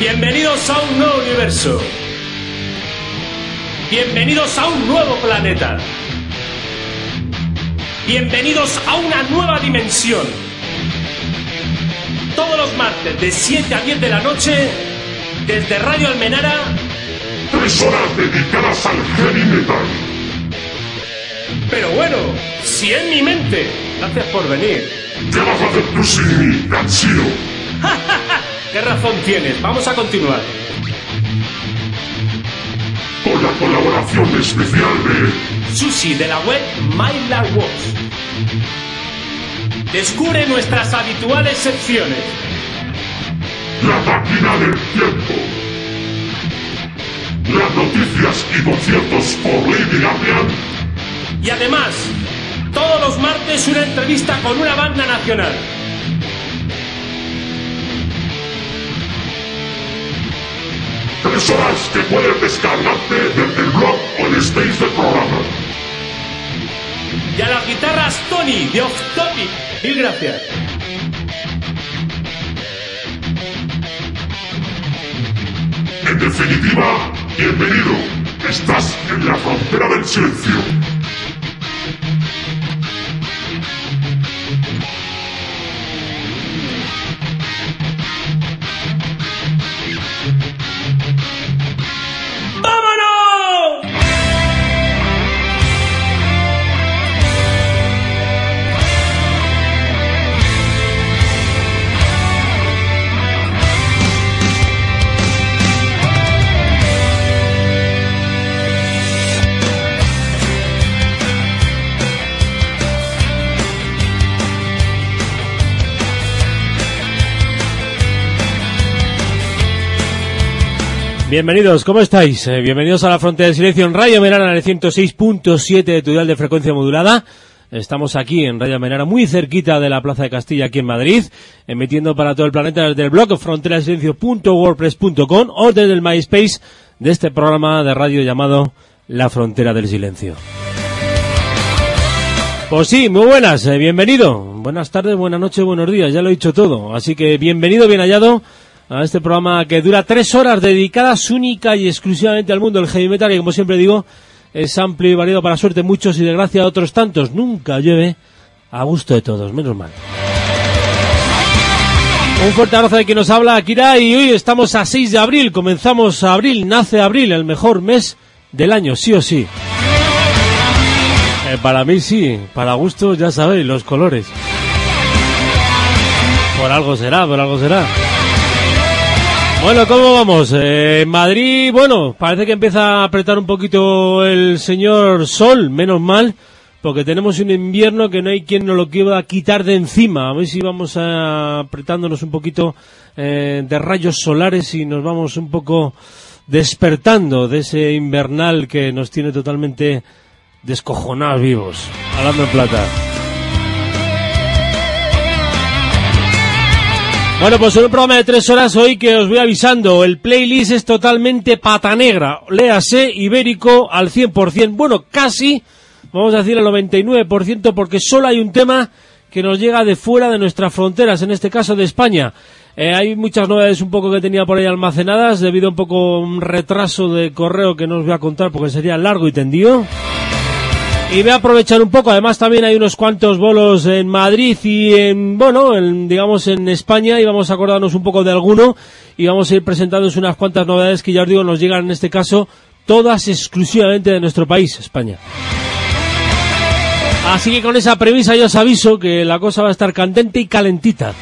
Bienvenidos a un nuevo universo. Bienvenidos a un nuevo planeta. Bienvenidos a una nueva dimensión. Todos los martes de 7 a 10 de la noche, desde Radio Almenara, Tres horas dedicadas al heavy metal. pero bueno, si en mi mente. Gracias por venir. ¿Qué vas a hacer tú sin mí, Ganchillo? ¿Qué razón tienes? Vamos a continuar. Con la colaboración especial de Sushi de la web My Works. Descubre nuestras habituales secciones. La máquina del tiempo. Las noticias y conciertos por Lady Gabriel. Y además, todos los martes una entrevista con una banda nacional. Tres horas que puedes descargarte desde el blog o el stage del programa. Y a las guitarras Tony de Off Topic. Mil gracias. En definitiva, bienvenido. Estás en la frontera del silencio. Bienvenidos, ¿cómo estáis? Eh, bienvenidos a la Frontera del Silencio en Radio Menara en el 106.7 de tu de frecuencia modulada. Estamos aquí en Radio Menara, muy cerquita de la Plaza de Castilla, aquí en Madrid, emitiendo para todo el planeta desde el blog fronterasilencio.wordpress.com o desde el MySpace de este programa de radio llamado La Frontera del Silencio. Pues sí, muy buenas, eh, bienvenido. Buenas tardes, buenas noches, buenos días, ya lo he dicho todo. Así que bienvenido, bien hallado a este programa que dura tres horas dedicadas única y exclusivamente al mundo del heavy metal y como siempre digo, es amplio y variado para suerte muchos y de gracia de otros tantos. Nunca llueve a gusto de todos, menos mal. Un fuerte abrazo de quien nos habla, Akira, y hoy estamos a 6 de abril, comenzamos abril, nace abril, el mejor mes del año, sí o sí. Eh, para mí sí, para gusto ya sabéis, los colores. Por algo será, por algo será. Bueno, ¿cómo vamos? Eh, Madrid, bueno, parece que empieza a apretar un poquito el señor Sol, menos mal, porque tenemos un invierno que no hay quien nos lo quiera quitar de encima. A ver si vamos a, apretándonos un poquito eh, de rayos solares y nos vamos un poco despertando de ese invernal que nos tiene totalmente descojonados vivos. Hablando en plata. Bueno, pues en un programa de tres horas hoy que os voy avisando, el playlist es totalmente pata negra, léase ibérico al 100%, bueno, casi, vamos a decir al 99%, porque solo hay un tema que nos llega de fuera de nuestras fronteras, en este caso de España. Eh, hay muchas novedades un poco que tenía por ahí almacenadas, debido a un poco un retraso de correo que no os voy a contar porque sería largo y tendido. Y voy a aprovechar un poco, además también hay unos cuantos bolos en Madrid y en, bueno, en, digamos en España y vamos a acordarnos un poco de alguno y vamos a ir presentándoos unas cuantas novedades que ya os digo nos llegan en este caso todas exclusivamente de nuestro país, España. Así que con esa premisa ya os aviso que la cosa va a estar candente y calentita.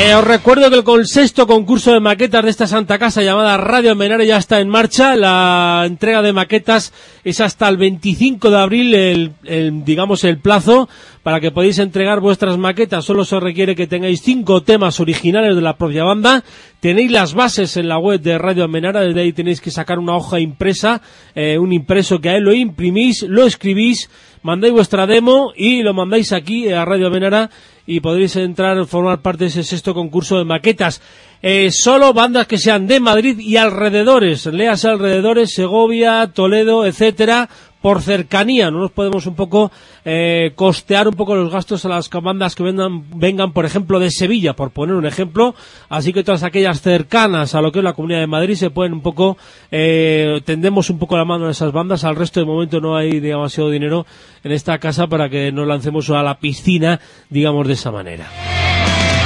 Eh, os recuerdo que el sexto concurso de maquetas de esta santa casa llamada Radio Menare ya está en marcha. La entrega de maquetas es hasta el 25 de abril, el, el, digamos el plazo para que podáis entregar vuestras maquetas. Solo se requiere que tengáis cinco temas originales de la propia banda. Tenéis las bases en la web de Radio Menara, desde ahí tenéis que sacar una hoja impresa, eh, un impreso que a él lo imprimís, lo escribís, mandáis vuestra demo y lo mandáis aquí a Radio Menara y podréis entrar, formar parte de ese sexto concurso de maquetas. Eh, solo bandas que sean de Madrid y alrededores, leas alrededores, Segovia, Toledo, etcétera, por cercanía, no nos podemos un poco eh, costear un poco los gastos a las bandas que vengan, vengan, por ejemplo, de Sevilla, por poner un ejemplo, así que todas aquellas cercanas a lo que es la Comunidad de Madrid se pueden un poco, eh, tendemos un poco la mano a esas bandas, al resto de momento no hay demasiado dinero en esta casa para que nos lancemos a la piscina, digamos de esa manera.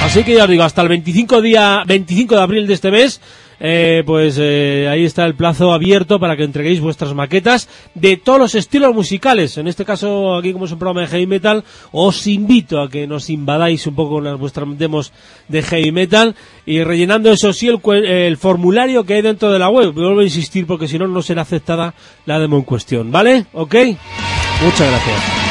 Así que ya os digo, hasta el 25 día, 25 de abril de este mes, eh, pues eh, ahí está el plazo abierto para que entreguéis vuestras maquetas de todos los estilos musicales. En este caso, aquí como es un programa de heavy metal, os invito a que nos invadáis un poco con las vuestras demos de heavy metal y rellenando eso sí el, el formulario que hay dentro de la web. Vuelvo a insistir porque si no, no será aceptada la demo en cuestión. ¿Vale? ¿Ok? Muchas gracias.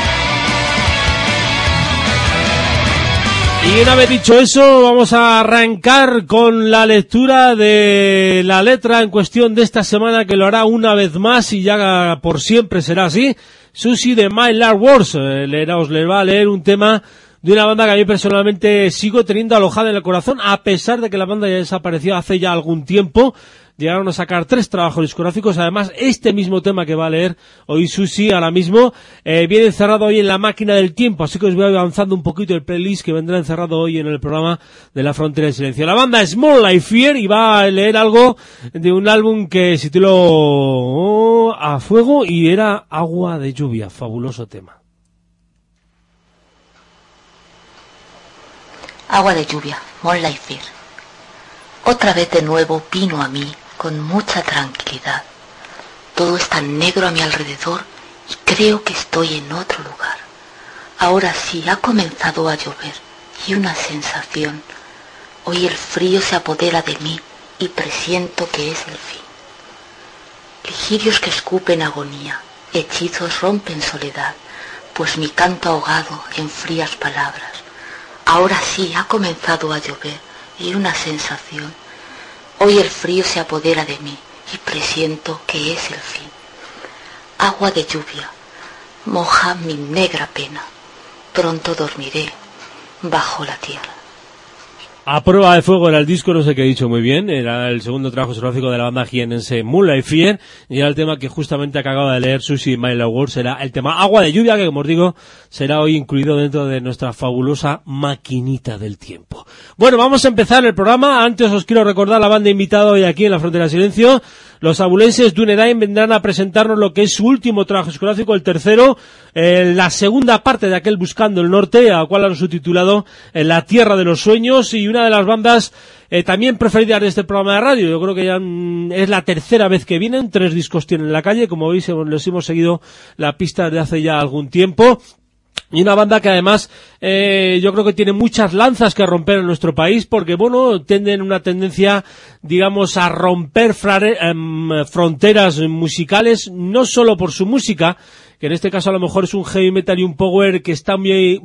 Y una vez dicho eso, vamos a arrancar con la lectura de la letra en cuestión de esta semana que lo hará una vez más y ya por siempre será así. Susi de My Lord Wars. Eh, os le va a leer un tema de una banda que a mí personalmente sigo teniendo alojada en el corazón, a pesar de que la banda ya desapareció hace ya algún tiempo llegaron a sacar tres trabajos discográficos. Además, este mismo tema que va a leer hoy Susi ahora mismo eh, viene encerrado hoy en la máquina del tiempo. Así que os voy avanzando un poquito el playlist que vendrá encerrado hoy en el programa de la Frontera del Silencio. La banda es Small Life Fear y va a leer algo de un álbum que se tituló oh, A Fuego y era Agua de Lluvia. Fabuloso tema. Agua de lluvia, Life Fear. Otra vez de nuevo vino a mí con mucha tranquilidad. Todo está negro a mi alrededor y creo que estoy en otro lugar. Ahora sí ha comenzado a llover y una sensación. Hoy el frío se apodera de mí y presiento que es el fin. Ligirios que escupen agonía, hechizos rompen soledad, pues mi canto ahogado en frías palabras. Ahora sí ha comenzado a llover y una sensación. Hoy el frío se apodera de mí y presiento que es el fin. Agua de lluvia, moja mi negra pena. Pronto dormiré bajo la tierra. A prueba de fuego era el disco, no sé qué he dicho muy bien, era el segundo trabajo discográfico de la banda jienense Moonlight Fear, y era el tema que justamente acababa de leer Susie My Words, era el tema Agua de Lluvia, que como os digo, será hoy incluido dentro de nuestra fabulosa maquinita del tiempo. Bueno, vamos a empezar el programa, antes os quiero recordar la banda invitada hoy aquí en la Frontera de Silencio, los abulenses Dunedain vendrán a presentarnos lo que es su último trabajo discográfico, el tercero, eh, la segunda parte de aquel Buscando el Norte, a cual han subtitulado en La Tierra de los Sueños, y una de las bandas eh, también preferidas de este programa de radio. Yo creo que ya mm, es la tercera vez que vienen, tres discos tienen en la calle, como veis, les hemos seguido la pista de hace ya algún tiempo. Y una banda que además eh, yo creo que tiene muchas lanzas que romper en nuestro país porque, bueno, tienen una tendencia, digamos, a romper em, fronteras musicales, no solo por su música, que en este caso a lo mejor es un heavy metal y un power que está muy,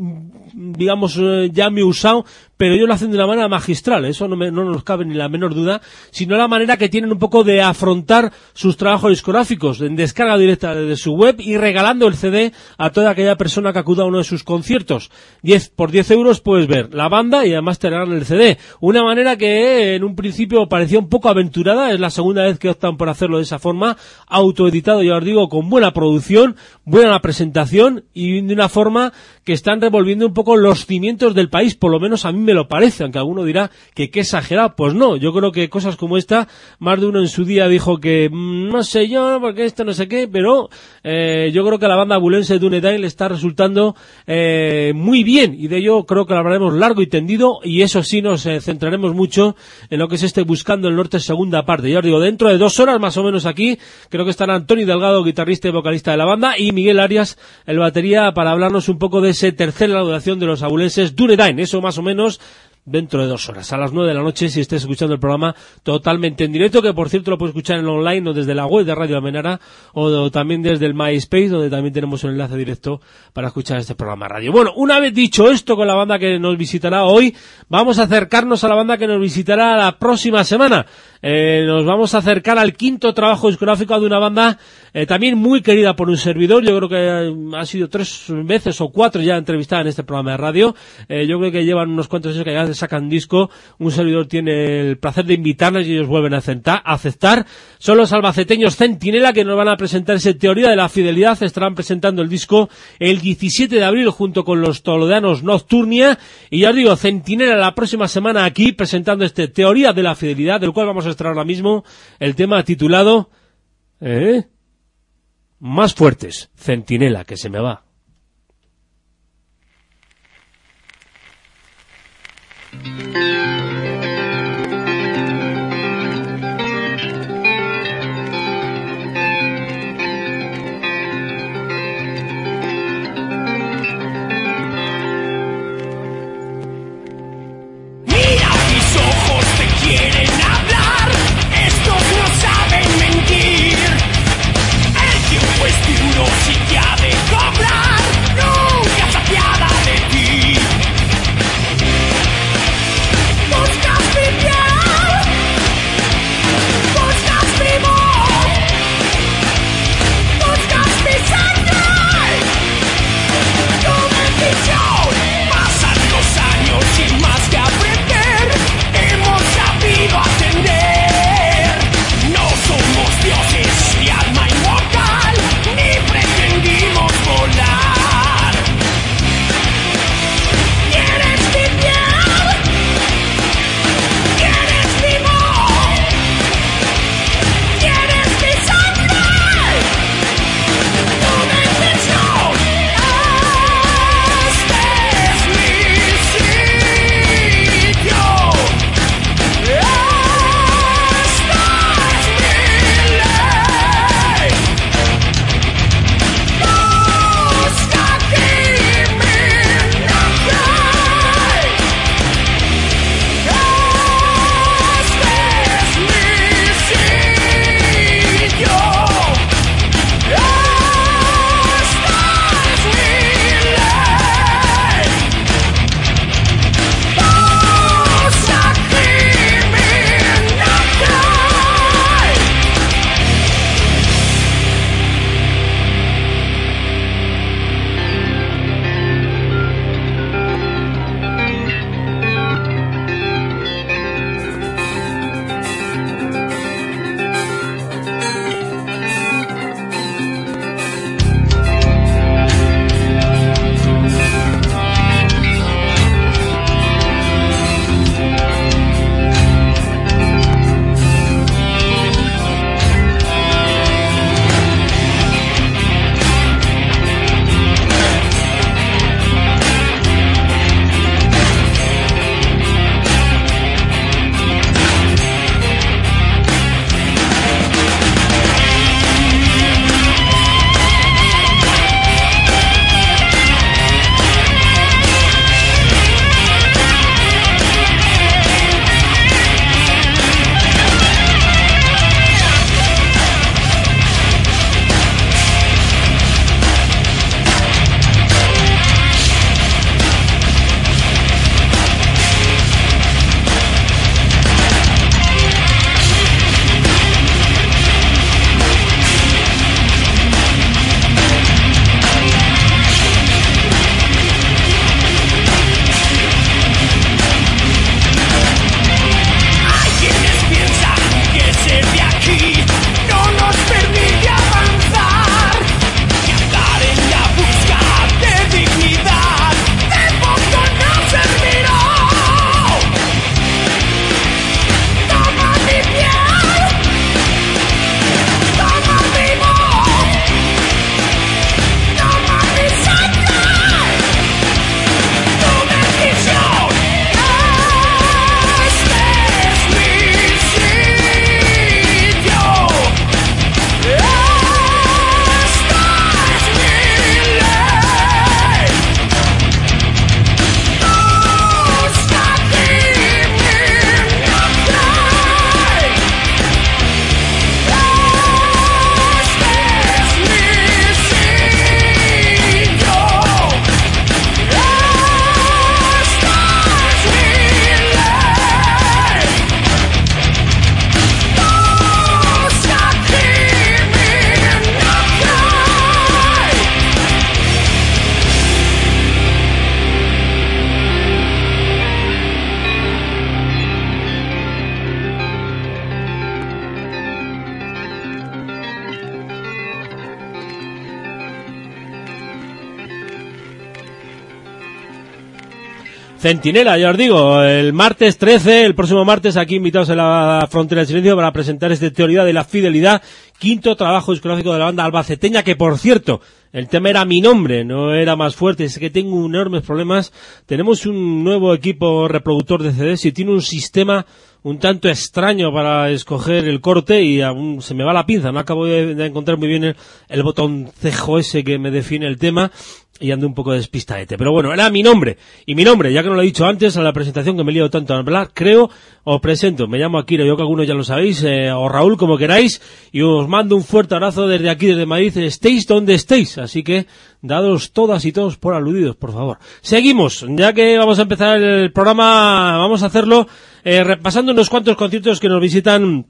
digamos, eh, ya muy usado, pero ellos lo hacen de una manera magistral, eso no, no, nos cabe ni la menor duda, sino la manera que tienen un poco de afrontar sus trabajos discográficos en descarga directa de su web y regalando el CD a toda aquella persona que acuda a uno de sus conciertos. 10, por 10 euros puedes ver la banda y además te regalan el CD. Una manera que en un principio parecía un poco aventurada, es la segunda vez que optan por hacerlo de esa forma, autoeditado, ya os digo, con buena producción, buena presentación y de una forma que están revolviendo un poco los cimientos del país, por lo menos a mí me lo parece, aunque alguno dirá que qué exagerado. Pues no, yo creo que cosas como esta, más de uno en su día dijo que mm, no sé yo, porque esto no sé qué, pero eh, yo creo que la banda bulense de le está resultando eh, muy bien y de ello creo que lo hablaremos largo y tendido y eso sí nos eh, centraremos mucho en lo que es este Buscando el Norte segunda parte. Ya os digo, dentro de dos horas más o menos aquí, creo que estará Antonio Delgado, guitarrista y vocalista de la banda, y Miguel Arias, el batería, para hablarnos un poco de ese tercer laudación de los abulenses Dunedain. Eso más o menos dentro de dos horas, a las nueve de la noche, si estés escuchando el programa totalmente en directo, que por cierto lo puedes escuchar en online o desde la web de Radio Amenara o, también desde el MySpace, donde también tenemos un enlace directo para escuchar este programa radio. Bueno, una vez dicho esto con la banda que nos visitará hoy, vamos a acercarnos a la banda que nos visitará la próxima semana. Eh, nos vamos a acercar al quinto trabajo discográfico de una banda eh, también muy querida por un servidor. Yo creo que eh, ha sido tres veces o cuatro ya entrevistada en este programa de radio. yo creo que llevan unos cuantos años que ya sacan disco, un servidor tiene el placer de invitarles y ellos vuelven a aceptar. Son los albaceteños Centinela que nos van a presentar ese Teoría de la Fidelidad, estarán presentando el disco el 17 de abril junto con los tolodeanos Nocturnia, y ya os digo, Centinela la próxima semana aquí presentando este Teoría de la Fidelidad, del cual vamos a extraer ahora mismo el tema titulado, ¿eh? Más fuertes, Centinela, que se me va. Centinela, ya os digo, el martes 13, el próximo martes, aquí invitados en la Frontera del Silencio para presentar este Teoría de la Fidelidad, quinto trabajo discográfico de la banda albaceteña, que por cierto, el tema era mi nombre, no era más fuerte, es que tengo enormes problemas. Tenemos un nuevo equipo reproductor de CDs y tiene un sistema un tanto extraño para escoger el corte y aún se me va la pinza, no acabo de, encontrar muy bien el, botón ese que me define el tema y ando un poco despistadete. Pero bueno, era mi nombre. Y mi nombre, ya que no lo he dicho antes, en la presentación que me he liado tanto a hablar, creo, os presento. Me llamo Akira, yo que algunos ya lo sabéis, eh, o Raúl, como queráis, y os mando un fuerte abrazo desde aquí, desde Madrid, estéis donde estéis. Así que, dados todas y todos por aludidos, por favor. Seguimos, ya que vamos a empezar el programa, vamos a hacerlo eh, repasando unos cuantos conciertos que nos visitan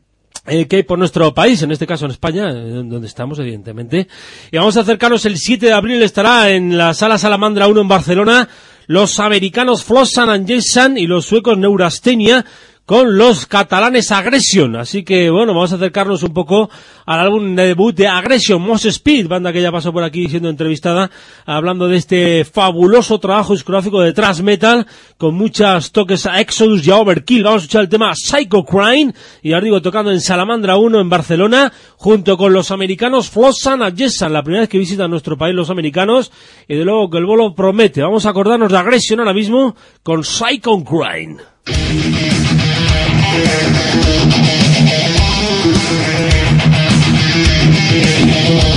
eh, que hay por nuestro país, en este caso en España, eh, donde estamos, evidentemente. Y vamos a acercarnos el 7 de abril, estará en la Sala Salamandra 1 en Barcelona, los americanos Flossan and Jason y los suecos Neurastenia, con los catalanes Aggression. Así que, bueno, vamos a acercarnos un poco al álbum de debut de Aggression, Moss Speed, banda que ya pasó por aquí siendo entrevistada, hablando de este fabuloso trabajo discográfico de thrash metal, con muchas toques a Exodus y a Overkill. Vamos a escuchar el tema Psycho Crime, y ahora digo, tocando en Salamandra 1 en Barcelona, junto con los americanos Flossan and Jessan, la primera vez que visitan nuestro país los americanos, y de luego que el bolo promete. Vamos a acordarnos de Aggression ahora mismo con Psycho Crime. Killing someone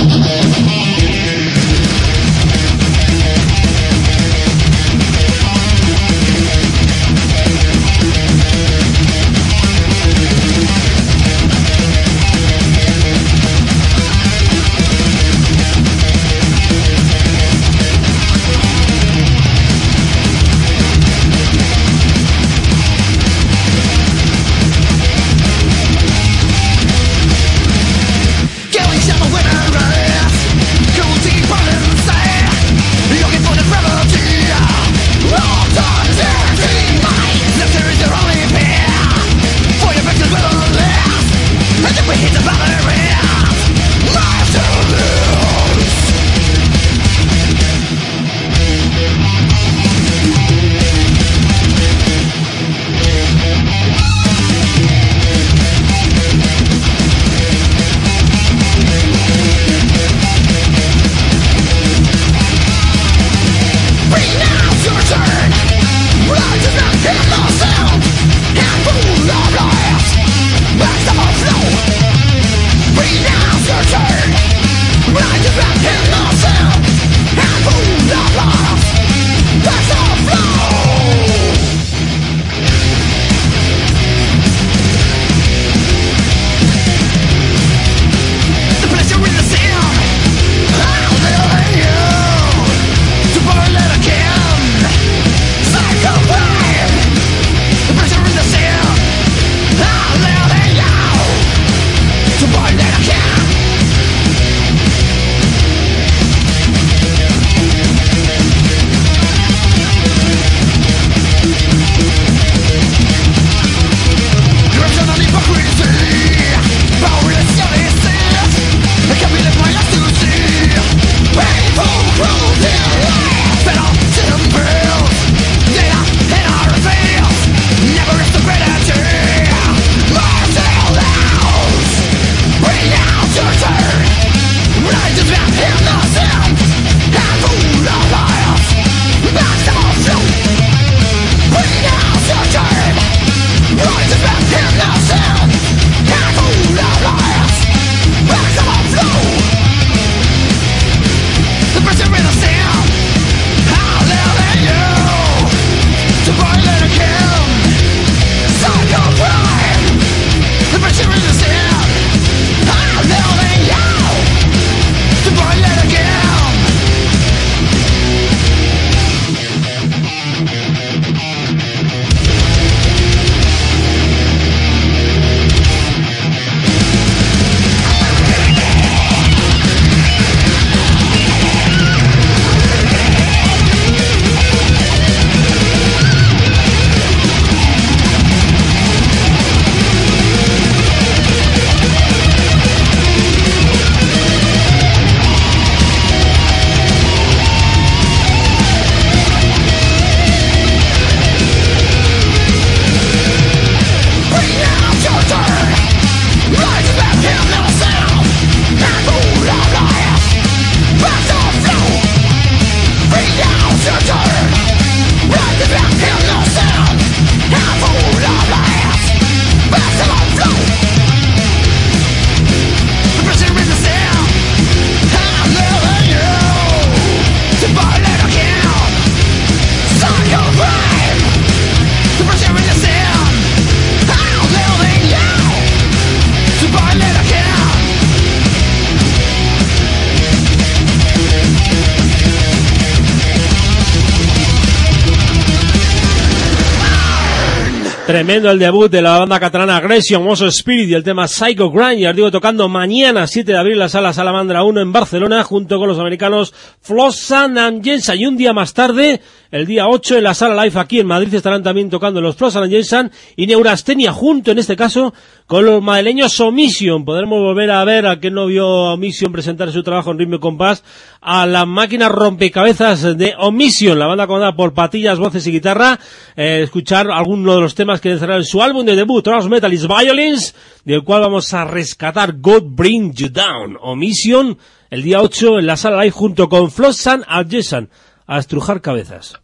Tremendo el debut de la banda catalana Aggression, Mosso Spirit y el tema Psycho Grind. Ya os digo, tocando mañana, 7 de abril, la sala Salamandra 1 en Barcelona, junto con los americanos Flossan and Jensen. Y un día más tarde, el día 8, en la sala Live aquí en Madrid, estarán también tocando los Flossan and Jensen y Neurastenia, junto en este caso con los madrileños Omission. Podremos volver a ver a que no vio Omission presentar su trabajo en ritmo compás a la máquina rompecabezas de Omission, la banda comandada por patillas, voces y guitarra. Eh, escuchar alguno de los temas que cerrar su álbum de debut, Trans Metal is Violence, del cual vamos a rescatar God Bring You Down, Omission, el día 8 en la sala live junto con Flossan Adjesan, a estrujar cabezas.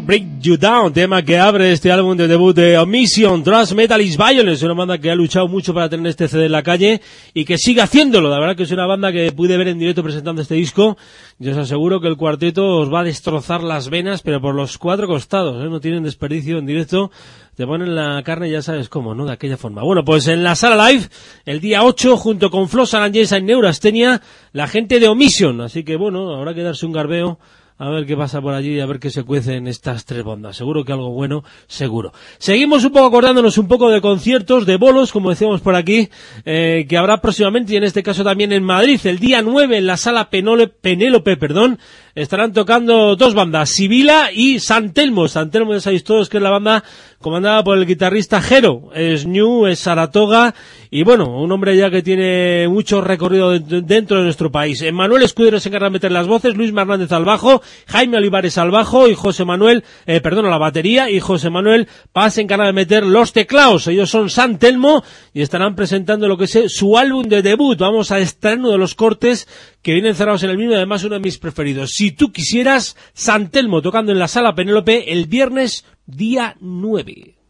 Break You Down, tema que abre este álbum de debut de Omission, Trust Metal is Violence, una banda que ha luchado mucho para tener este CD en la calle y que sigue haciéndolo. La verdad que es una banda que pude ver en directo presentando este disco. Yo os aseguro que el cuarteto os va a destrozar las venas, pero por los cuatro costados, ¿eh? no tienen desperdicio en directo. Te ponen la carne, ya sabes cómo, ¿no? De aquella forma. Bueno, pues en la sala live, el día 8, junto con Flo Sarangesa en Neurastenia, la gente de Omission. Así que bueno, habrá que darse un garbeo a ver qué pasa por allí, a ver qué se cuece en estas tres bandas. Seguro que algo bueno, seguro. Seguimos un poco acordándonos un poco de conciertos, de bolos, como decíamos por aquí, eh, que habrá próximamente, y en este caso también en Madrid, el día 9 en la sala Penélope, perdón, estarán tocando dos bandas, Sibila y San Telmo. San Telmo ya sabéis todos que es la banda comandada por el guitarrista Jero. Es New, es Saratoga, y bueno, un hombre ya que tiene mucho recorrido de- dentro de nuestro país. Manuel Escudero se encarga de meter las voces, Luis Hernández al bajo, Jaime Olivares al bajo y José Manuel, eh, perdón, a la batería y José Manuel Paz se encarga de meter los teclados. Ellos son San Telmo y estarán presentando lo que es su álbum de debut. Vamos a estar uno de los cortes que vienen cerrados en el mismo y además uno de mis preferidos. Si tú quisieras, San Telmo tocando en la sala Penélope el viernes día 9.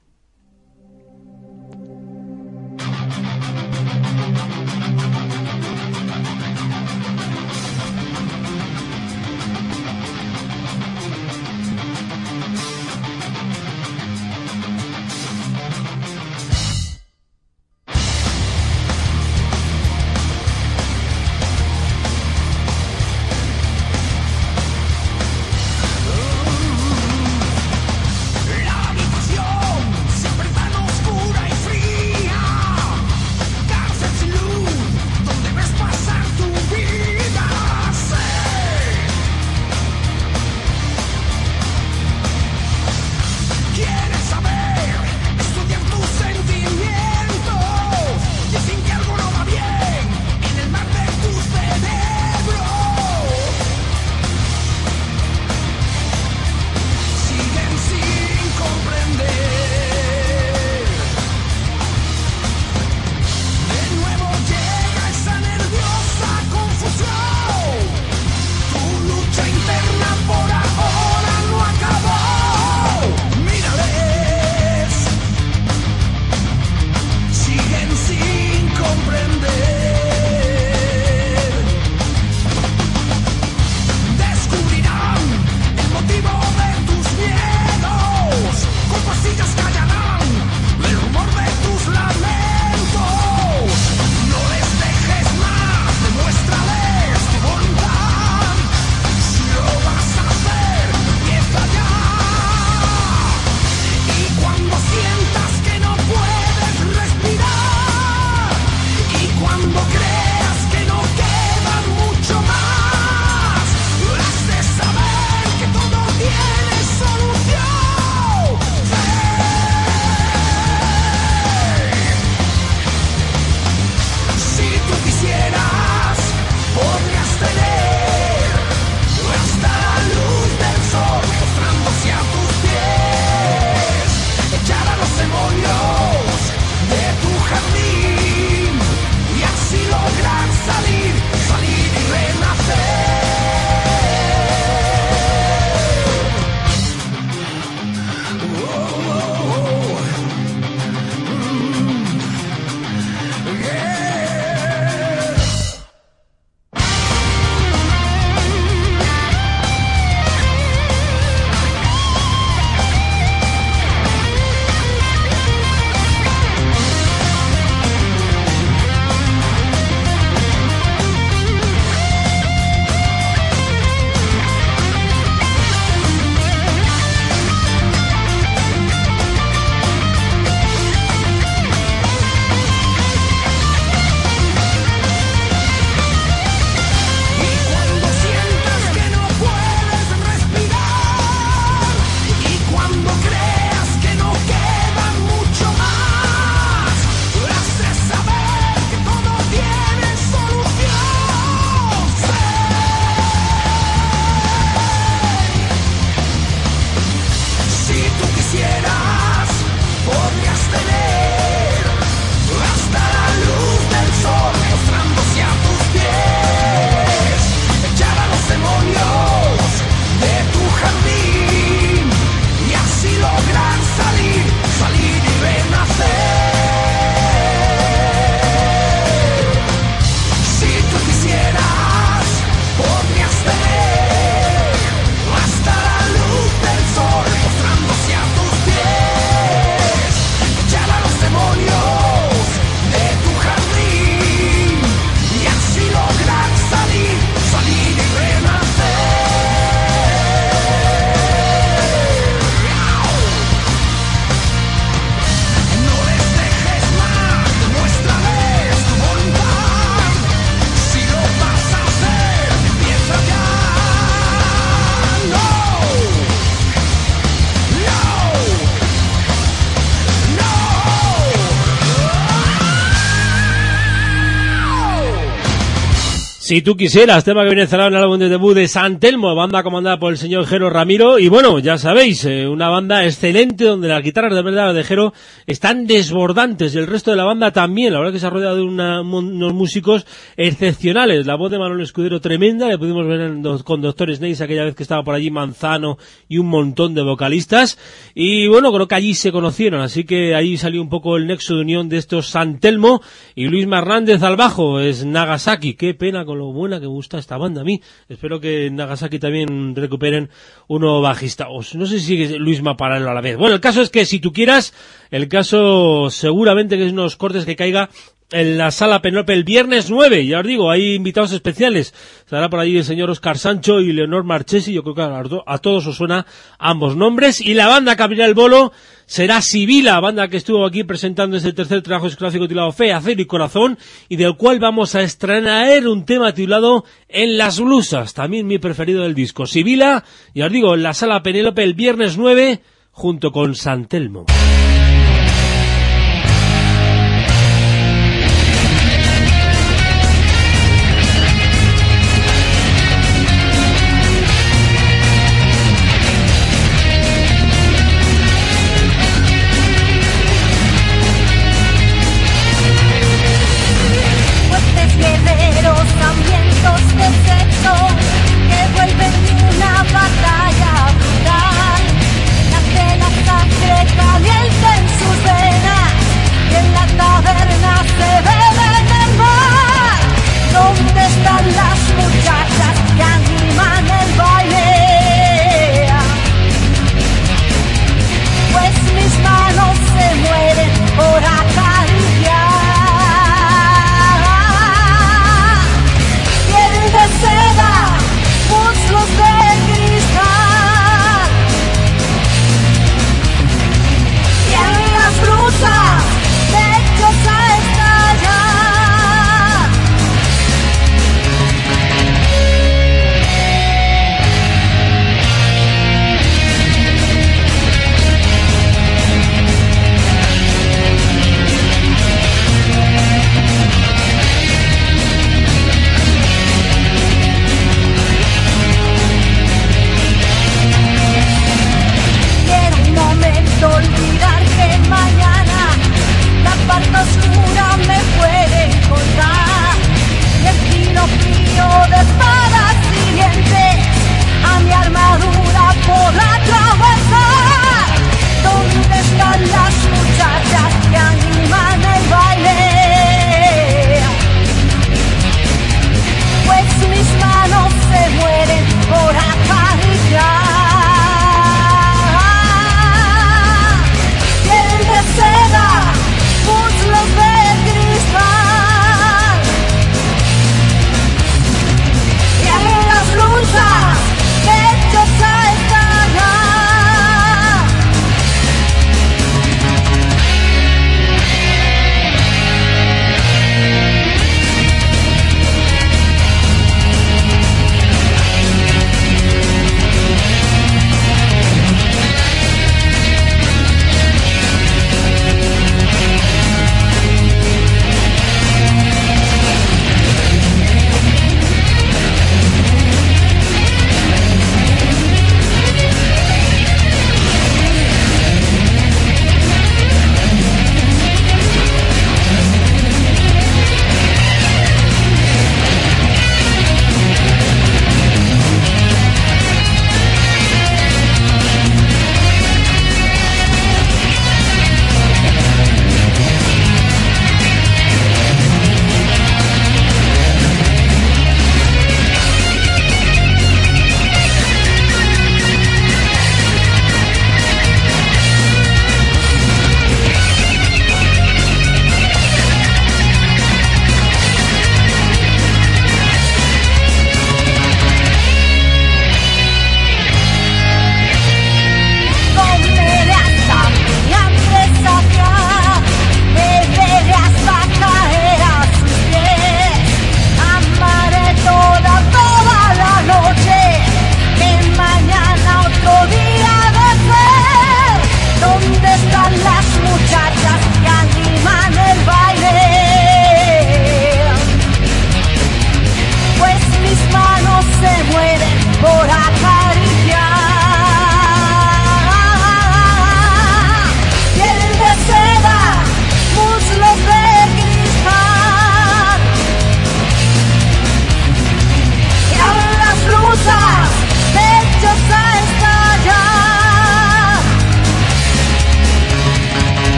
Si tú quisieras, tema que viene cerrado en el álbum de debut de San Telmo, banda comandada por el señor Jero Ramiro, y bueno, ya sabéis, eh, una banda excelente donde las guitarras de verdad de Jero están desbordantes y el resto de la banda también, la verdad que se ha rodeado de unos músicos excepcionales, la voz de Manuel Escudero tremenda, le pudimos ver en, con Doctor Snakes aquella vez que estaba por allí Manzano y un montón de vocalistas, y bueno, creo que allí se conocieron, así que ahí salió un poco el nexo de unión de estos San Telmo y Luis Marrández al bajo, es Nagasaki, qué pena con lo buena que gusta esta banda a mí. Espero que en Nagasaki también recuperen uno bajista. O no sé si sigue Luisma paralelo a la vez. Bueno, el caso es que si tú quieras, el caso seguramente que es unos cortes que caiga en la sala Penelope el viernes 9, ya os digo, hay invitados especiales. Estará por ahí el señor Oscar Sancho y Leonor Marchesi, yo creo que a, todos os suena ambos nombres. Y la banda que abrirá el bolo será Sibila, banda que estuvo aquí presentando ese tercer trabajo discográfico titulado Fe, Acero y Corazón, y del cual vamos a estrenar un tema titulado En las blusas, también mi preferido del disco. Sibila, ya os digo, en la sala Penélope el viernes 9, junto con Santelmo.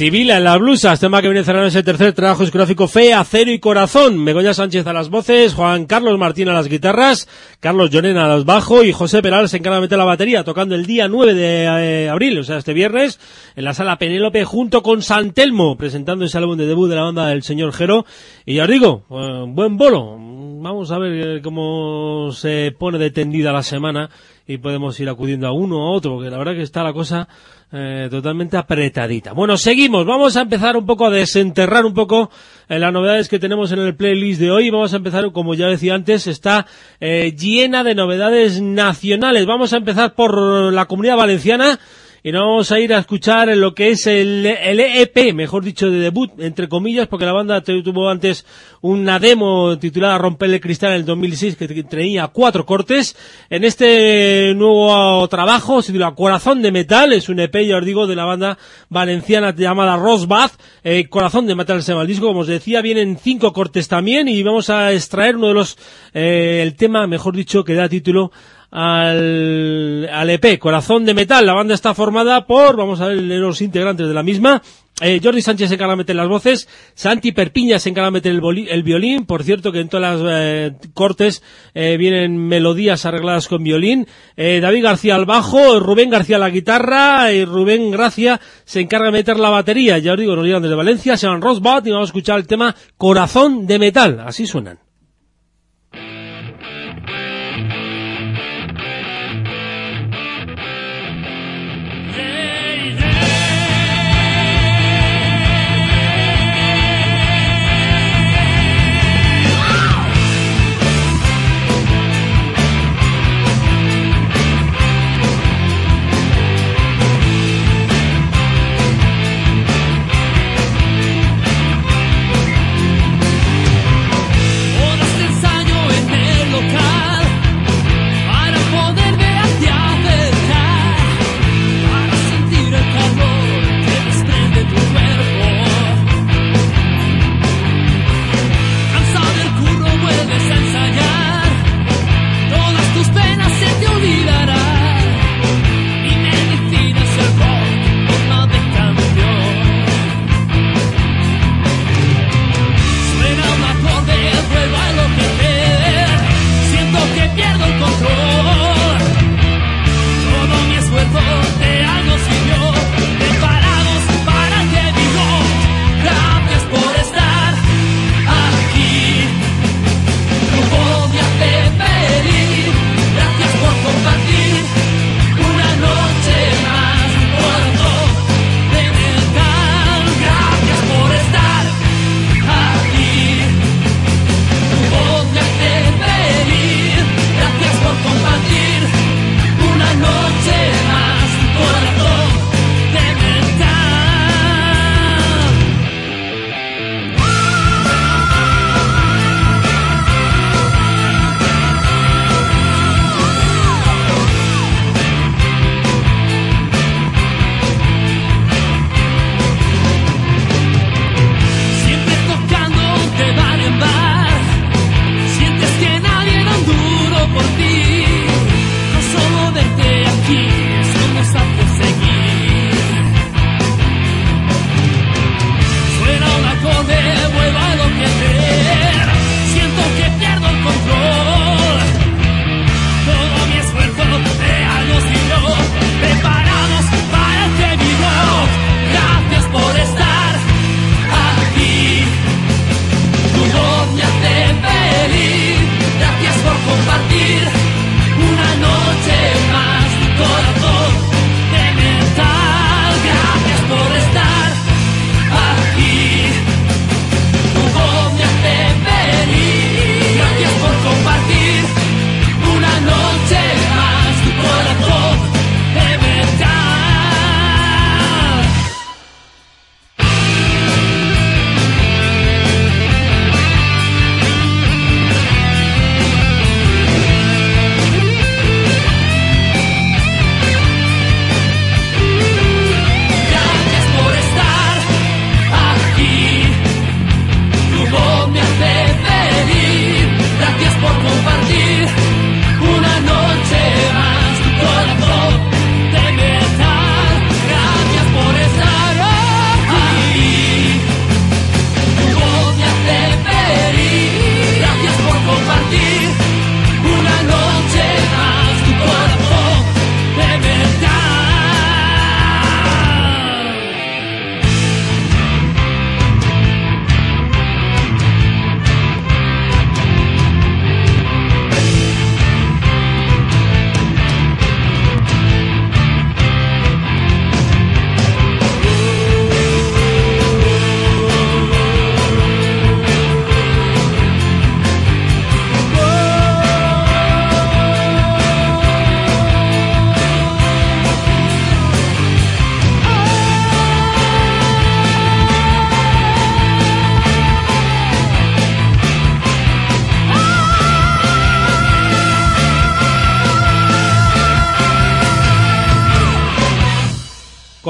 Sibila en las blusas, tema que viene cerrando ese tercer trabajo discográfico Fe, Acero y Corazón. Begoña Sánchez a las voces, Juan Carlos Martín a las guitarras, Carlos Llorena a los bajos y José Peral se encarga de meter la batería, tocando el día 9 de eh, abril, o sea, este viernes, en la sala Penélope junto con Santelmo, presentando ese álbum de debut de la banda del señor Jero. Y ya os digo, eh, buen bolo. Vamos a ver eh, cómo se pone de tendida la semana y podemos ir acudiendo a uno o a otro, porque la verdad que está la cosa eh, totalmente apretadita. Bueno, seguimos. Vamos a empezar un poco a desenterrar un poco eh, las novedades que tenemos en el playlist de hoy. Vamos a empezar, como ya decía antes, está eh, llena de novedades nacionales. Vamos a empezar por la comunidad valenciana y nos vamos a ir a escuchar lo que es el, el EP, mejor dicho, de debut, entre comillas, porque la banda tuvo antes una demo titulada Romper el Cristal en el 2006 que tenía cuatro cortes. En este nuevo trabajo se titula Corazón de Metal, es un EP, ya os digo, de la banda valenciana llamada Rosbath. Eh, Corazón de Metal se llama el disco, como os decía, vienen cinco cortes también y vamos a extraer uno de los, eh, el tema, mejor dicho, que da título al, al EP, Corazón de Metal. La banda está formada por, vamos a ver los integrantes de la misma. Eh, Jordi Sánchez se encarga de meter las voces, Santi Perpiña se encarga de meter el, violín, por cierto que en todas las eh, cortes eh, vienen melodías arregladas con violín, eh, David García al bajo, Rubén García la guitarra y Rubén Gracia se encarga de meter la batería, ya os digo, nos llegan desde Valencia, se llaman Rosbot y vamos a escuchar el tema Corazón de Metal, así suenan.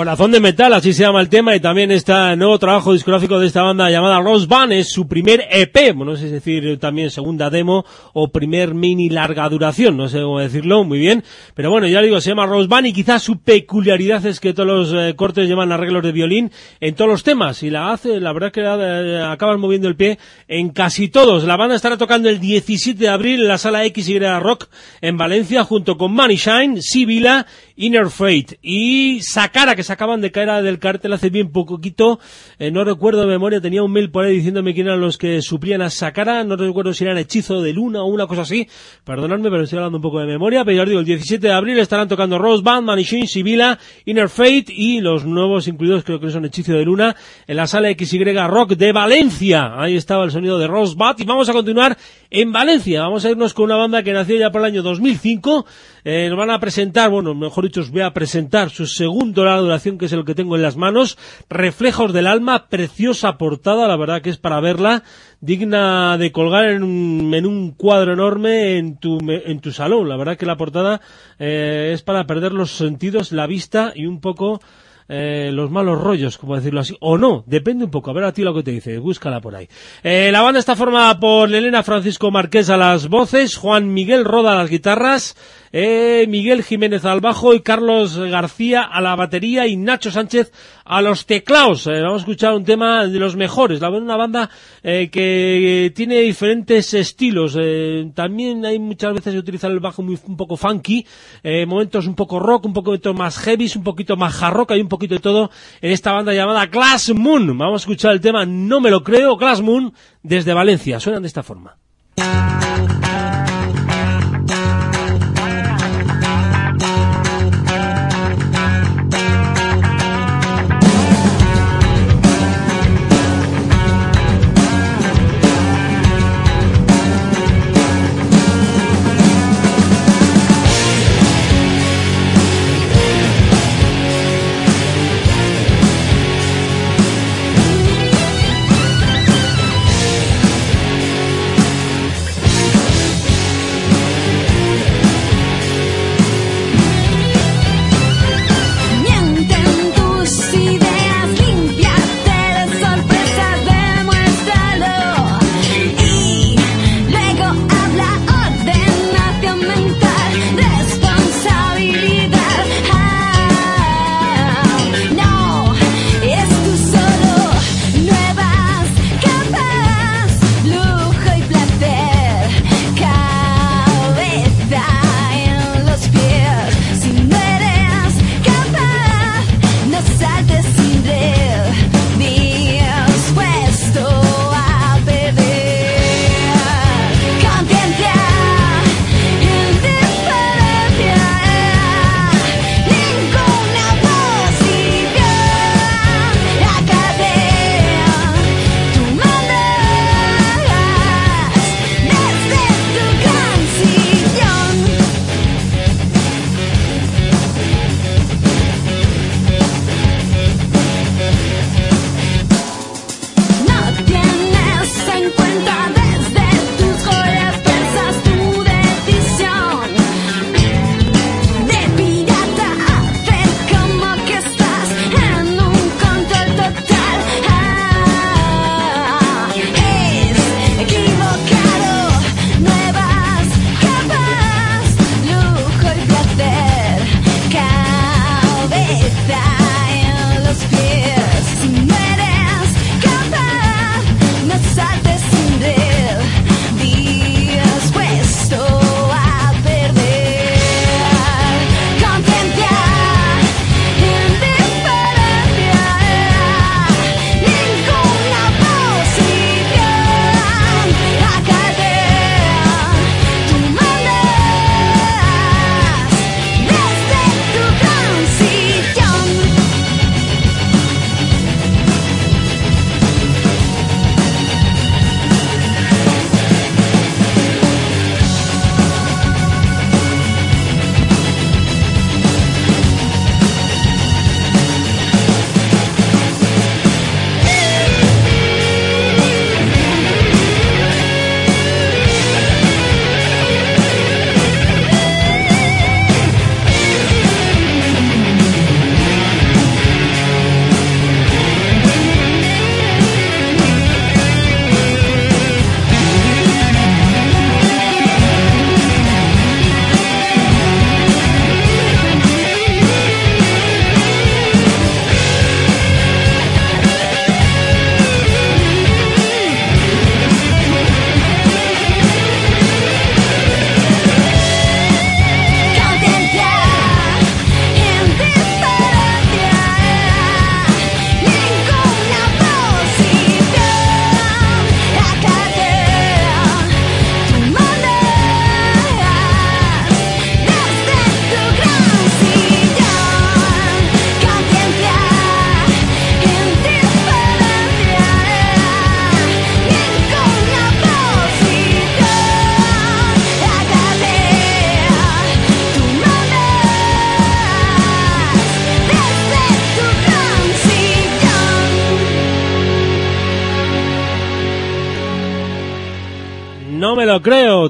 Corazón de Metal, así se llama el tema, y también está el nuevo trabajo discográfico de esta banda llamada Rose Band, es su primer EP, bueno, no sé decir también segunda demo o primer mini larga duración, no sé cómo decirlo, muy bien, pero bueno, ya digo, se llama Rose Band y quizás su peculiaridad es que todos los eh, cortes llevan arreglos de violín en todos los temas, y la hace, la verdad que eh, acabas moviendo el pie en casi todos. La banda estará tocando el 17 de abril en la sala XY Rock en Valencia junto con Money Shine, Sibila, Inner Fate y Sakara que acaban de caer del cartel hace bien poquito, eh, no recuerdo de memoria, tenía un mail por ahí diciéndome quién eran los que suplían a Sakara, no recuerdo si eran Hechizo de Luna o una cosa así, perdonadme pero estoy hablando un poco de memoria, pero ya os digo, el 17 de abril estarán tocando Rose Band, Manishin, Sibila, Inner Fate y los nuevos incluidos creo que son Hechizo de Luna en la sala XY Rock de Valencia, ahí estaba el sonido de Rose y vamos a continuar en Valencia, vamos a irnos con una banda que nació ya por el año 2005, eh, nos van a presentar, bueno, mejor dicho, os voy a presentar su segundo larga duración, que es el que tengo en las manos, Reflejos del Alma, preciosa portada, la verdad que es para verla, digna de colgar en un, en un cuadro enorme en tu, en tu salón. La verdad que la portada eh, es para perder los sentidos, la vista y un poco eh, los malos rollos, como decirlo así, o no, depende un poco, a ver a ti lo que te dice, búscala por ahí. Eh, la banda está formada por Elena Francisco Marqués a las voces, Juan Miguel Roda a las guitarras, eh, Miguel Jiménez al bajo y Carlos García a la batería y Nacho Sánchez a los teclados. Eh, vamos a escuchar un tema de los mejores, la una banda eh, que tiene diferentes estilos. Eh, también hay muchas veces que utiliza el bajo muy, un poco funky, momentos un poco rock, un poquito más heavy, un poquito más hard rock, hay un poquito de todo en esta banda llamada Glass Moon. Vamos a escuchar el tema No me lo creo, Glass Moon desde Valencia. Suenan de esta forma.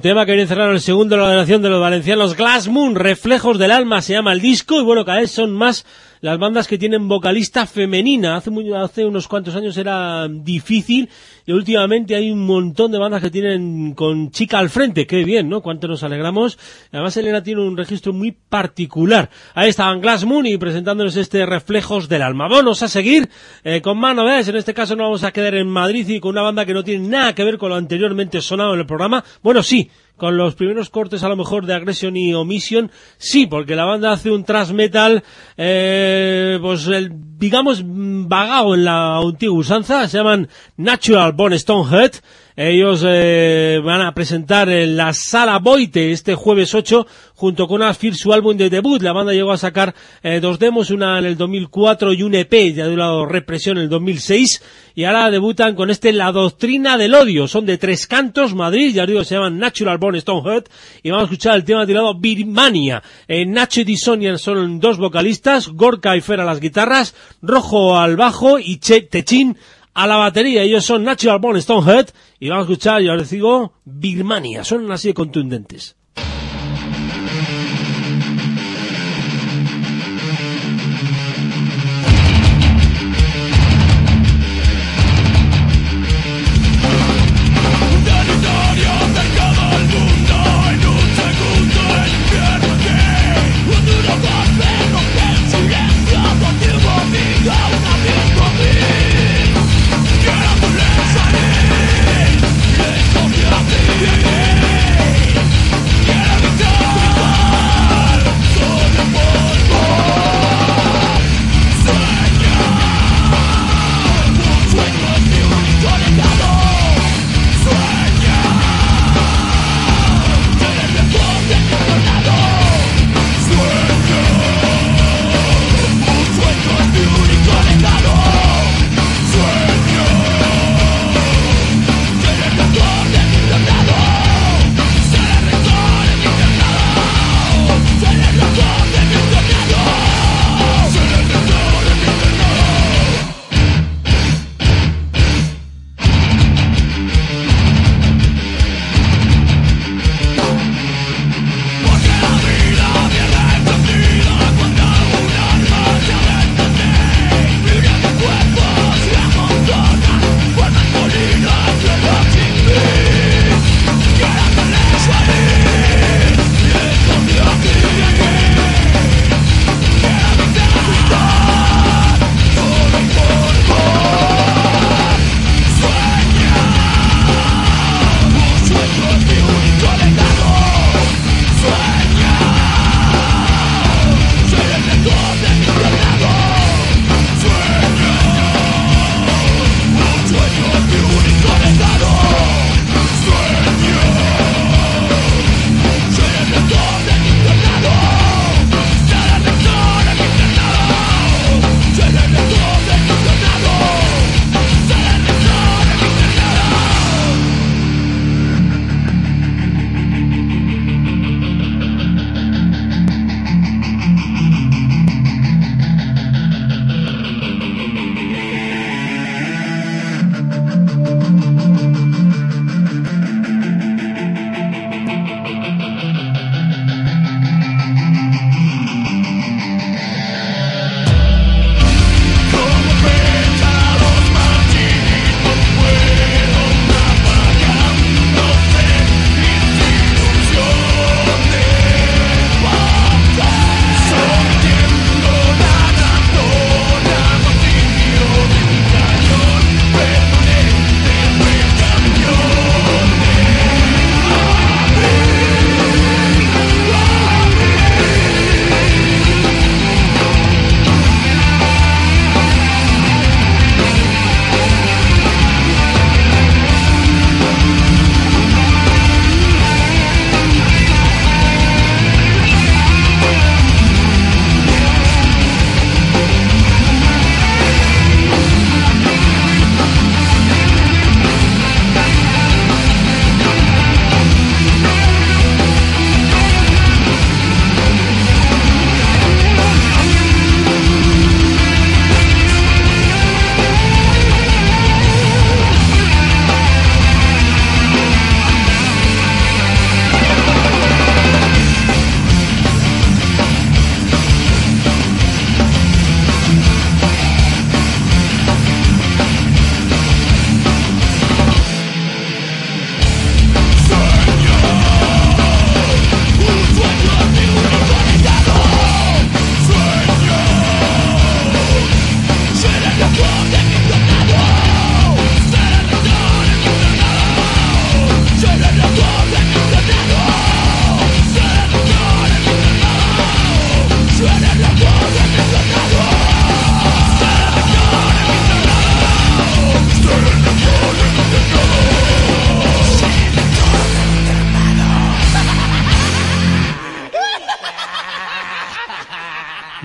Tema que viene cerrar el segundo de la relación de los valencianos Glass Moon, Reflejos del Alma se llama el disco y bueno, cada vez son más las bandas que tienen vocalista femenina. Hace, muy, hace unos cuantos años era difícil y últimamente hay un montón de bandas que tienen con chica al frente. Qué bien, ¿no? Cuánto nos alegramos. Además, Elena tiene un registro muy particular. Ahí estaban Glass Moon y presentándonos este Reflejos del Alma. Vamos a seguir eh, con más novedades. En este caso no vamos a quedar en Madrid y con una banda que no tiene nada que ver con lo anteriormente sonado en el programa. Bueno, sí, con los primeros cortes a lo mejor de Aggression y Omission, sí, porque la banda hace un thrash metal, eh, pues digamos, vagado en la antigua usanza, se llaman Natural Born Stonehead, ellos eh, van a presentar en la Sala Boite este jueves 8 junto con Afir su álbum de debut. La banda llegó a sacar eh, dos demos, una en el 2004 y un EP, ya de un lado Represión en el 2006. Y ahora debutan con este La Doctrina del Odio. Son de tres cantos, Madrid, ya digo, se llaman Natural Born Stonehead. Y vamos a escuchar el tema tirado Birmania. Eh, Nacho y Disonian son dos vocalistas, Gorka y Fer a las guitarras, Rojo al bajo y che Techin a la batería. Ellos son Natural Born Stonehead y vamos a escuchar, ya les digo, Birmania. Son así de contundentes.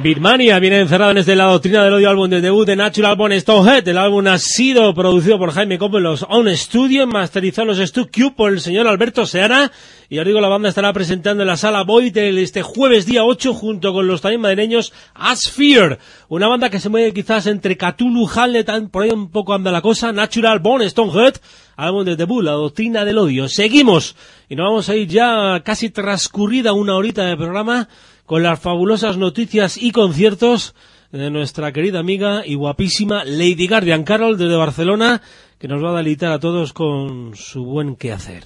Birmania viene encerrada en este La Doctrina del Odio álbum de debut de Natural Born Stonehead. El álbum ha sido producido por Jaime Copo en los On Studio, masterizado en los Stu por el señor Alberto Seara. Y os digo, la banda estará presentando en la sala Void este jueves día 8 junto con los también madrileños Asfear. Una banda que se mueve quizás entre Cthulhu, Hamlet, por ahí un poco anda la cosa. Natural Born Stonehead, álbum de debut, La Doctrina del Odio. Seguimos y nos vamos a ir ya casi transcurrida una horita de programa con las fabulosas noticias y conciertos de nuestra querida amiga y guapísima Lady Guardian Carol desde Barcelona, que nos va a deleitar a todos con su buen quehacer.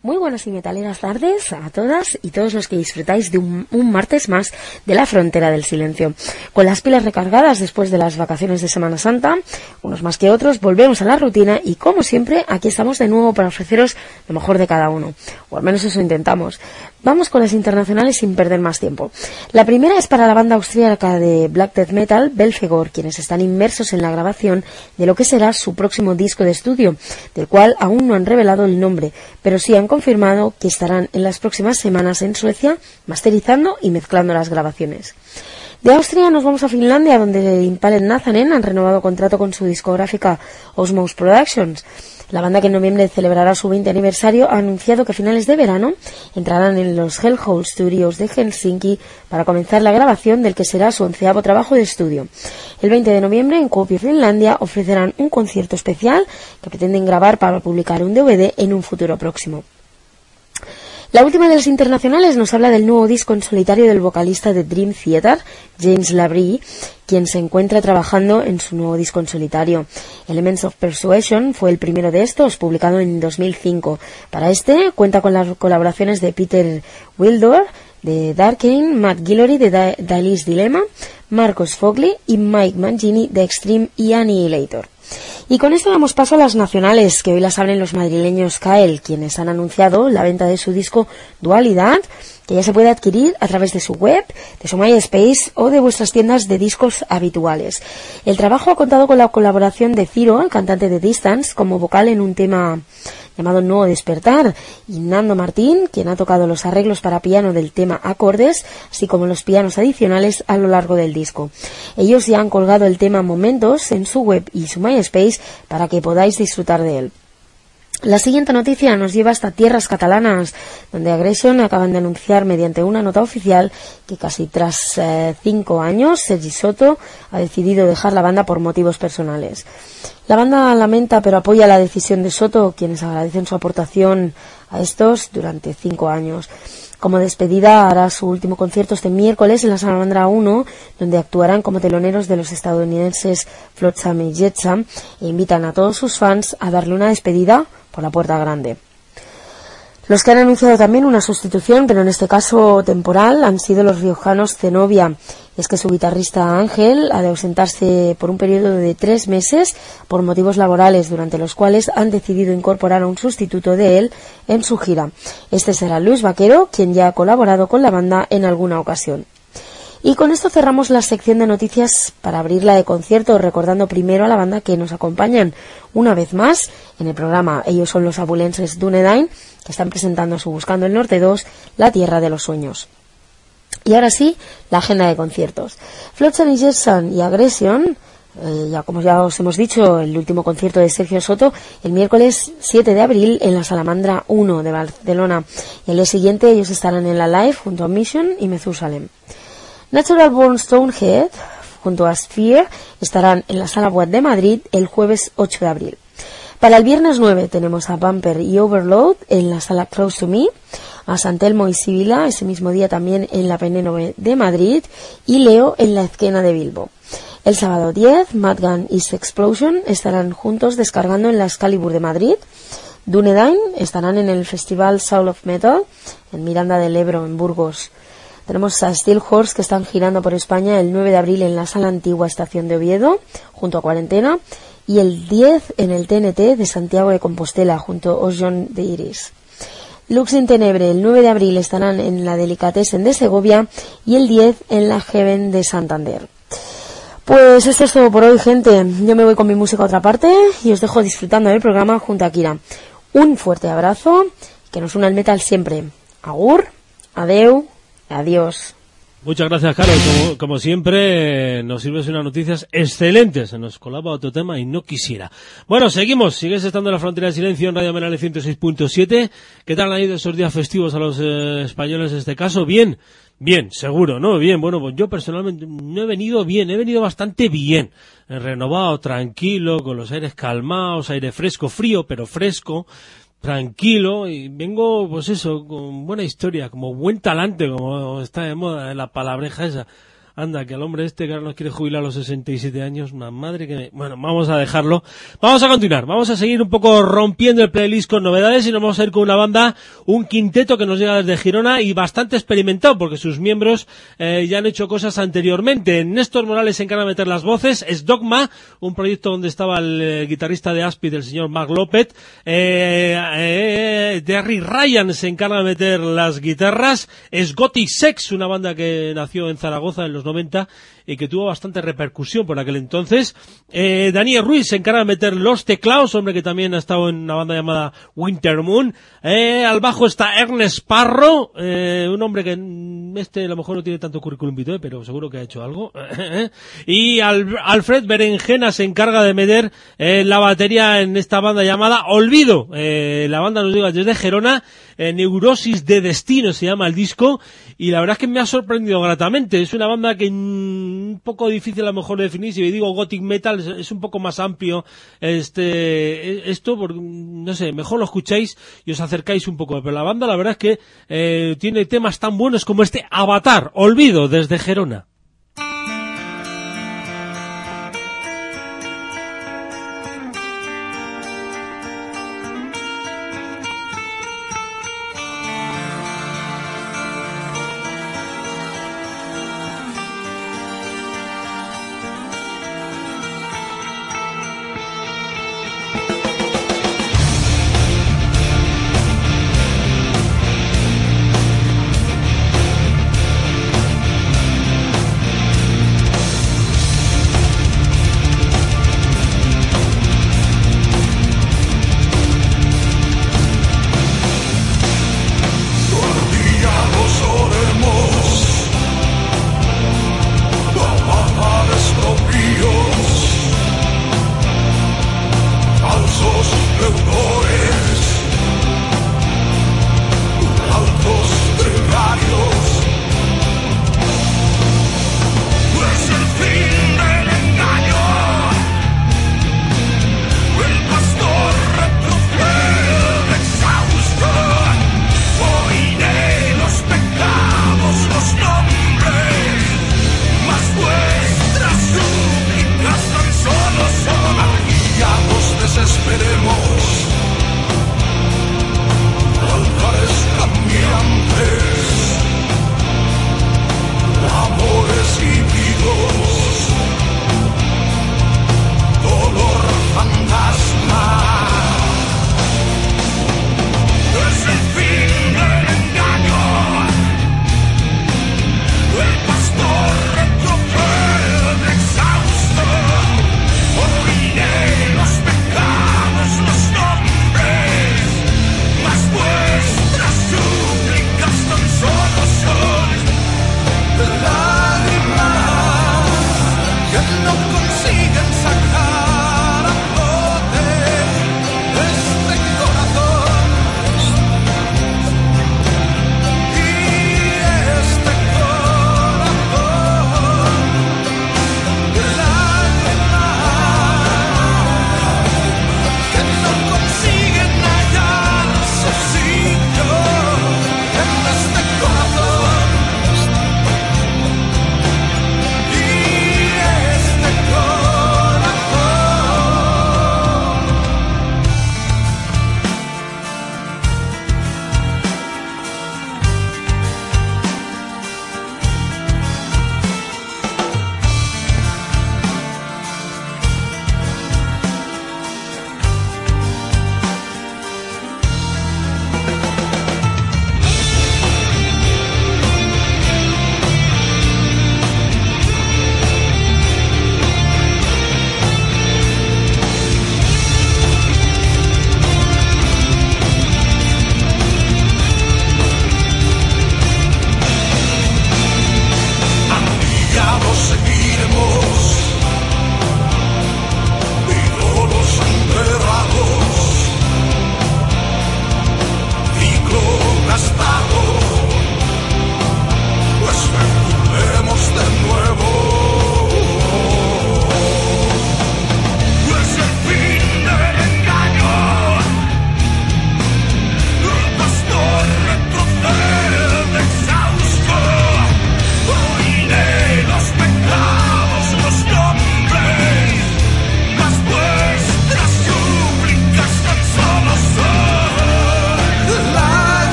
Muy buenas y metaleras tardes a todas y todos los que disfrutáis de un, un, martes más de la frontera del silencio. Con las pilas recargadas después de las vacaciones de Semana Santa, unos más que otros, volvemos a la rutina y como siempre aquí estamos de nuevo para ofreceros lo mejor de cada uno, o al menos eso intentamos. Vamos con las internacionales sin perder más tiempo. La primera es para la banda austríaca de Black Death Metal, Belfegor, quienes están inmersos en la grabación de lo que será su próximo disco de estudio, del cual aún no han revelado el nombre, pero sí han confirmado que estarán en las próximas semanas en Suecia masterizando y mezclando las grabaciones. De Austria nos vamos a Finlandia, donde Impaled Nazanen han renovado contrato con su discográfica Osmos Productions. La banda que en noviembre celebrará su 20 aniversario ha anunciado que a finales de verano entrarán en los Hellhole Studios de Helsinki para comenzar la grabación del que será su onceavo trabajo de estudio. El 20 de noviembre en Kuopio, Finlandia, ofrecerán un concierto especial que pretenden grabar para publicar un DVD en un futuro próximo. La última de las internacionales nos habla del nuevo disco en solitario del vocalista de Dream Theater, James Labrie, quien se encuentra trabajando en su nuevo disco en solitario. Elements of Persuasion fue el primero de estos, publicado en 2005. Para este cuenta con las colaboraciones de Peter Wildor, de Darkane, Matt Guillory de Dali's Dilemma, Marcos Fogley y Mike Mangini de Extreme y Annihilator. Y con esto damos paso a las nacionales, que hoy las abren los madrileños Kael, quienes han anunciado la venta de su disco Dualidad, que ya se puede adquirir a través de su web, de su MySpace o de vuestras tiendas de discos habituales. El trabajo ha contado con la colaboración de Ciro, el cantante de Distance, como vocal en un tema llamado Nuevo Despertar, y Nando Martín, quien ha tocado los arreglos para piano del tema Acordes, así como los pianos adicionales a lo largo del disco. Ellos ya han colgado el tema Momentos en su web y su MySpace para que podáis disfrutar de él. La siguiente noticia nos lleva hasta tierras catalanas, donde Aggression acaban de anunciar mediante una nota oficial que casi tras eh, cinco años Sergi Soto ha decidido dejar la banda por motivos personales. La banda lamenta pero apoya la decisión de Soto, quienes agradecen su aportación a estos durante cinco años. Como despedida hará su último concierto este miércoles en la Salamandra 1, donde actuarán como teloneros de los estadounidenses Flotsam y Jetsam e invitan a todos sus fans a darle una despedida por la puerta grande. Los que han anunciado también una sustitución, pero en este caso temporal, han sido los riojanos Zenobia. Es que su guitarrista Ángel ha de ausentarse por un periodo de tres meses por motivos laborales, durante los cuales han decidido incorporar a un sustituto de él en su gira. Este será Luis Vaquero, quien ya ha colaborado con la banda en alguna ocasión. Y con esto cerramos la sección de noticias para abrirla de concierto, recordando primero a la banda que nos acompañan una vez más en el programa. Ellos son los abulenses Dunedain, que están presentando su Buscando el Norte 2, La Tierra de los Sueños. Y ahora sí, la agenda de conciertos. Flotsam y Jetson y Aggression, eh, ya como ya os hemos dicho, el último concierto de Sergio Soto, el miércoles 7 de abril en la Salamandra 1 de Barcelona. Y el día siguiente ellos estarán en la live junto a Mission y Methusalem. Natural Born Stonehead, junto a Sphere, estarán en la Sala Boat de Madrid el jueves 8 de abril. Para el viernes 9 tenemos a Bumper y Overload en la Sala Close to Me, a Santelmo y Sibila ese mismo día también en la Penenove de Madrid y Leo en la Esquena de Bilbo. El sábado 10, Madgun y Explosion estarán juntos descargando en la Excalibur de Madrid. Dunedain estarán en el Festival Soul of Metal en Miranda del Ebro, en Burgos. Tenemos a Steel Horse que están girando por España el 9 de abril en la sala antigua estación de Oviedo, junto a Cuarentena, y el 10 en el TNT de Santiago de Compostela, junto a Osjon de Iris. Lux in Tenebre el 9 de abril estarán en la Delicatessen de Segovia y el 10 en la Heaven de Santander. Pues esto es todo por hoy, gente. Yo me voy con mi música a otra parte y os dejo disfrutando del programa junto a Kira. Un fuerte abrazo, que nos una el metal siempre. Agur, adeu, Adiós. Muchas gracias, Carlos. Como, siempre, nos sirves unas noticias excelentes. Se nos colaba otro tema y no quisiera. Bueno, seguimos. Sigues estando en la frontera de silencio en Radio Menal 106.7. ¿Qué tal han ido esos días festivos a los eh, españoles en este caso? Bien. Bien, seguro, ¿no? Bien, bueno, pues yo personalmente no he venido bien, he venido bastante bien, renovado, tranquilo, con los aires calmados, aire fresco, frío, pero fresco, tranquilo, y vengo, pues eso, con buena historia, como buen talante, como está de moda la palabreja esa. Anda, que el hombre este que ahora nos quiere jubilar a los 67 años, una madre que me... Bueno, vamos a dejarlo. Vamos a continuar, vamos a seguir un poco rompiendo el playlist con novedades y nos vamos a ir con una banda, un quinteto que nos llega desde Girona y bastante experimentado porque sus miembros eh, ya han hecho cosas anteriormente. Néstor Morales se encarga de meter las voces, es Dogma, un proyecto donde estaba el eh, guitarrista de Aspid, el señor Mark López. Eh, eh, Terry Ryan se encarga de meter las guitarras, es Gothic Sex, una banda que nació en Zaragoza en los 90 y que tuvo bastante repercusión por aquel entonces. Eh, Daniel Ruiz se encarga de meter los teclados, hombre que también ha estado en una banda llamada Winter Moon. Eh, al bajo está Ernest Parro, eh, un hombre que mm, este a lo mejor no tiene tanto currículum vitae, pero seguro que ha hecho algo. y Al- Alfred Berenjena se encarga de meter eh, la batería en esta banda llamada Olvido. Eh, la banda nos llega desde Gerona, eh, Neurosis de Destino se llama el disco, y la verdad es que me ha sorprendido gratamente. Es una banda que mm, un poco difícil a lo mejor de definir, si digo gothic metal es, un poco más amplio este esto, porque, no sé, mejor lo escucháis y os acercáis un poco. Pero la banda la verdad es que eh, tiene temas tan buenos como este Avatar, Olvido, desde Gerona.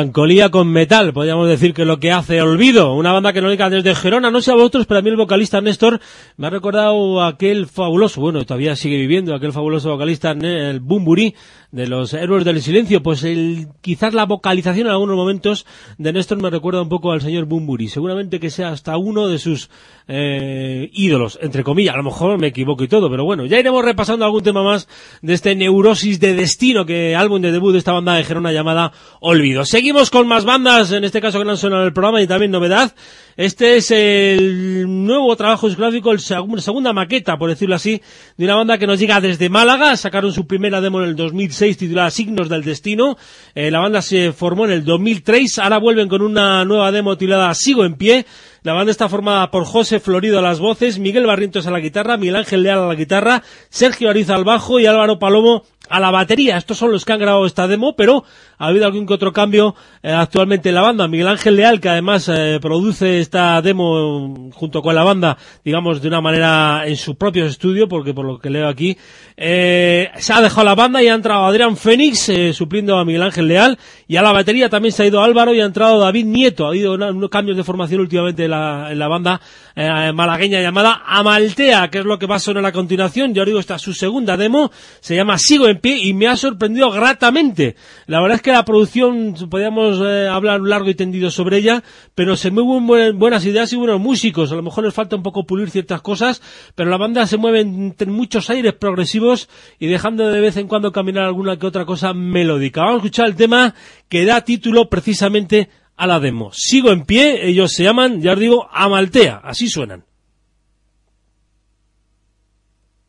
Melancolía con metal, podríamos decir que lo que hace Olvido, una banda que no diga desde Gerona, no sé a vosotros, pero a mí el vocalista Néstor me ha recordado aquel fabuloso, bueno, todavía sigue viviendo, aquel fabuloso vocalista, el Bumburi, de los Héroes del Silencio, pues el, quizás la vocalización en algunos momentos de Néstor me recuerda un poco al señor Bumburi, seguramente que sea hasta uno de sus eh, ídolos, entre comillas, a lo mejor me equivoco y todo, pero bueno, ya iremos repasando algún tema más de este neurosis de destino que álbum de debut de esta banda de Gerona llamada Olvido. Seguimos con más bandas, en este caso que no han en el programa y también novedad. Este es el nuevo trabajo discográfico, el segunda maqueta, por decirlo así, de una banda que nos llega desde Málaga. Sacaron su primera demo en el 2006 titulada Signos del Destino. Eh, la banda se formó en el 2003. Ahora vuelven con una nueva demo titulada Sigo en pie. La banda está formada por José Florido a las voces, Miguel Barrientos a la guitarra, Miguel Ángel Leal a la guitarra, Sergio Ariza al bajo y Álvaro Palomo a la batería. Estos son los que han grabado esta demo, pero ha habido algún que otro cambio eh, actualmente en la banda. Miguel Ángel Leal, que además eh, produce esta demo junto con la banda, digamos, de una manera en su propio estudio, porque por lo que leo aquí, eh, se ha dejado la banda y ha entrado Adrián Fénix, supliendo a Miguel Ángel Leal, y a la batería también se ha ido Álvaro y ha entrado David Nieto. Ha habido unos cambios de formación últimamente en la, en la banda malagueña llamada Amaltea, que es lo que va a sonar a continuación. Ya os digo, esta es su segunda demo, se llama Sigo en pie y me ha sorprendido gratamente. La verdad es que la producción, podríamos eh, hablar largo y tendido sobre ella, pero se mueven buenas ideas y buenos músicos. A lo mejor les falta un poco pulir ciertas cosas, pero la banda se mueve en, muchos aires progresivos y dejando de vez en cuando caminar alguna que otra cosa melódica. Vamos a escuchar el tema que da título precisamente a la demo. Sigo en pie, ellos se llaman, ya os digo, Amaltea, así suenan.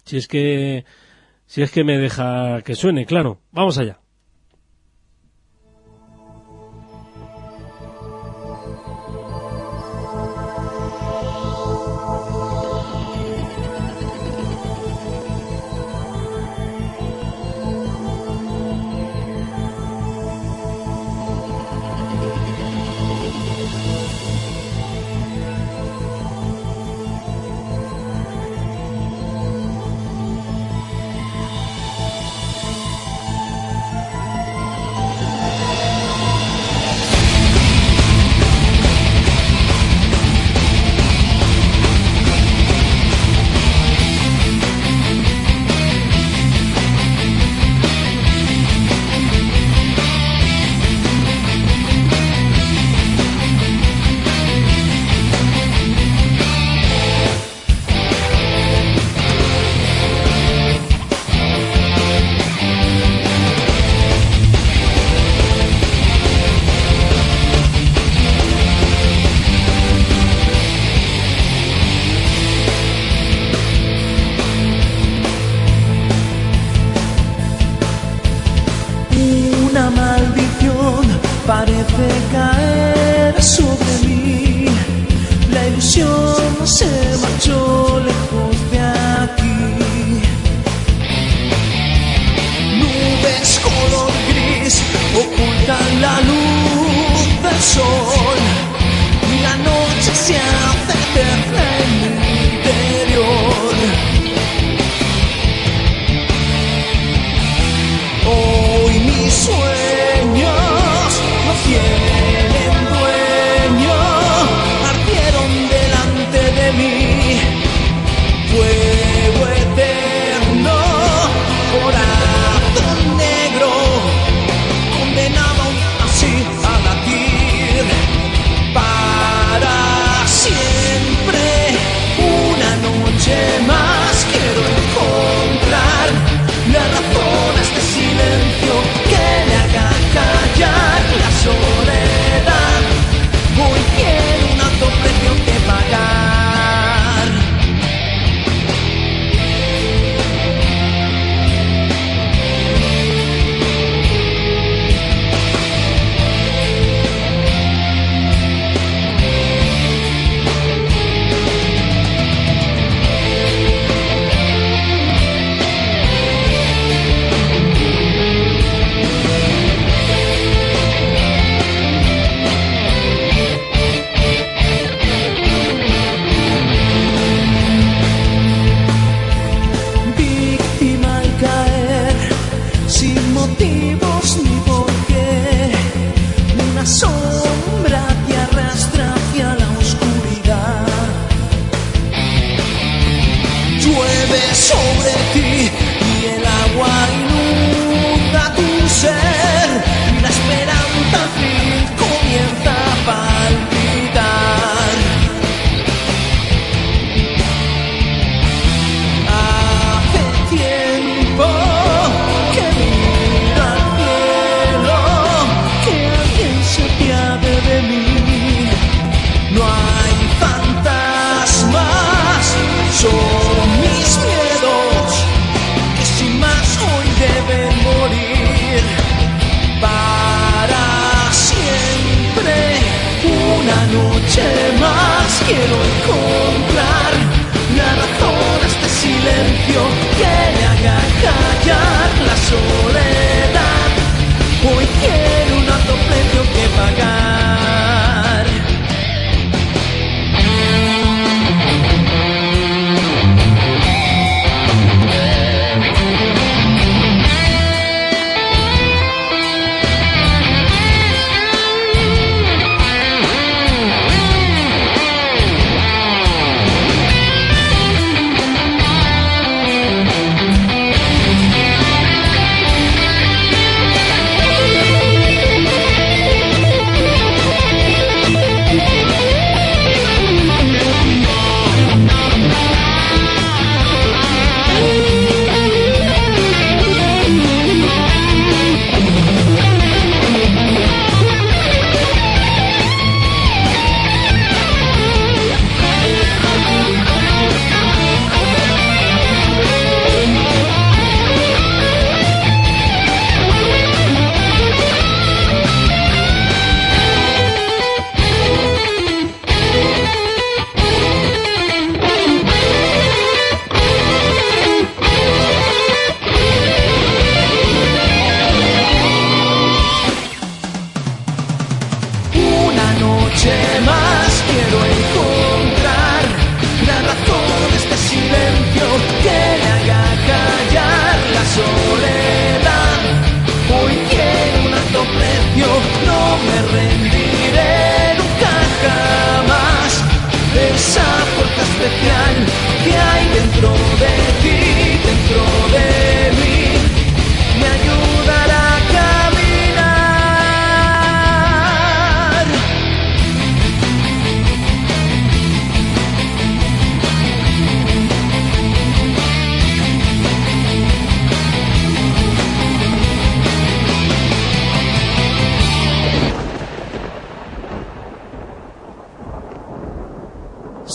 Si es que si es que me deja que suene, claro. Vamos allá.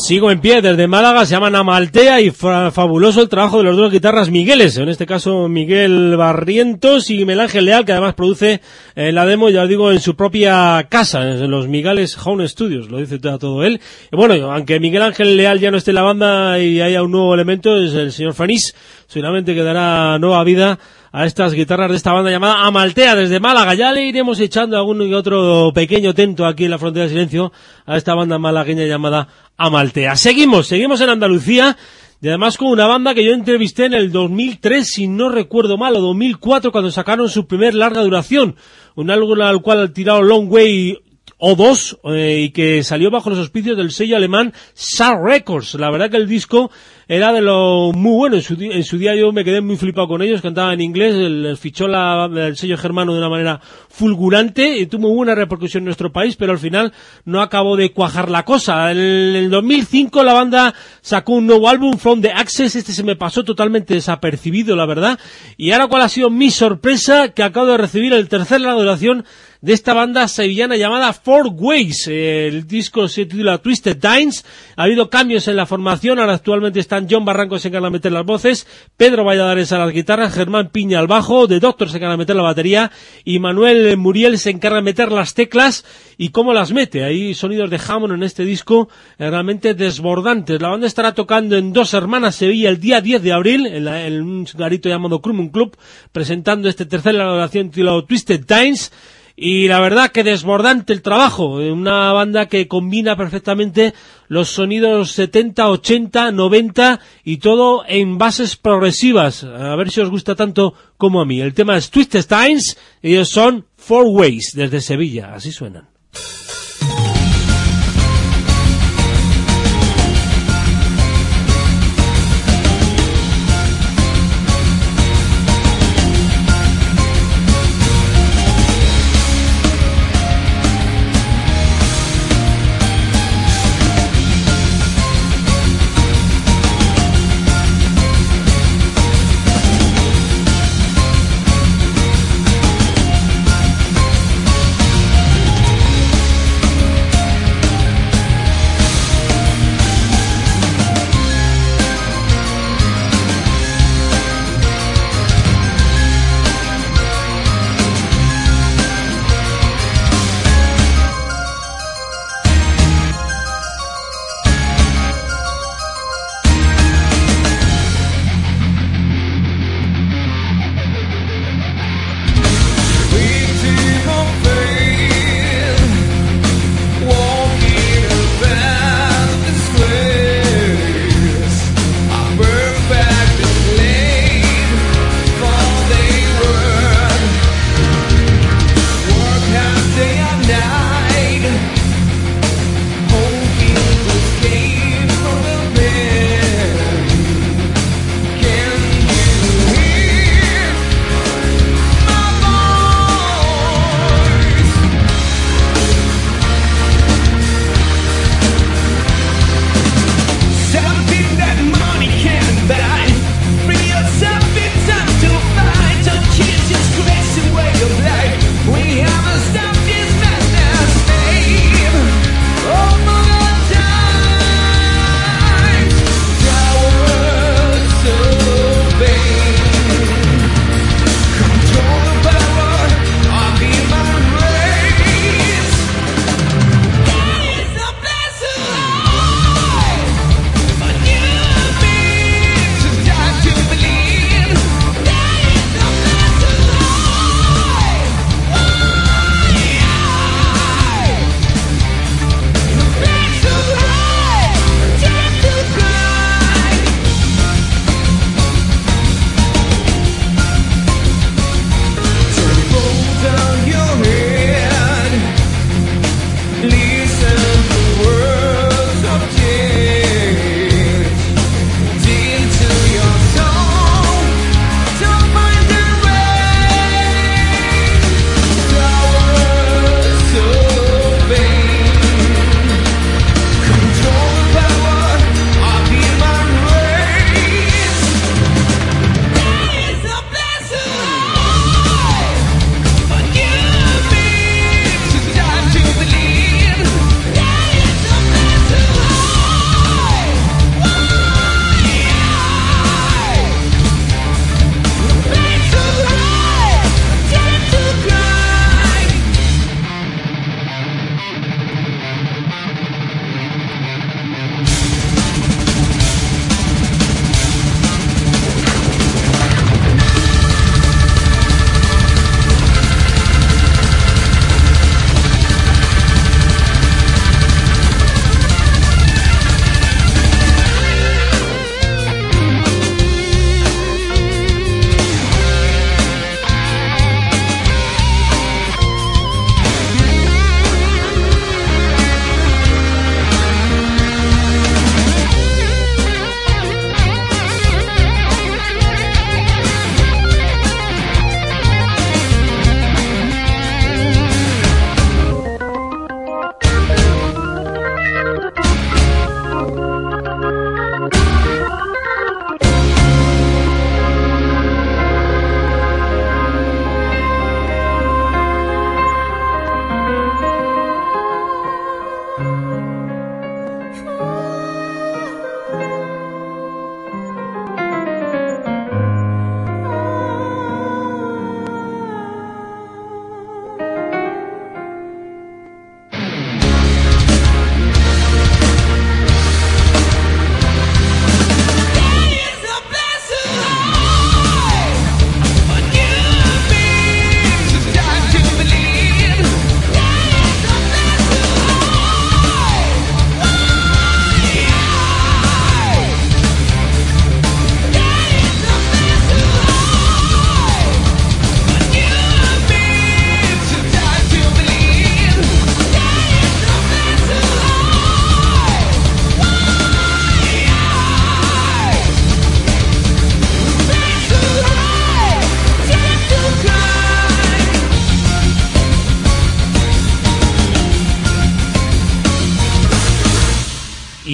Sigo en pie desde Málaga, se llaman Amaltea y fa- fabuloso el trabajo de los dos guitarras Migueles, en este caso Miguel Barrientos y Miguel Ángel Leal, que además produce eh, la demo, ya os digo, en su propia casa, en los Migueles Home Studios, lo dice todo, él. Y bueno, aunque Miguel Ángel Leal ya no esté en la banda y haya un nuevo elemento, es el señor Fanís, seguramente que dará nueva vida a estas guitarras de esta banda llamada Amaltea desde Málaga. Ya le iremos echando algún y otro pequeño tento aquí en la frontera del silencio a esta banda malagueña llamada Amaltea. Seguimos, seguimos en Andalucía. Y además con una banda que yo entrevisté en el 2003, si no recuerdo mal, o 2004, cuando sacaron su primer larga duración. Un álbum al cual tirado Long Way o dos eh, y que salió bajo los auspicios del sello alemán Sar Records. La verdad que el disco era de lo muy bueno. En su, en su día yo me quedé muy flipado con ellos, cantaba en inglés, el, fichó la, el sello germano de una manera fulgurante y tuvo buena repercusión en nuestro país, pero al final no acabó de cuajar la cosa. En el 2005 la banda sacó un nuevo álbum, From the Access, este se me pasó totalmente desapercibido, la verdad. Y ahora cuál ha sido mi sorpresa, que acabo de recibir el tercer larga duración de esta banda sevillana llamada Four Ways. El disco se titula Twisted Times. Ha habido cambios en la formación. Ahora actualmente están John Barranco se encarga de meter las voces, Pedro Valladares a las guitarras, Germán Piña al bajo, The Doctor se encarga de meter la batería y Manuel Muriel se encarga de meter las teclas y cómo las mete. Hay sonidos de Hammond en este disco eh, realmente desbordantes. La banda estará tocando en Dos Hermanas Sevilla el día 10 de abril en, la- en un garito llamado Crumum Club presentando este tercer elaboración titulado Twisted Times. Y la verdad que desbordante el trabajo, eh, una banda que combina perfectamente los sonidos 70, 80, 90 y todo en bases progresivas. A ver si os gusta tanto como a mí. El tema es Twisted Times y ellos son Four Ways desde Sevilla, así suenan.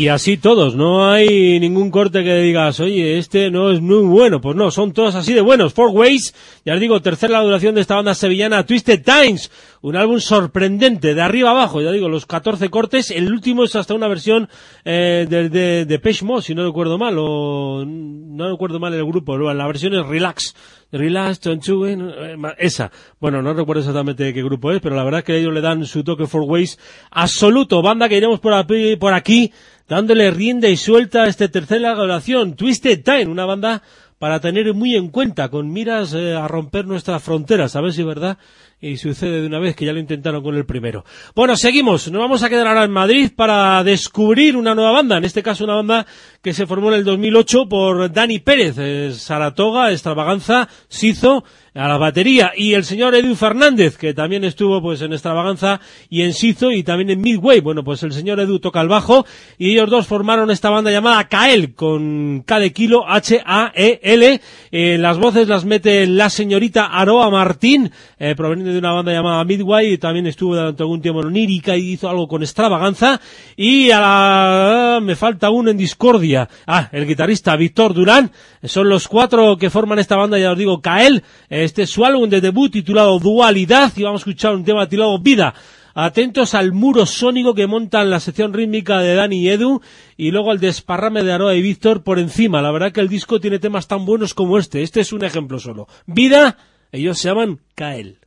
Y así todos, no hay ningún corte que digas, oye, este no es muy bueno. Pues no, son todos así de buenos. Four Ways, ya os digo, tercera la duración de esta banda sevillana, Twisted Times, un álbum sorprendente, de arriba abajo, ya digo, los 14 cortes, el último es hasta una versión eh, de, de, de Mode, si no recuerdo mal, o no recuerdo mal el grupo, la versión es Relax, Relax, you, eh, esa. Bueno, no recuerdo exactamente qué grupo es, pero la verdad es que ellos le dan su toque Four Ways absoluto. Banda que iremos por aquí, por aquí dándole rienda y suelta a este tercera grabación, Twisted Time, una banda para tener muy en cuenta, con miras eh, a romper nuestras fronteras, a ver si es verdad y sucede de una vez que ya lo intentaron con el primero. Bueno, seguimos. Nos vamos a quedar ahora en Madrid para descubrir una nueva banda. En este caso, una banda que se formó en el 2008 por Dani Pérez, eh, Saratoga, Extravaganza, Sizo, a la batería y el señor Edu Fernández que también estuvo pues en Extravaganza y en Sizo y también en Midway bueno pues el señor Edu toca el bajo y ellos dos formaron esta banda llamada Kael con K de kilo H-A-E-L eh, las voces las mete la señorita Aroa Martín eh, proveniente de una banda llamada Midway también estuvo durante algún tiempo en Onírica y hizo algo con Extravaganza y a la... me falta uno en Discordia ah el guitarrista Víctor Durán son los cuatro que forman esta banda ya os digo Kael este es su álbum de debut titulado Dualidad y vamos a escuchar un tema titulado Vida. Atentos al muro sónico que montan la sección rítmica de Dani y Edu y luego al desparrame de Aroa y Víctor por encima. La verdad que el disco tiene temas tan buenos como este. Este es un ejemplo solo. Vida, ellos se llaman Kael.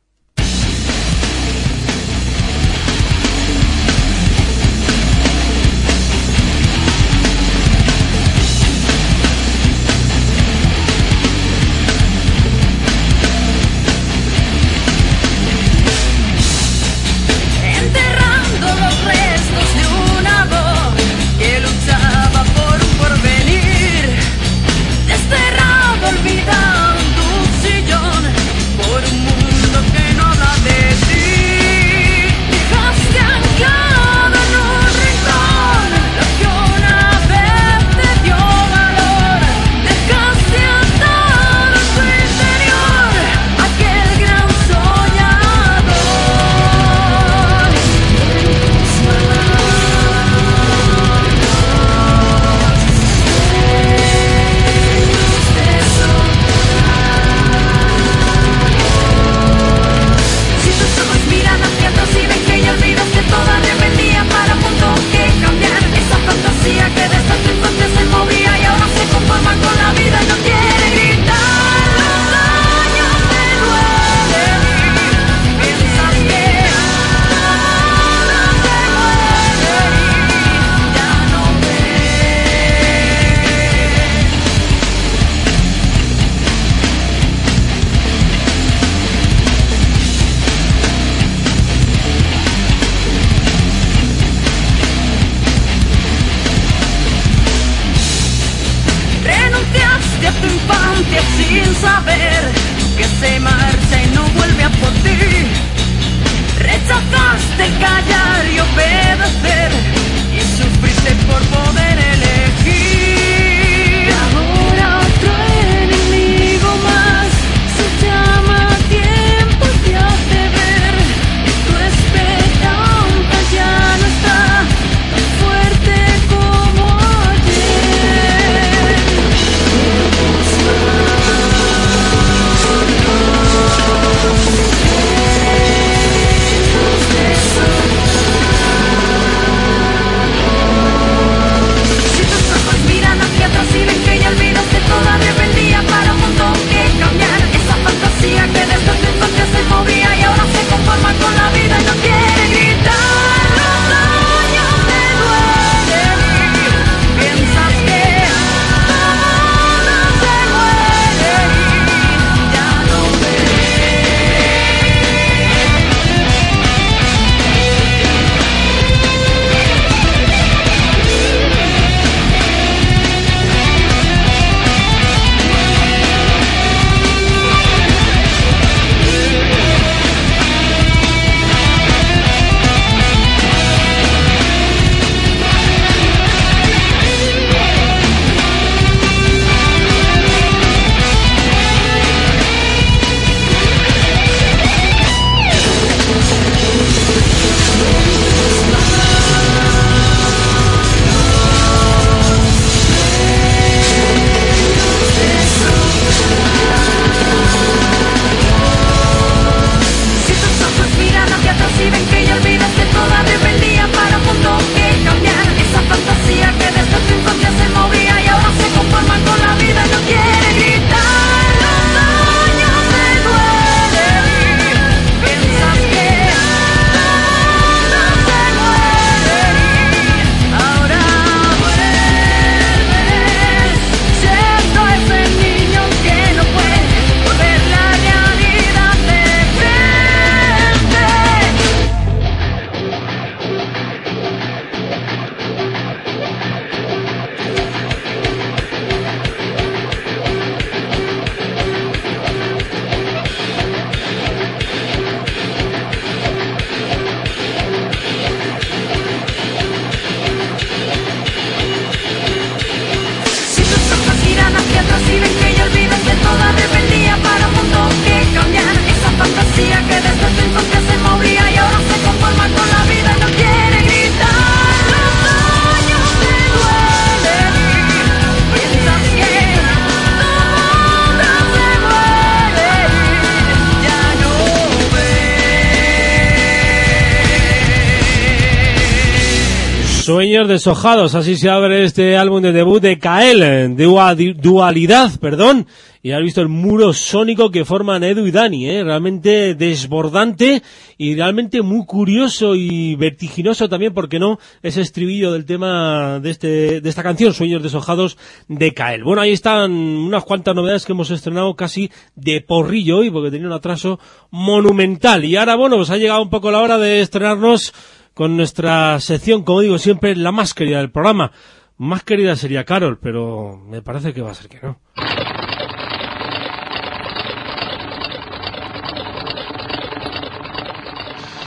de tu infancia sin saber que se marcha y no vuelve a por ti. Rechazaste callar y obedecer y sufriste por poder elegir. Deshojados, así se abre este álbum de debut de Kael, de Dualidad, perdón. Y has visto el muro sónico que forman Edu y Dani, ¿eh? realmente desbordante y realmente muy curioso y vertiginoso también, porque no, ese estribillo del tema de, este, de esta canción, Sueños deshojados de Kael. Bueno, ahí están unas cuantas novedades que hemos estrenado casi de porrillo hoy, porque tenía un atraso monumental. Y ahora, bueno, pues ha llegado un poco la hora de estrenarnos con nuestra sección, como digo siempre, la más querida del programa. Más querida sería Carol, pero me parece que va a ser que no.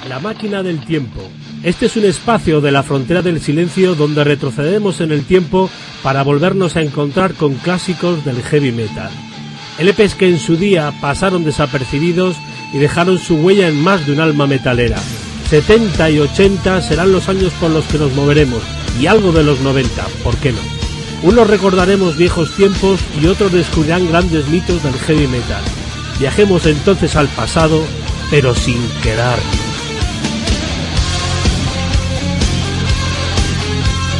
La máquina del tiempo. Este es un espacio de la frontera del silencio donde retrocedemos en el tiempo para volvernos a encontrar con clásicos del heavy metal. LPs que en su día pasaron desapercibidos y dejaron su huella en más de un alma metalera. 70 y 80 serán los años por los que nos moveremos, y algo de los 90, ¿por qué no? Unos recordaremos viejos tiempos y otros descubrirán grandes mitos del heavy metal. Viajemos entonces al pasado, pero sin quedar.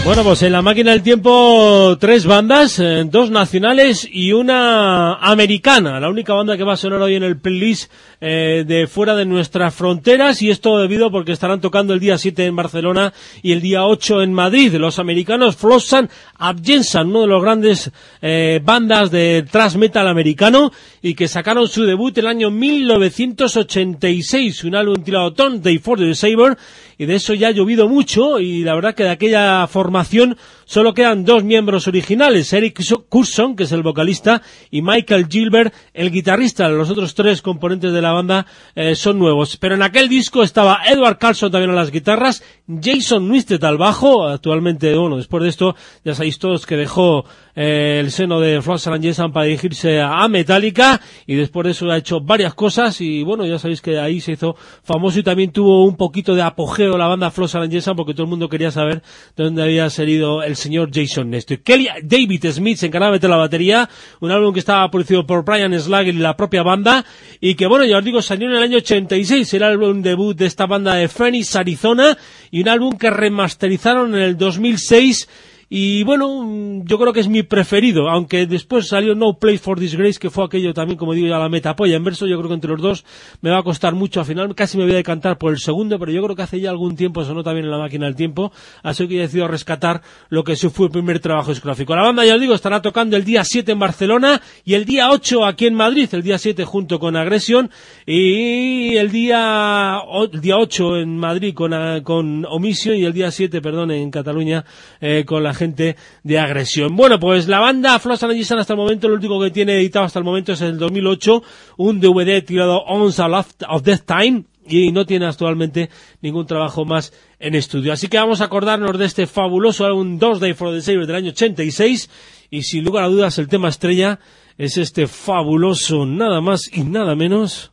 Bueno, pues en la máquina del tiempo tres bandas, eh, dos nacionales y una americana, la única banda que va a sonar hoy en el playlist eh, de fuera de nuestras fronteras y esto debido porque estarán tocando el día 7 en Barcelona y el día 8 en Madrid. Los americanos Flossan Abjensan, uno de los grandes eh, bandas de thrash metal americano y que sacaron su debut el año 1986, un álbum titulado Tom Day for the Saber y de eso ya ha llovido mucho y la verdad que de aquella formación solo quedan dos miembros originales, Eric Curson, que es el vocalista, y Michael Gilbert, el guitarrista. Los otros tres componentes de la banda eh, son nuevos. Pero en aquel disco estaba Edward Carlson también a las guitarras, Jason Newsted al bajo, actualmente, bueno, después de esto, ya sabéis todos que dejó eh, el seno de Florence Jason para dirigirse a Metallica y después de eso ha hecho varias cosas y bueno, ya sabéis que ahí se hizo famoso y también tuvo un poquito de apogeo la banda Florence Jason porque todo el mundo quería saber de dónde había salido el señor Jason Nestor. Kelly David Smith se de la batería, un álbum que estaba producido por Brian Slager y la propia banda y que bueno, ya os digo, salió en el año 86, el álbum debut de esta banda de Phoenix, Arizona y un álbum que remasterizaron en el 2006 y bueno, yo creo que es mi preferido, aunque después salió No Place for Disgrace, que fue aquello también, como digo, ya la metapolla en verso. Yo creo que entre los dos me va a costar mucho. Al final casi me voy a decantar por el segundo, pero yo creo que hace ya algún tiempo sonó también en la máquina del tiempo. Así que he decidido rescatar lo que fue el primer trabajo discográfico. La banda, ya os digo, estará tocando el día 7 en Barcelona y el día 8 aquí en Madrid. El día 7 junto con Agresión y el día, el día 8 en Madrid con, con y el día 7, perdón, en Cataluña eh, con la gente de agresión. Bueno, pues la banda Floss and hasta el momento, lo último que tiene editado hasta el momento es el 2008, un DVD tirado On the of Death Time, y no tiene actualmente ningún trabajo más en estudio. Así que vamos a acordarnos de este fabuloso álbum Dos Day for the Savior del año 86 y sin lugar a dudas el tema estrella es este fabuloso nada más y nada menos.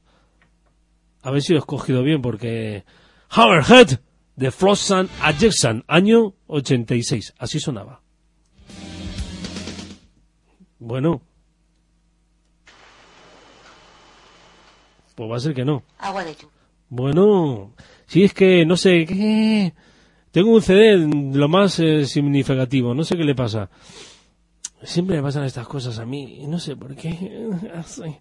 A ver si he escogido bien porque Hammerhead de Flossan a Jackson, año 86. Así sonaba. Bueno. Pues va a ser que no. Agua de Bueno, si es que no sé qué. Tengo un CD lo más eh, significativo, no sé qué le pasa. Siempre me pasan estas cosas a mí, y no sé por qué.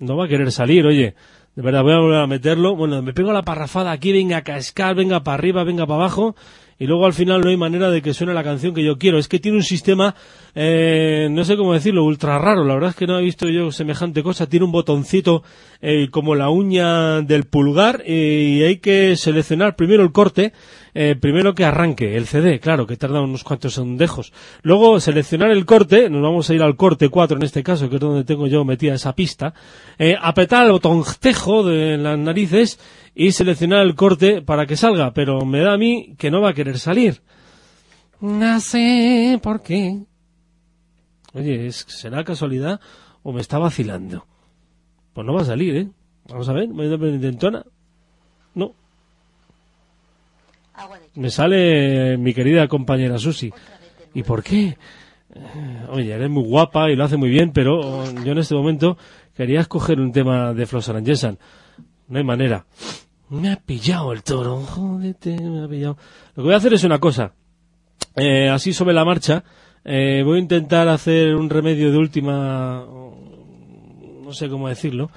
No va a querer salir, oye. De verdad, voy a volver a meterlo. Bueno, me pego la parrafada aquí, venga a cascar, venga para arriba, venga para abajo. Y luego al final no hay manera de que suene la canción que yo quiero. Es que tiene un sistema, eh, no sé cómo decirlo, ultra raro. La verdad es que no he visto yo semejante cosa. Tiene un botoncito eh, como la uña del pulgar y hay que seleccionar primero el corte eh, primero que arranque el CD, claro, que tarda unos cuantos segundejos. Luego seleccionar el corte, nos vamos a ir al corte 4 en este caso, que es donde tengo yo metida esa pista, eh, apretar el botón tejo de las narices y seleccionar el corte para que salga, pero me da a mí que no va a querer salir. No sé por qué. Oye, ¿será casualidad o me está vacilando? Pues no va a salir, ¿eh? Vamos a ver, me intentona. No, me sale mi querida compañera Susi. ¿Y por qué? Eh, oye, eres muy guapa y lo hace muy bien, pero yo en este momento quería escoger un tema de Flossan Jessan. No hay manera. Me ha pillado el toro, jódete, me ha pillado. Lo que voy a hacer es una cosa. Eh, así sobre la marcha, eh, voy a intentar hacer un remedio de última, no sé cómo decirlo.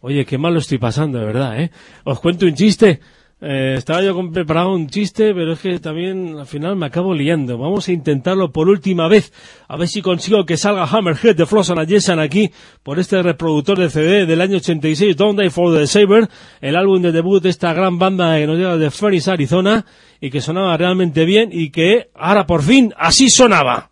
Oye, qué mal lo estoy pasando, de verdad, ¿eh? Os cuento un chiste. Eh, estaba yo preparado un chiste, pero es que también al final me acabo liando. Vamos a intentarlo por última vez. A ver si consigo que salga Hammerhead de Flossan and Jessan aquí por este reproductor de CD del año 86, Don't Die for the Saber, el álbum de debut de esta gran banda que nos llega de Phoenix, Arizona, y que sonaba realmente bien y que ahora por fin así sonaba.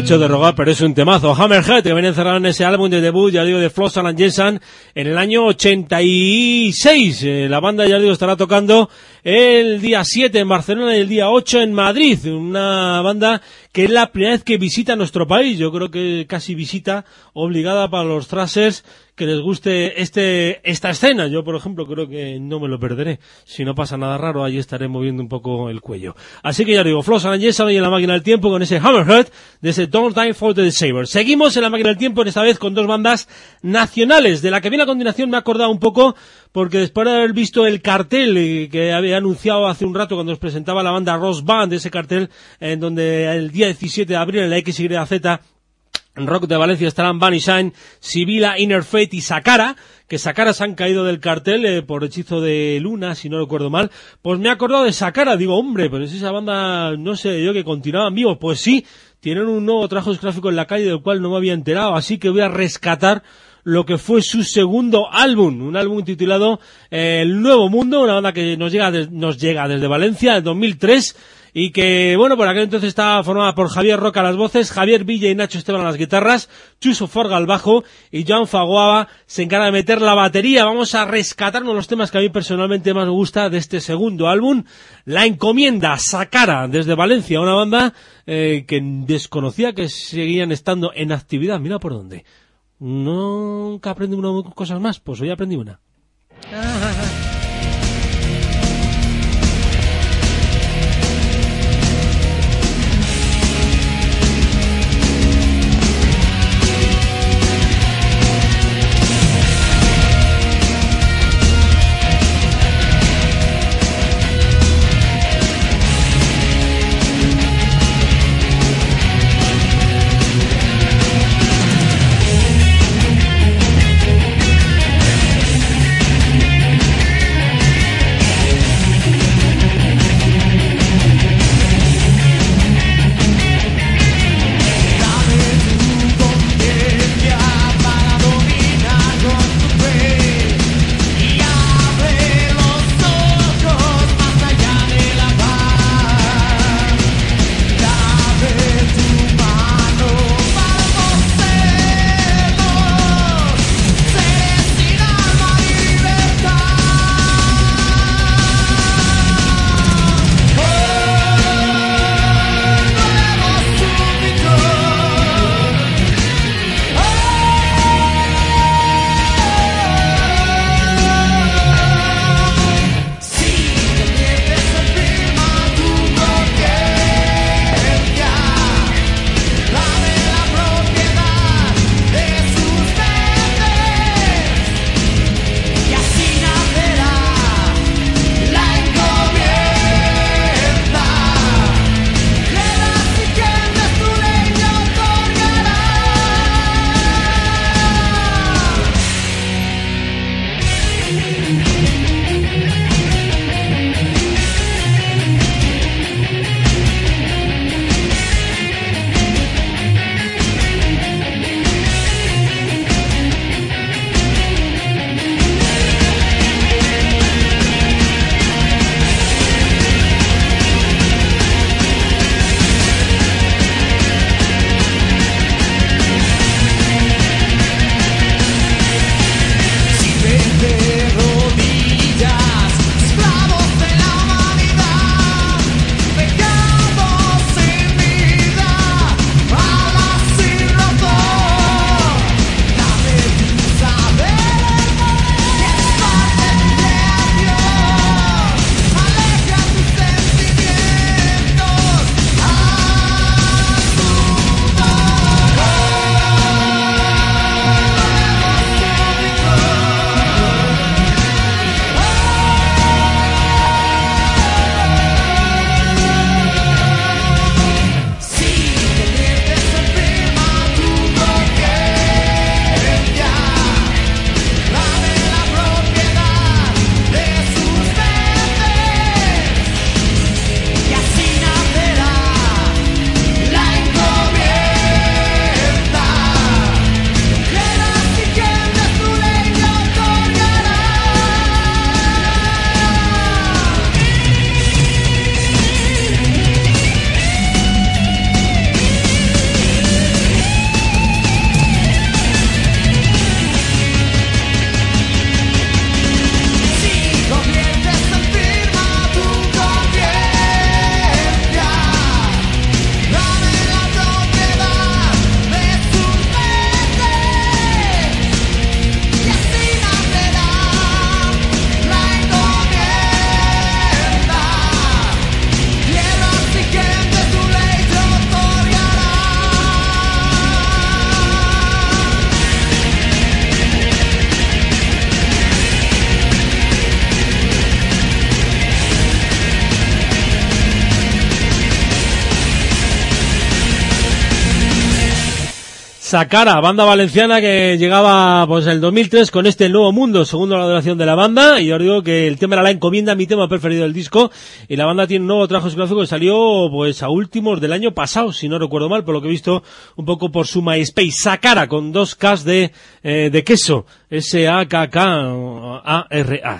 Hecho de rogar, pero es un temazo. Hammerhead, que viene encerrado en ese álbum de debut, ya digo, de Flossan and Jensen, en el año 86. Eh, la banda, ya digo, estará tocando el día 7 en Barcelona y el día 8 en Madrid. Una banda que es la primera vez que visita nuestro país. Yo creo que casi visita obligada para los thrashers que les guste este esta escena. Yo, por ejemplo, creo que no me lo perderé. Si no pasa nada raro, allí estaré moviendo un poco el cuello. Así que ya digo, Floss and y en la máquina del tiempo con ese Hammerhead de ese Don't Time for the Saber. Seguimos en la máquina del tiempo, en esta vez con dos bandas nacionales. De la que viene a continuación me he acordado un poco porque después de haber visto el cartel eh, que había anunciado hace un rato cuando nos presentaba la banda Ross Band, ese cartel en donde el día 17 de abril en la XYZ Rock de Valencia estarán Bunny Shine, Sibila, Inner Fate y Sakara, que Sakara se han caído del cartel eh, por hechizo de Luna, si no recuerdo mal. Pues me he acordado de Sakara, digo, hombre, pero es esa banda, no sé yo, que continuaban vivos. Pues sí, tienen un nuevo trabajo discográfico en la calle del cual no me había enterado, así que voy a rescatar lo que fue su segundo álbum, un álbum titulado eh, El Nuevo Mundo, una banda que nos llega, nos llega desde Valencia en 2003 y que, bueno, por aquel entonces estaba formada por Javier Roca las voces, Javier Villa y Nacho Esteban a las guitarras, Chuso Forga al bajo y Joan Faguaba se encarga de meter la batería. Vamos a rescatar uno de los temas que a mí personalmente más me gusta de este segundo álbum, La Encomienda, Sakara, desde Valencia, una banda eh, que desconocía que seguían estando en actividad. Mira por dónde. Nunca aprendí una cosas más, pues hoy aprendí una. Sacara, banda valenciana que llegaba pues el 2003 con este Nuevo Mundo, segundo la duración de la banda, y os digo que el tema era la encomienda, mi tema preferido del disco, y la banda tiene un nuevo trabajo que salió pues a últimos del año pasado, si no recuerdo mal, por lo que he visto un poco por su MySpace, Sacara, con dos Ks de, eh, de queso, S-A-K-K-A-R-A,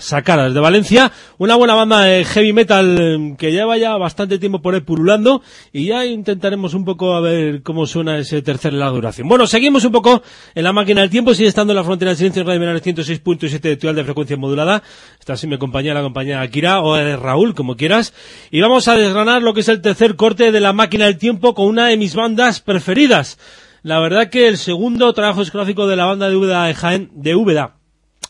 Sacara, desde Valencia, una buena banda de heavy metal eh, que lleva ya bastante tiempo por ahí pululando, y ya intentaremos un poco a ver cómo suena ese tercer la duración. Bueno, seguimos un poco en la máquina del tiempo, sigue estando en la frontera del silencio en Radio Menor 106.7 de actual de frecuencia modulada. Está así mi compañera, la compañera Akira, o eres Raúl, como quieras. Y vamos a desgranar lo que es el tercer corte de la máquina del tiempo con una de mis bandas preferidas. La verdad que el segundo trabajo discográfico de la banda de Úbeda de Jaén, de Úbeda,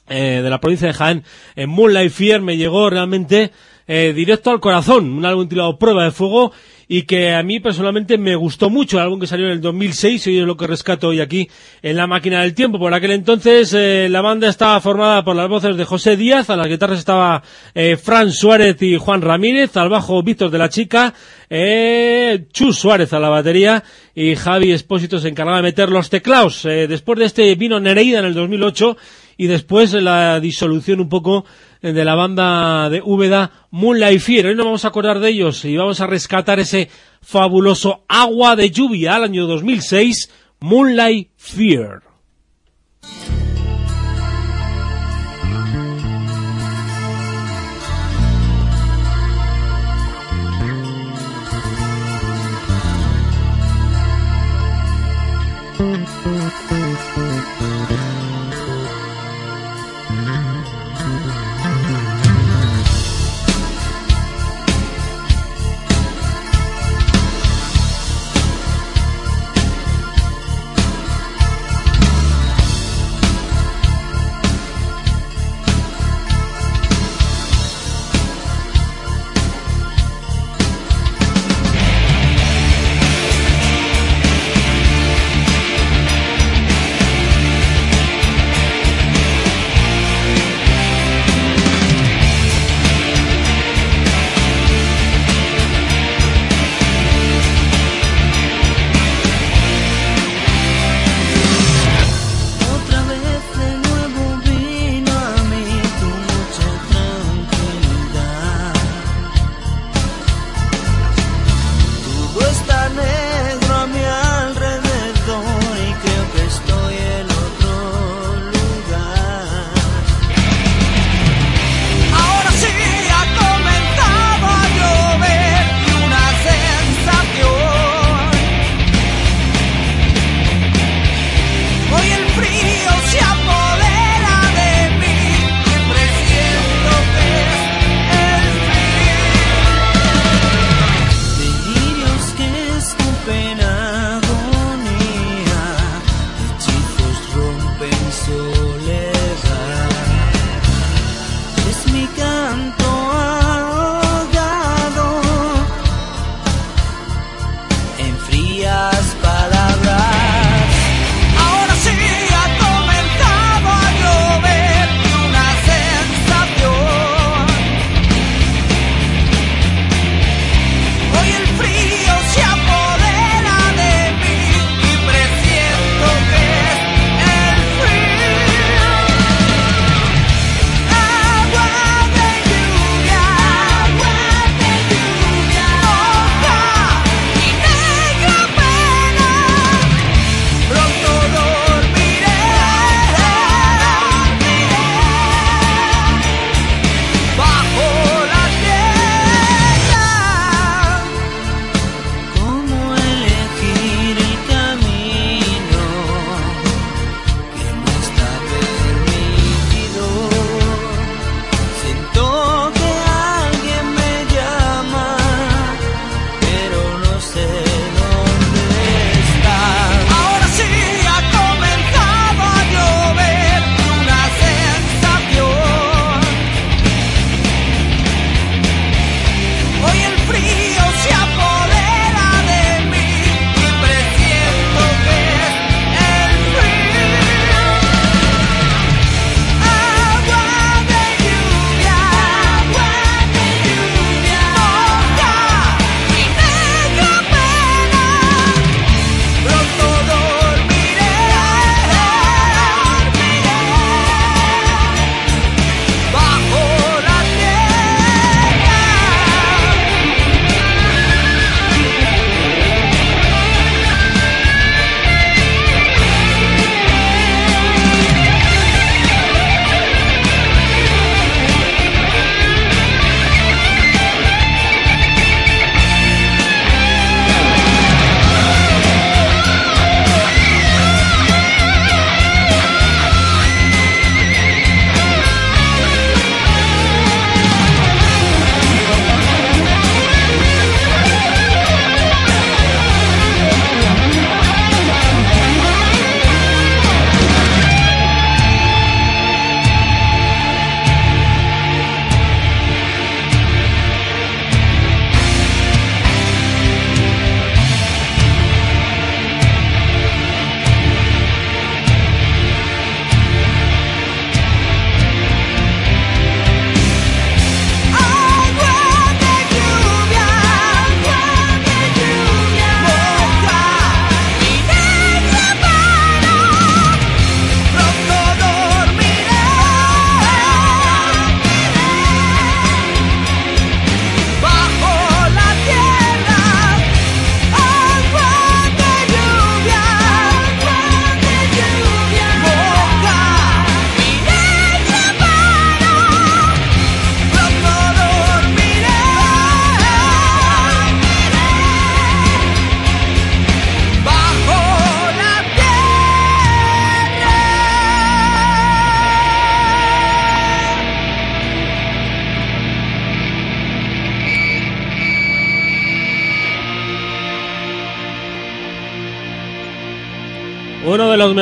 eh, de la provincia de Jaén, en Moonlight Fear, me llegó realmente eh, directo al corazón. Un álbum titulado Prueba de Fuego y que a mí personalmente me gustó mucho, el álbum que salió en el 2006 y es lo que rescato hoy aquí en la máquina del tiempo. Por aquel entonces eh, la banda estaba formada por las voces de José Díaz, a las guitarras estaba eh, Fran Suárez y Juan Ramírez, al bajo Víctor de la Chica, eh, Chus Suárez a la batería y Javi Espósito se encargaba de meter los teclados. Eh, después de este vino Nereida en el 2008 y después la disolución un poco de la banda de Úbeda Moonlight Fear. Hoy no vamos a acordar de ellos y vamos a rescatar ese fabuloso Agua de Lluvia al año 2006, Moonlight Fear.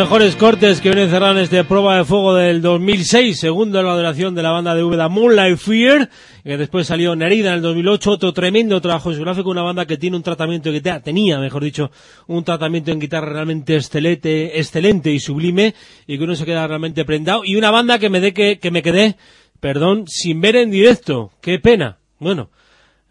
Mejores cortes que viene cerrado en este prueba de fuego del 2006, segundo en la duración de la banda de Úbeda Moonlight Fear, que después salió Nerida en el 2008, otro tremendo trabajo discográfico, una banda que tiene un tratamiento que tenía, mejor dicho, un tratamiento en guitarra realmente excelente, excelente y sublime, y que uno se queda realmente prendado, y una banda que me dé que, que me quedé, perdón, sin ver en directo, qué pena. Bueno,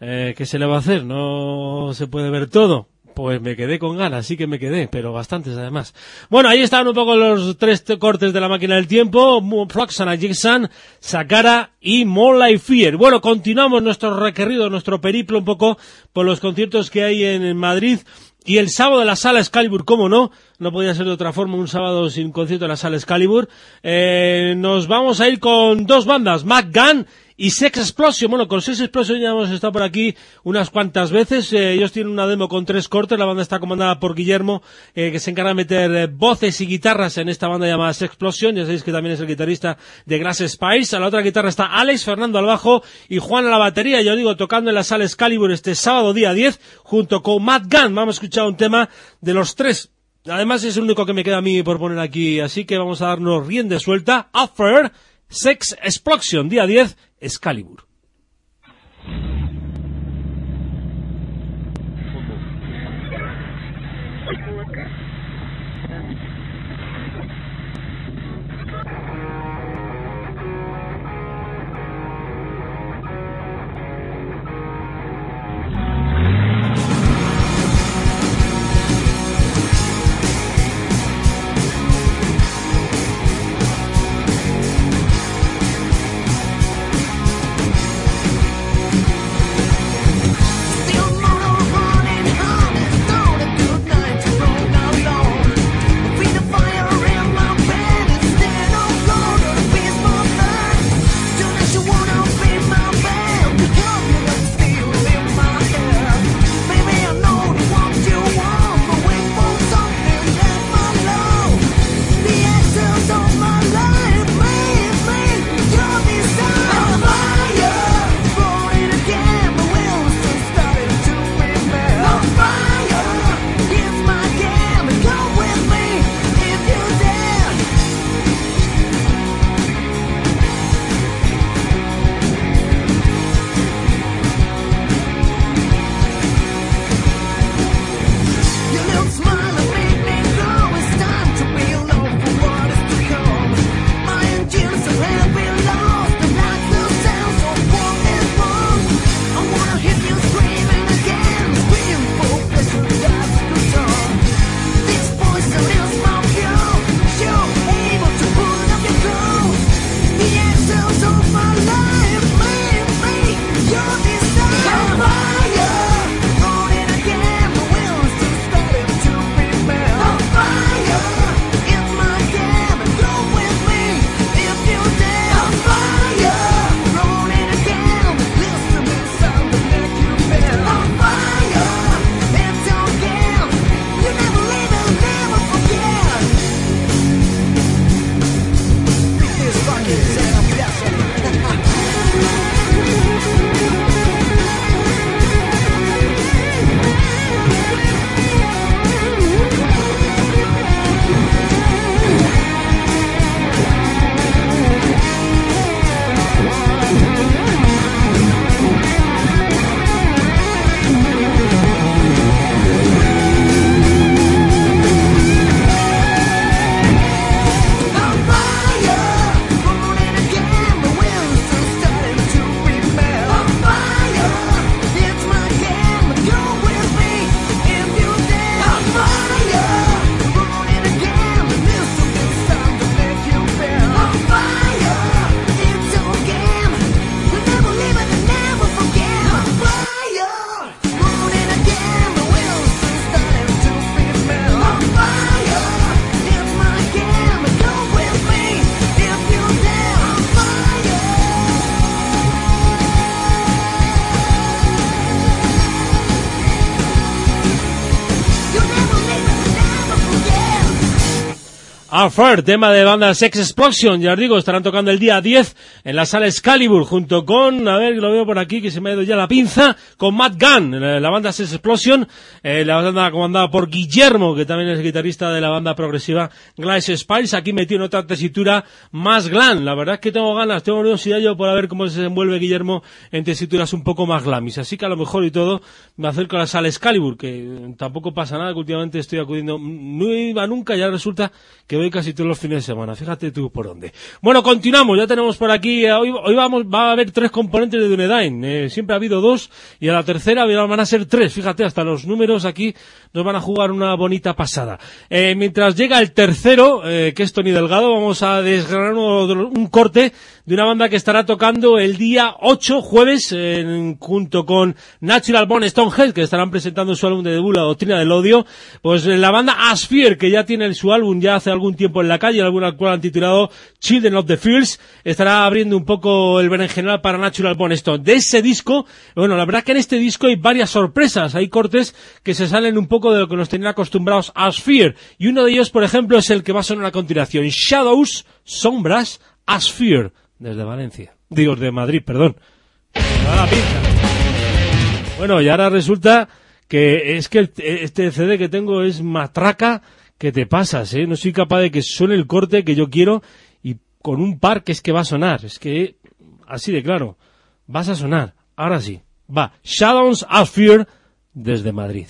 eh, ¿qué se le va a hacer? No se puede ver todo pues me quedé con ganas, sí que me quedé, pero bastantes además. Bueno, ahí estaban un poco los tres cortes de la máquina del tiempo, Floxana, Jigsan, Sakara y Moonlight Fear. Bueno, continuamos nuestro recorrido, nuestro periplo un poco por los conciertos que hay en Madrid. Y el sábado de la sala Excalibur, ¿cómo no? No podía ser de otra forma un sábado sin concierto en la sala Excalibur. Eh, nos vamos a ir con dos bandas, McGann y Sex Explosion, bueno, con Sex Explosion ya hemos estado por aquí unas cuantas veces. Eh, ellos tienen una demo con tres cortes. La banda está comandada por Guillermo, eh, que se encarga de meter eh, voces y guitarras en esta banda llamada Sex Explosion. Ya sabéis que también es el guitarrista de Grass Spice. A la otra guitarra está Alex, Fernando al bajo y Juan a la batería. Yo digo, tocando en la sala Excalibur este sábado día 10, junto con Matt Gunn. Vamos a escuchar un tema de los tres Además es el único que me queda a mí por poner aquí, así que vamos a darnos rienda suelta. After Sex Explosion, día 10, Excalibur. Tema de banda Sex Explosion, ya os digo, estarán tocando el día 10 en la sala Excalibur, junto con, a ver, lo veo por aquí, que se me ha ido ya la pinza, con Matt Gunn, la banda Sex Explosion, eh, la banda comandada por Guillermo, que también es guitarrista de la banda progresiva Glass Spice, aquí metido en otra tesitura más glam, la verdad es que tengo ganas, tengo curiosidad yo por ver cómo se desenvuelve Guillermo en tesituras un poco más glamis, así que a lo mejor y todo me acerco a la sala Excalibur, que tampoco pasa nada, que últimamente estoy acudiendo, no iba nunca, ya resulta que voy casi todos los fines de semana. Fíjate tú por dónde. Bueno, continuamos. Ya tenemos por aquí. eh, Hoy, vamos, va a haber tres componentes de Dunedain. Eh, siempre ha habido dos y a la tercera van a ser tres. Fíjate, hasta los números aquí nos van a jugar una bonita pasada. Eh, mientras llega el tercero, eh, que es Tony Delgado, vamos a desgranar un corte de una banda que estará tocando el día 8, jueves, en- junto con Natural Born Stonehead, que estarán presentando su álbum de debut, La Doctrina del Odio. Pues eh, la banda Asphere, que ya tiene su álbum ya hace algún tiempo en la calle, el álbum al cual han titulado Children of the Fields, estará abriendo un poco el berenjenal para Natural Born Stone. De ese disco, bueno, la verdad que en este disco hay varias sorpresas, hay cortes que se salen un poco de lo que nos tenían acostumbrados a Asphere, y uno de ellos, por ejemplo, es el que va a sonar a continuación, Shadows, Sombras, Asphere, desde Valencia. Digo, de Madrid, perdón. Bueno, y ahora resulta que es que este CD que tengo es matraca que te pasas, ¿eh? No soy capaz de que suene el corte que yo quiero y con un par que es que va a sonar. Es que, así de claro, vas a sonar. Ahora sí. Va. Shadows Fear desde Madrid.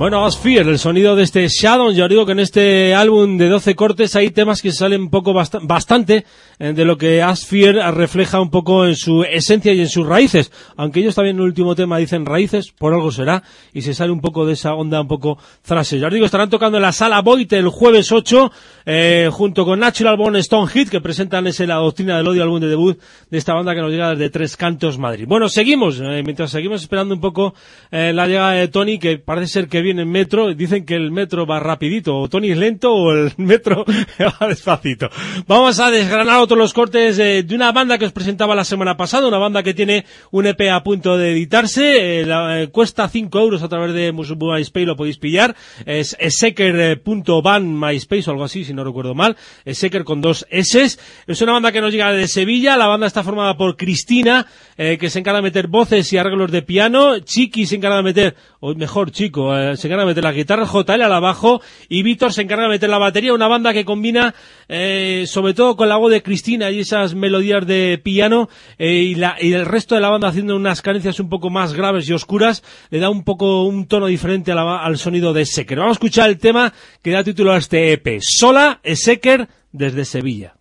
Bueno, Fear, el sonido de este Shadow, ya os digo que en este álbum de 12 cortes hay temas que salen poco bastante. eh, de lo que Fear refleja un poco en su esencia y en sus raíces, aunque ellos también en el último tema dicen raíces, por algo será, y se sale un poco de esa onda un poco frase. Ya os digo, estarán tocando en la sala Boite el jueves 8, eh, junto con Natural Born Stone Hit, que presentan ese La Doctrina del Odio, álbum de debut de esta banda que nos llega desde Tres Cantos, Madrid. Bueno, seguimos, eh, mientras seguimos esperando un poco la llegada de Tony, que parece ser que viene en metro, dicen que el metro va rapidito, o Tony es lento o el metro va despacito. Vamos a desgranar los cortes de una banda que os presentaba la semana pasada, una banda que tiene un EP a punto de editarse, eh, eh, cuesta 5 euros a través de MySpace, lo podéis pillar, es secker.ban MySpace o algo así, si no recuerdo mal, Secker con dos S, es una banda que nos llega de Sevilla, la banda está formada por Cristina, eh, que se encarga de meter voces y arreglos de piano, Chiqui se encarga de meter, o mejor Chico, se encarga de meter la guitarra, JL al abajo y Víctor se encarga de meter la batería, una banda que combina eh, sobre todo con la voz de Cristina y esas melodías de piano eh, y, la, y el resto de la banda haciendo unas carencias un poco más graves y oscuras, le da un poco un tono diferente al sonido de Secker. Vamos a escuchar el tema que da título a este EP, Sola Secker desde Sevilla.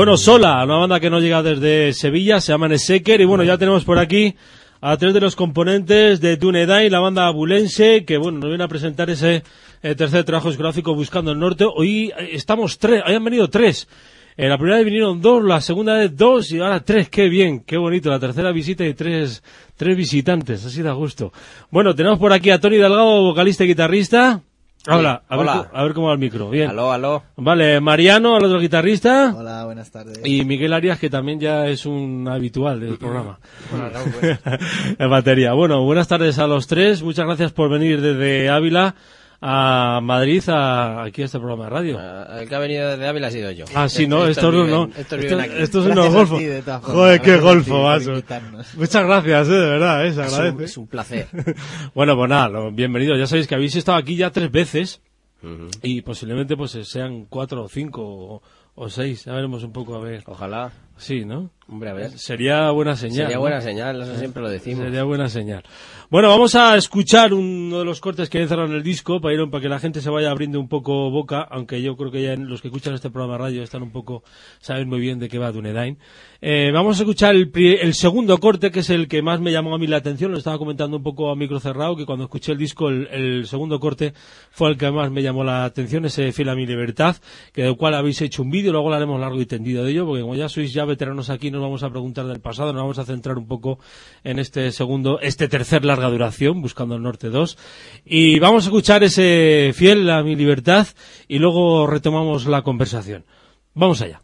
Bueno, Sola, una banda que nos llega desde Sevilla, se llama Neseker y bueno, ya tenemos por aquí a tres de los componentes de Dunedai, la banda abulense, que bueno, nos viene a presentar ese eh, tercer trabajo discográfico Buscando el Norte. Hoy eh, estamos tres, hoy han venido tres. En la primera vez vinieron dos, la segunda vez dos y ahora tres. Qué bien, qué bonito. La tercera visita y tres, tres visitantes. Así da gusto. Bueno, tenemos por aquí a Tony Delgado, vocalista y guitarrista. Habla, a, hola. Ver, a ver cómo va el micro. Bien. Aló, aló. Vale, Mariano, al otro guitarrista. Hola, buenas tardes. Y Miguel Arias, que también ya es un habitual del programa. en batería. Bueno, buenas tardes a los tres. Muchas gracias por venir desde Ávila a Madrid, a, aquí a este programa de radio. Ah, el que ha venido desde Ávila ha sido yo. Ah, sí, no, estos no, no. Estos viven aquí. Estos son golfos. de todas formas. Joder, qué golfo, invitarnos. Muchas gracias, eh, de verdad, eh, se Es un, es un placer. Bueno, pues nada, bienvenidos. Ya sabéis que habéis estado aquí ya tres veces y posiblemente pues sean cuatro o cinco o, o seis. Ya veremos un poco a ver. Ojalá. Sí, ¿no? Hombre, a ver. Sería buena señal. Sería ¿no? buena señal, eso siempre lo decimos. Sería buena señal. Bueno, vamos a escuchar uno de los cortes que hay en el disco para, ir, para que la gente se vaya abriendo un poco boca, aunque yo creo que ya los que escuchan este programa de radio están un poco, saben muy bien de qué va Dunedain. Eh, vamos a escuchar el, el segundo corte, que es el que más me llamó a mí la atención, lo estaba comentando un poco a micro cerrado, que cuando escuché el disco, el, el segundo corte fue el que más me llamó la atención, ese Fiel a mi libertad, que del cual habéis hecho un vídeo, luego hablaremos largo y tendido de ello, porque como ya sois ya veteranos aquí, nos vamos a preguntar del pasado, nos vamos a centrar un poco en este segundo, este tercer larga duración, Buscando el Norte 2, y vamos a escuchar ese Fiel a mi libertad, y luego retomamos la conversación. Vamos allá.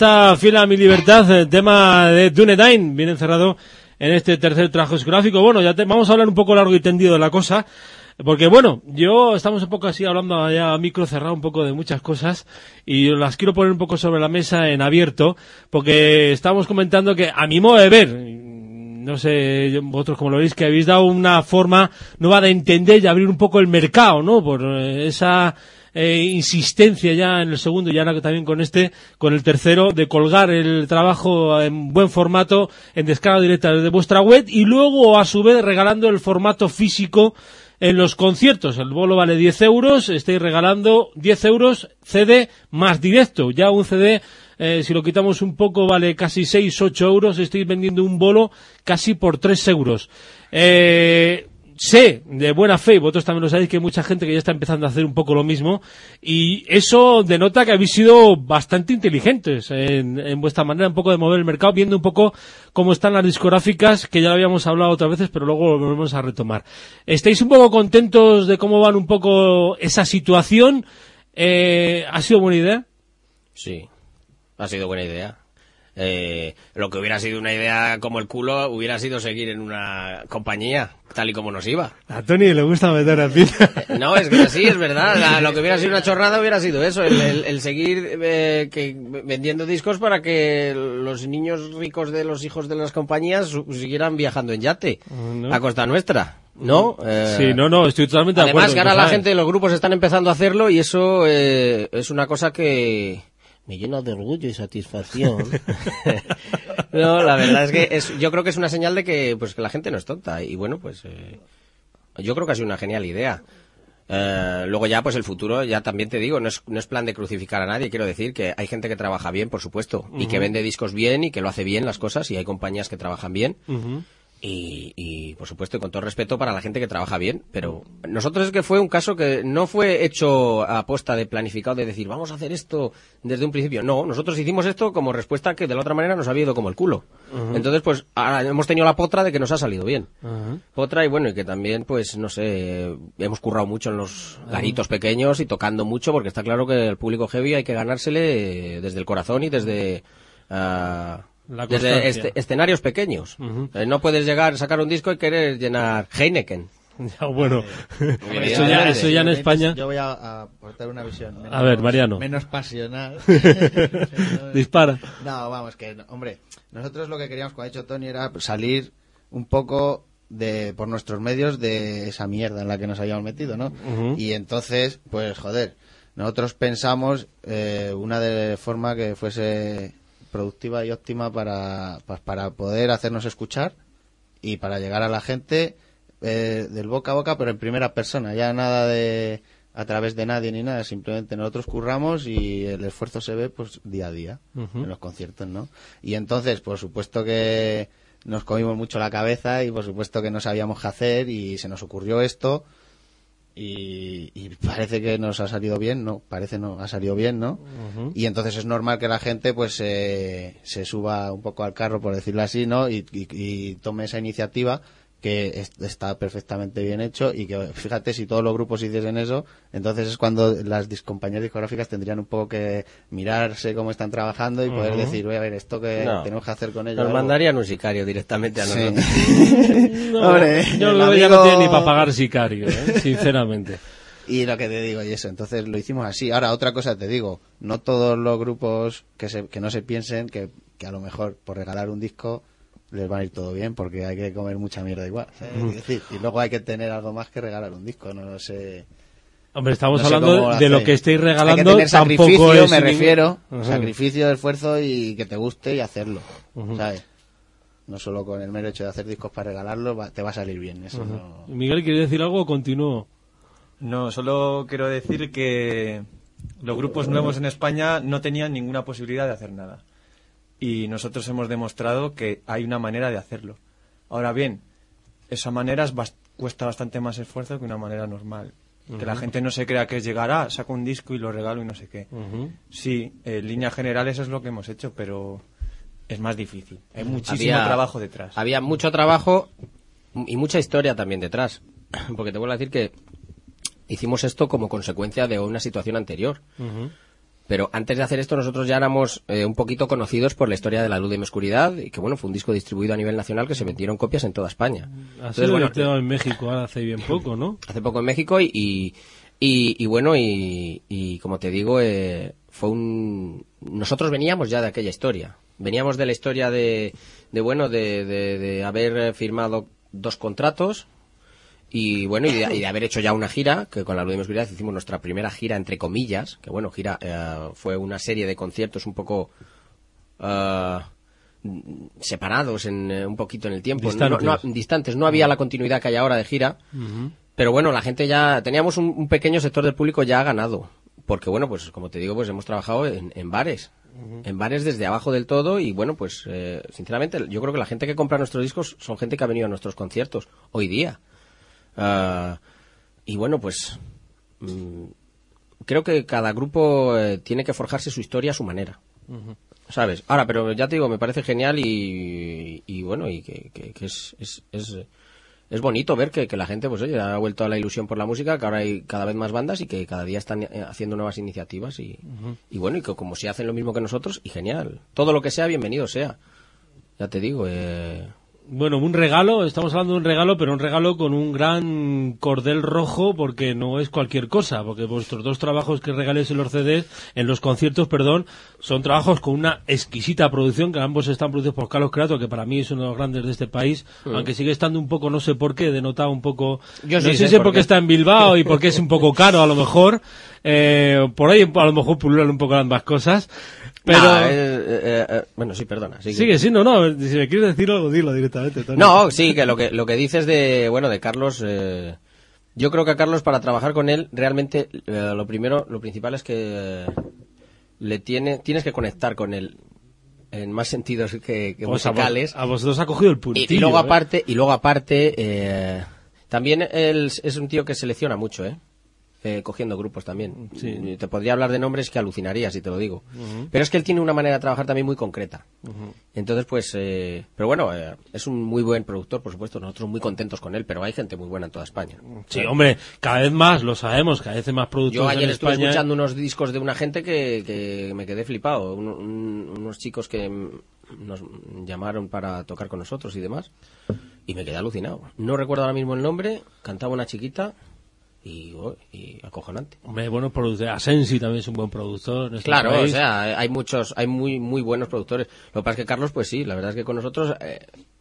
Bueno, ahí está Fiel a mi libertad, el tema de Dunedain, bien encerrado en este tercer trabajo discográfico. Bueno, ya te- vamos a hablar un poco largo y tendido de la cosa, porque bueno, yo estamos un poco así hablando ya a micro cerrado un poco de muchas cosas y las quiero poner un poco sobre la mesa en abierto, porque estamos comentando que a mi modo de ver, no sé vosotros como lo veis, que habéis dado una forma nueva de entender y abrir un poco el mercado, ¿no? Por eh, esa eh, insistencia ya en el segundo y ahora también con este, con el tercero, de colgar el trabajo en buen formato en descarga directa desde vuestra web y luego a su vez regalando el formato físico en los conciertos. El bolo vale 10 euros, estáis regalando 10 euros CD más directo. Ya un CD, eh, si lo quitamos un poco, vale casi 6, 8 euros. Estáis vendiendo un bolo casi por 3 euros. Eh, sé de buena fe, y vosotros también lo sabéis, que hay mucha gente que ya está empezando a hacer un poco lo mismo, y eso denota que habéis sido bastante inteligentes en, en vuestra manera un poco de mover el mercado, viendo un poco cómo están las discográficas, que ya habíamos hablado otras veces, pero luego volvemos a retomar. ¿Estáis un poco contentos de cómo van un poco esa situación? Eh, ¿Ha sido buena idea? Sí, ha sido buena idea. Eh, lo que hubiera sido una idea como el culo hubiera sido seguir en una compañía, tal y como nos iba. A Tony le gusta meter a pizza. No, es que sí, es verdad. La- lo que hubiera sido una chorrada hubiera sido eso, el, el- el seguir eh, que, vendiendo discos para que los niños ricos de los hijos de las compañías siguieran viajando en yate no. a costa nuestra, ¿no? Eh, Sí, no, no, estoy totalmente de acuerdo. Además, que ahora la gente, los grupos están empezando a hacerlo y eso eh, es una cosa que me llena de orgullo y satisfacción. no, la verdad es que es, yo creo que es una señal de que, pues, que la gente no es tonta y bueno, pues eh, yo creo que ha sido una genial idea. Eh, luego ya, pues el futuro, ya también te digo, no es, no es plan de crucificar a nadie, quiero decir que hay gente que trabaja bien, por supuesto, y que vende discos bien y que lo hace bien las cosas y hay compañías que trabajan bien. Ujú. Y, y, por supuesto, y con todo respeto para la gente que trabaja bien, pero nosotros es que fue un caso que no fue hecho a posta de planificado de decir, vamos a hacer esto desde un principio. No, nosotros hicimos esto como respuesta que de la otra manera nos había ido como el culo. Entonces, pues, ahora hemos tenido la potra de que nos ha salido bien. Potra y bueno, y que también, pues, no sé, hemos currado mucho en los garitos pequeños y tocando mucho, porque está claro que el público heavy hay que ganársele desde el corazón y desde... ah, La desde este- escenarios pequeños. Eh, no puedes llegar, sacar un disco y querer llenar Heineken. Ya, bueno, Evidentemente. eso ya, eso ya en España. Yo voy a, a aportar una visión. menos- A ver, Mariano. Menos pasional. Dispara. No, vamos, que, no, hombre, nosotros lo que queríamos, como ha dicho Tony, era salir un poco de por nuestros medios de esa mierda en la que nos habíamos metido, ¿no? Y entonces, pues, joder, nosotros pensamos eh, una de forma que fuese productiva y óptima para, pues, para poder hacernos escuchar y para llegar a la gente eh, del boca a boca, pero en primera persona, ya nada de a través de nadie ni nada, simplemente nosotros curramos y el esfuerzo se ve pues día a día en los conciertos, ¿no? Y entonces, por supuesto que nos comimos mucho la cabeza y por supuesto que no sabíamos qué hacer y se nos ocurrió esto y, y parece que nos ha salido bien, no, parece no, ha salido bien, ¿no? Y entonces es normal que la gente pues eh, se suba un poco al carro, por decirlo así, ¿no? Y, y- y tome esa iniciativa que es- está perfectamente bien hecho y que fíjate si todos los grupos hiciesen eso, entonces es cuando las dis- compañías discográficas tendrían un poco que mirarse cómo están trabajando y poder decir, voy a ver esto que No. tenemos que hacer con ello. Nos algo". mandarían un sicario directamente a Sí. nosotros. No, Hombre, yo lo ya no amigo- tiene ni para pagar sicario, ¿eh? sinceramente. Y lo que te digo, y eso, entonces lo hicimos así. Ahora, otra cosa te digo, no todos los grupos que, se, que no se piensen que, que a lo mejor por regalar un disco les van a ir todo bien, porque hay que comer mucha mierda igual. ¿sabes? Es decir, y luego hay que tener algo más que regalar un disco, no sé. Hombre, estamos no sé hablando lo de lo que estáis Hay que regalando, tener tampoco sacrificio, es me refiero, sacrificio, esfuerzo y que te guste y hacerlo, ¿sabes? No solo con el mero hecho de hacer discos para regalarlo, va- te va a salir bien. Eso no- Miguel, ¿quieres decir algo o continúo? No, solo quiero decir que los grupos nuevos en España no tenían ninguna posibilidad de hacer nada. Y nosotros hemos demostrado que hay una manera de hacerlo. Ahora bien, esa manera es cuesta bastante más esfuerzo que una manera normal. Que la gente no se crea que es llegar a, saco un disco y lo regalo y no sé qué. Sí, en línea general eso es lo que hemos hecho, pero es más difícil. Hay muchísimo Había- trabajo detrás. Había mucho trabajo y mucha historia también detrás. Porque te vuelvo a decir que hicimos esto como consecuencia de una situación anterior. Pero antes de hacer esto, nosotros ya éramos eh, un poquito conocidos por la historia de la luz de mi oscuridad, y que bueno, fue un disco distribuido a nivel nacional que se vendieron copias en toda España. Ha Entonces, bueno, en México hace bien poco, ¿no? hace poco en México y, y, y- y bueno, y, y como te digo, eh, fue un... Nosotros veníamos ya de aquella historia. Veníamos de la historia de, de bueno, de, de- de haber eh, firmado dos contratos y bueno, y de, y de haber hecho ya una gira, que con la Luz de mi hicimos nuestra primera gira, entre comillas, que bueno, gira, eh, fue una serie de conciertos un poco... ah, separados en, eh, un poquito en el tiempo, No- Distantes. no- no- distantes, no había la continuidad que hay ahora de gira, pero bueno, la gente ya, teníamos un, un pequeño sector del público ya ganado. Porque bueno, pues como te digo, pues hemos trabajado en, en bares. En bares desde abajo del todo y bueno, pues eh, sinceramente yo creo que la gente que compra nuestros discos son gente que ha venido a nuestros conciertos hoy día. Ah, y bueno, pues mm, creo que cada grupo eh, tiene que forjarse su historia a su manera. ¿Sabes? Ahora, pero ya te digo, me parece genial y, y bueno, y que, que- que es, es, es, es bonito ver que, que la gente, pues oye, ha vuelto a la ilusión por la música, que ahora hay cada vez más bandas y que cada día están eh, haciendo nuevas iniciativas y, y bueno, y que como si hacen lo mismo que nosotros, y genial. Todo lo que sea, bienvenido sea. Ya te digo, eh, Bueno, un regalo, estamos hablando de un regalo, pero un regalo con un gran cordel rojo, porque no es cualquier cosa, porque vuestros dos trabajos que regaléis en los CDs, en los conciertos, perdón, son trabajos con una exquisita producción, que ambos están producidos por Carlos Creato, que para mí es uno de los grandes de este país, aunque sigue estando un poco, no sé por qué, denotado un poco, Yo no sí sé sé si por porque qué. está en Bilbao y porque es un poco caro a lo mejor, eh, por ahí a lo mejor pululan un poco ambas cosas, pero... nah, eh, eh, eh, bueno, sí, perdona. sí que- Sigue, sí, no, no, si me quieres decir algo, dilo directamente. Tony. No, sí, que lo que lo que dices de bueno de Carlos, eh, yo creo que a Carlos para trabajar con él realmente lo primero, lo principal es que le tiene tienes que conectar con él en más sentidos que, que Pues a, vos- musicales. a vosotros ha cogido el Y, puntillo. y luego ¿eh? aparte y luego aparte eh, también él es un tío que selecciona mucho, ¿eh? Eh, cogiendo grupos también. Sí. Te podría hablar de nombres que alucinarías si te lo digo. Pero es que él tiene una manera de trabajar también muy concreta. Entonces, pues, eh, pero bueno, eh, es un muy buen productor, por supuesto. Nosotros muy contentos con él, pero hay gente muy buena en toda España. Sí, hombre, cada vez más, lo sabemos, cada vez hay más productores Yo ayer en estuve España. escuchando unos discos de una gente que, que me quedé flipado. Un- un- unos chicos que nos llamaron para tocar con nosotros y demás. Y me quedé alucinado. No recuerdo ahora mismo el nombre. Cantaba una chiquita. Y, oh, y acojonante. Hombre, buenos productores. Asensi también es un buen productor. en este Claro, o sea, hay muchos, hay muy, muy buenos productores. Lo que pasa es que Carlos, pues sí, la verdad es que con nosotros, eh,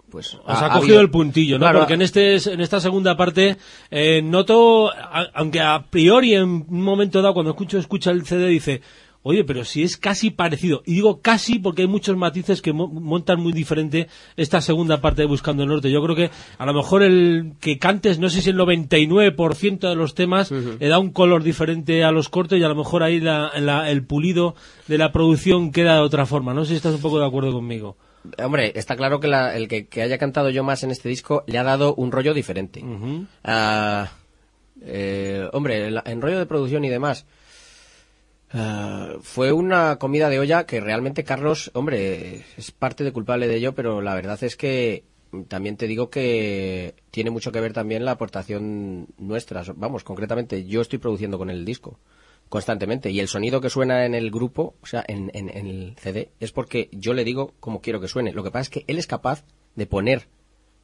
pues. Os ha, cogido el puntillo, ¿no? Claro, Porque en este en esta segunda parte eh, noto, a- aunque a priori en un momento dado cuando escucho escucha el CD dice, oye, pero si es casi parecido. Y digo casi porque hay muchos matices que mo- montan muy diferente esta segunda parte de Buscando el Norte. Yo creo que a lo mejor el que cantes, no sé si el 99% de los temas le da un color diferente a los cortes y a lo mejor ahí la- la- el pulido de la producción queda de otra forma. No sé si estás un poco de acuerdo conmigo. Hombre, está claro que la- el que, que haya cantado yo más en este disco le ha dado un rollo diferente. Ah, eh, hombre, en, la- en rollo de producción y demás. Ah, fue una comida de olla que realmente Carlos, hombre, es parte de culpable de ello, pero la verdad es que también te digo que tiene mucho que ver también la aportación nuestra. Vamos, concretamente, yo estoy produciendo con el disco constantemente y el sonido que suena en el grupo, o sea, en, el CD, es porque yo le digo cómo quiero que suene. Lo que pasa es que él es capaz de poner,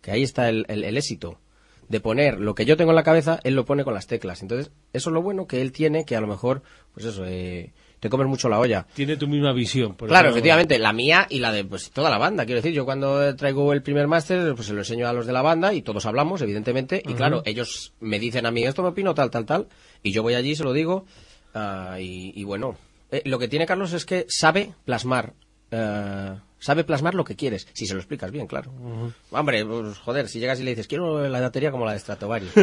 que ahí está el éxito, de poner lo que yo tengo en la cabeza, él lo pone con las teclas. Entonces, eso es lo bueno que él tiene, que a lo mejor, pues eso, eh, te comes mucho la olla. Tiene tu misma visión. por Claro, efectivamente, la mía y la de pues toda la banda. Quiero decir, yo cuando traigo el primer máster, pues se lo enseño a los de la banda y todos hablamos, evidentemente. Y claro, ellos me dicen a mí esto me opino tal, tal, tal. Y yo voy allí se lo digo. ah, y, y bueno, eh, lo que tiene Carlos es que sabe plasmar. eh, sabe plasmar lo que quieres, si se lo explicas bien, claro. Hombre, pues, joder, si llegas y le dices, quiero la batería como la de Stratovarius.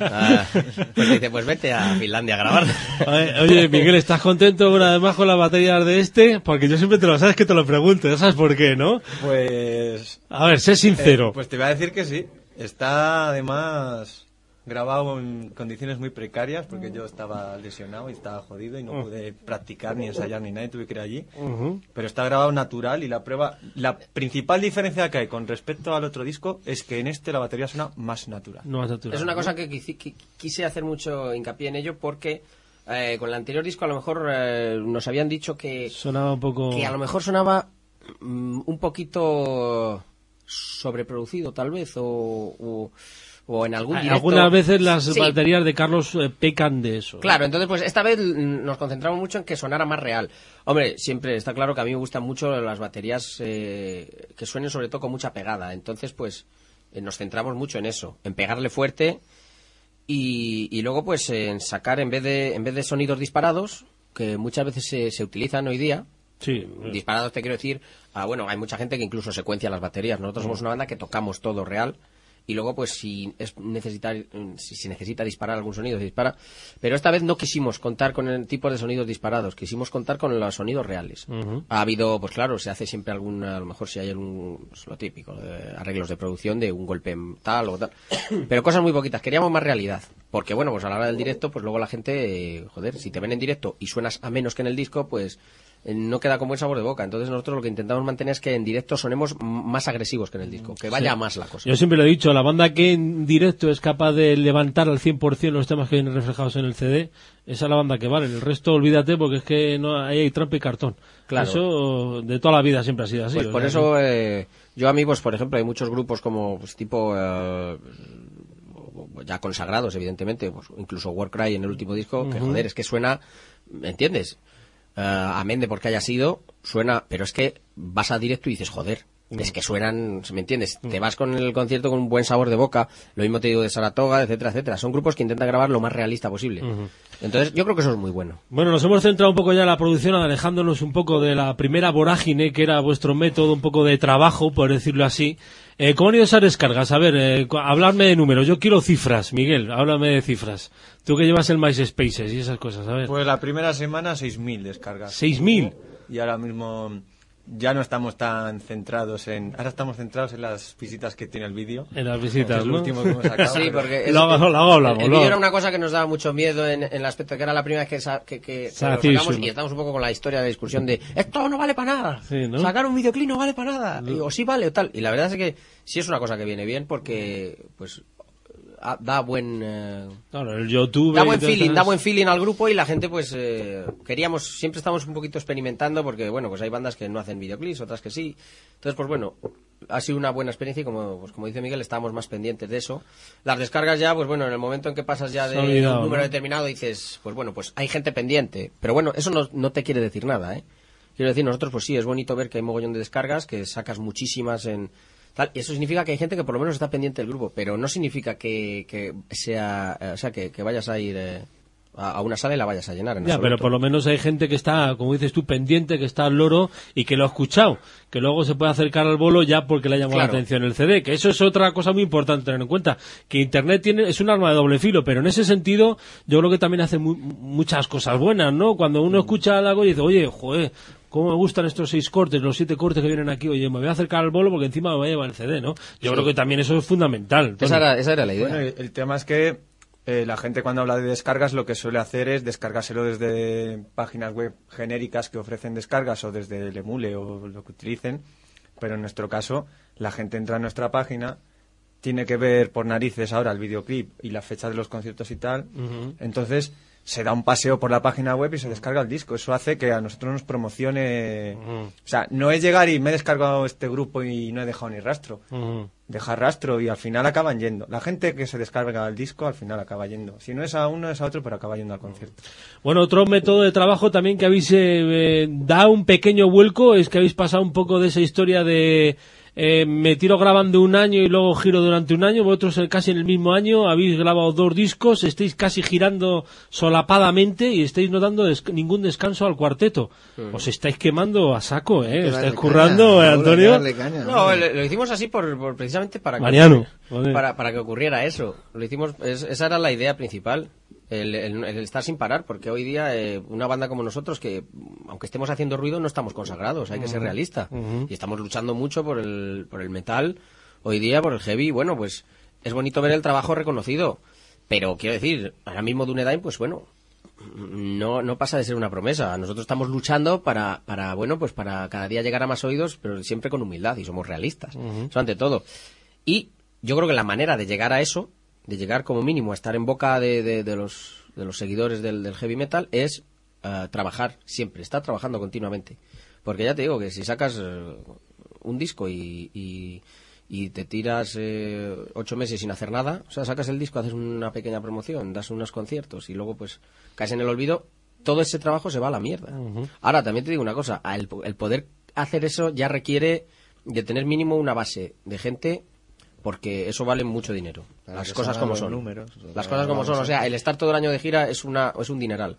Ah, pues le dice, pues vete a Finlandia a grabar. Oye, oye, Miguel, ¿estás contento una vez más con las baterías de este? Porque yo siempre te lo sabes que te lo pregunto, ya sabes por qué, ¿no? Pues A ver, sé sincero. Eh, pues te voy a decir que sí. Está además grabado en condiciones muy precarias porque yo estaba lesionado y estaba jodido y no pude practicar ni ensayar ni nada y tuve que ir allí. Pero está grabado natural y la prueba, la principal diferencia que hay con respecto al otro disco es que en este la batería suena más natural. no vas a aturar, Es una cosa que quise hacer mucho hincapié en ello porque Eh, con el anterior disco a lo mejor eh, nos habían dicho que, Sonaba un poco... que a lo mejor sonaba mm, un poquito sobreproducido tal vez o, o, o en algún directo. Algunas veces las Sí. baterías de Carlos eh, pecan de eso. Claro, entonces pues esta vez mm, nos concentramos mucho en que sonara más real. Hombre, siempre está claro que a mí me gustan mucho las baterías eh, que suenen sobre todo con mucha pegada. Entonces pues eh, nos centramos mucho en eso, en pegarle fuerte y, y luego pues en sacar en vez de en vez de sonidos disparados que muchas veces se, se utilizan hoy día. Sí. Disparados te quiero decir, ah, bueno, hay mucha gente que incluso secuencia las baterías. Nosotros somos una banda que tocamos todo real y luego pues si es necesitar si se necesita disparar algún sonido se dispara. Pero esta vez no quisimos contar con el tipo de sonidos disparados quisimos contar con los sonidos reales. Ha habido pues claro se hace siempre algún a lo mejor si hay algún es lo típico de arreglos de producción de un golpe tal o tal. Pero cosas muy poquitas queríamos más realidad. Porque bueno pues a la hora del directo pues luego la gente eh, joder si te ven en directo y suenas a menos que en el disco pues no queda con buen sabor de boca entonces nosotros lo que intentamos mantener es que en directo sonemos más agresivos que en el disco que vaya Sí. más la cosa Yo siempre lo he dicho, la banda que en directo es capaz de levantar al 100% los temas que vienen reflejados en el CD, esa es la banda que vale. El resto, olvídate, porque es que no ahí hay trampa y cartón. Claro. Eso de toda la vida siempre ha sido así. Pues por sea eso eh, yo a mí, pues por ejemplo, hay muchos grupos como pues, tipo eh, ya consagrados, evidentemente, pues, incluso Warcry en el último disco, que joder, es que suena, ¿me entiendes? Eh, amén de porque haya sido, suena, pero es que vas a directo y dices, joder, es que suenan, ¿me entiendes? Te vas con el concierto con un buen sabor de boca, lo mismo te digo de Saratoga, etcétera, etcétera. Son grupos que intentan grabar lo más realista posible. Entonces, yo creo que eso es muy bueno. Bueno, nos hemos centrado un poco ya en la producción, alejándonos un poco de la primera vorágine, que era vuestro método, un poco de trabajo, por decirlo así. Eh, ¿Cómo han ido esas descargas? A ver, eh, hablarme de números. Yo quiero cifras, Miguel, háblame de cifras. Tú que llevas el MySpaces y esas cosas, a ver. Pues la primera semana 6.000 descargas. ¿6.000? Y ahora mismo ya no estamos tan centrados en... Ahora estamos centrados en las visitas que tiene el vídeo. En las visitas, es lo ¿no? último que hemos sacado. Sí, porque es- Lo hago- lo hago, lo hago, el, lo vídeo era una cosa que nos daba mucho miedo en, en el aspecto que era la primera vez que, sa- que, lo sacamos y estamos un poco con la historia de discusión de esto no vale para nada, Sí, ¿no? sacar un videoclip no vale para nada, y- o sí vale o tal. Y la verdad es que sí es una cosa que viene bien porque pues da buen eh, Claro, el YouTube. da buen feeling, esas- da buen feeling al grupo y la gente pues eh, queríamos, siempre estamos un poquito experimentando porque bueno, pues hay bandas que no hacen videoclips, otras que sí. Entonces pues bueno, ha sido una buena experiencia y como, pues, como dice Miguel, estábamos más pendientes de eso. Las descargas ya, pues bueno, en el momento en que pasas ya de olvidado, un número ¿no? determinado dices, pues bueno, pues hay gente pendiente. Pero bueno, eso no, no te quiere decir nada, ¿eh? Quiero decir, nosotros pues sí, es bonito ver que hay mogollón de descargas, que sacas muchísimas en... Tal, y eso significa que hay gente que por lo menos está pendiente del grupo, pero no significa que, que sea, eh, o sea, que, que vayas a ir eh, a, a una sala y la vayas a llenar. En Ya, pero por lo menos hay gente que está, como dices tú, pendiente, que está al loro y que lo ha escuchado. Que luego se puede acercar al bolo ya porque le ha llamado Claro. la atención el CD. Que eso es otra cosa muy importante tener en cuenta. Que Internet tiene, es un arma de doble filo, pero en ese sentido yo creo que también hace mu- muchas cosas buenas, ¿no? Cuando uno escucha algo y dice, oye, joder, cómo me gustan estos seis cortes, los siete cortes que vienen aquí, oye, me voy a acercar al bolo porque encima me voy a llevar el CD, ¿no? Yo Sí. creo que también eso es fundamental. Esa era, esa era la idea. Bueno, el, el tema es que eh, la gente cuando habla de descargas lo que suele hacer es descargárselo desde páginas web genéricas que ofrecen descargas o desde el emule o lo que utilicen. Pero en nuestro caso, la gente entra a nuestra página, tiene que ver por narices ahora el videoclip y la fecha de los conciertos y tal. Ujú. Entonces se da un paseo por la página web y se descarga el disco. Eso hace que a nosotros nos promocione. O sea, no es llegar y me he descargado este grupo y no he dejado ni rastro. Ujú. Deja rastro y al final acaban yendo. La gente que se descarga el disco al final acaba yendo. Si no es a uno, es a otro, pero acaba yendo al concierto. Bueno, otro método de trabajo también que habéis eh, eh, dado un pequeño vuelco es que habéis pasado un poco de esa historia de eh, me tiro grabando un año y luego giro durante un año. Vosotros eh, casi en el mismo año habéis grabado dos discos, estáis casi girando solapadamente y estáis no dando des- ningún descanso al cuarteto. Os estáis quemando a saco, ¿eh? que Estáis currando, caña, ¿eh, Antonio. caña, No, lo, lo hicimos así por, por- precisamente para que, Mariano, para, para que ocurriera eso. Lo hicimos, es- esa era la idea principal, el, el- el estar sin parar, porque hoy día eh, una banda como nosotros, que aunque estemos haciendo ruido, no estamos consagrados, hay que ser realista. Y estamos luchando mucho por el, por el metal, hoy día por el heavy, bueno, pues es bonito ver el trabajo reconocido. Pero quiero decir, ahora mismo Dunedain, pues bueno, no, no pasa de ser una promesa. Nosotros estamos luchando para, para, bueno, pues para cada día llegar a más oídos, pero siempre con humildad y somos realistas. Eso ante todo. Y yo creo que la manera de llegar a eso de llegar como mínimo a estar en boca de, de- de los, de los seguidores del, del heavy metal es eh, trabajar siempre, estar trabajando continuamente. Porque ya te digo que si sacas eh, un disco y, y, y te tiras eh, ocho meses sin hacer nada, o sea, sacas el disco, haces una pequeña promoción, das unos conciertos y luego pues caes en el olvido, todo ese trabajo se va a la mierda. Ahora, también te digo una cosa, el, el poder hacer eso ya requiere de tener mínimo una base de gente porque eso vale mucho dinero. Para Las cosas como son. números. Las cosas como son. O sea, el estar todo el año de gira es una es un dineral.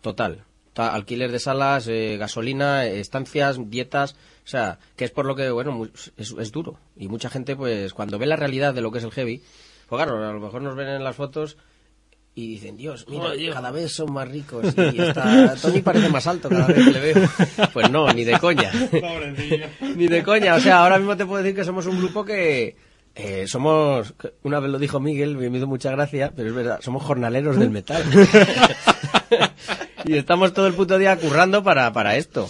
Total. Ta- Alquiler de salas, eh, gasolina, eh, estancias, dietas. O sea, que es por lo que, bueno, mu- es, es duro. Y mucha gente, pues, cuando ve la realidad de lo que es el heavy, pues claro, a lo mejor nos ven en las fotos y dicen, Dios, mira, cada vez son más ricos y hasta Tony parece más alto cada vez que le veo. Pues no, ni de coña. ni de coña. O sea, ahora mismo te puedo decir que somos un grupo que eh, somos, una vez lo dijo Miguel, me hizo mucha gracia, pero es verdad, somos jornaleros del metal. y estamos todo el puto día currando para, para esto.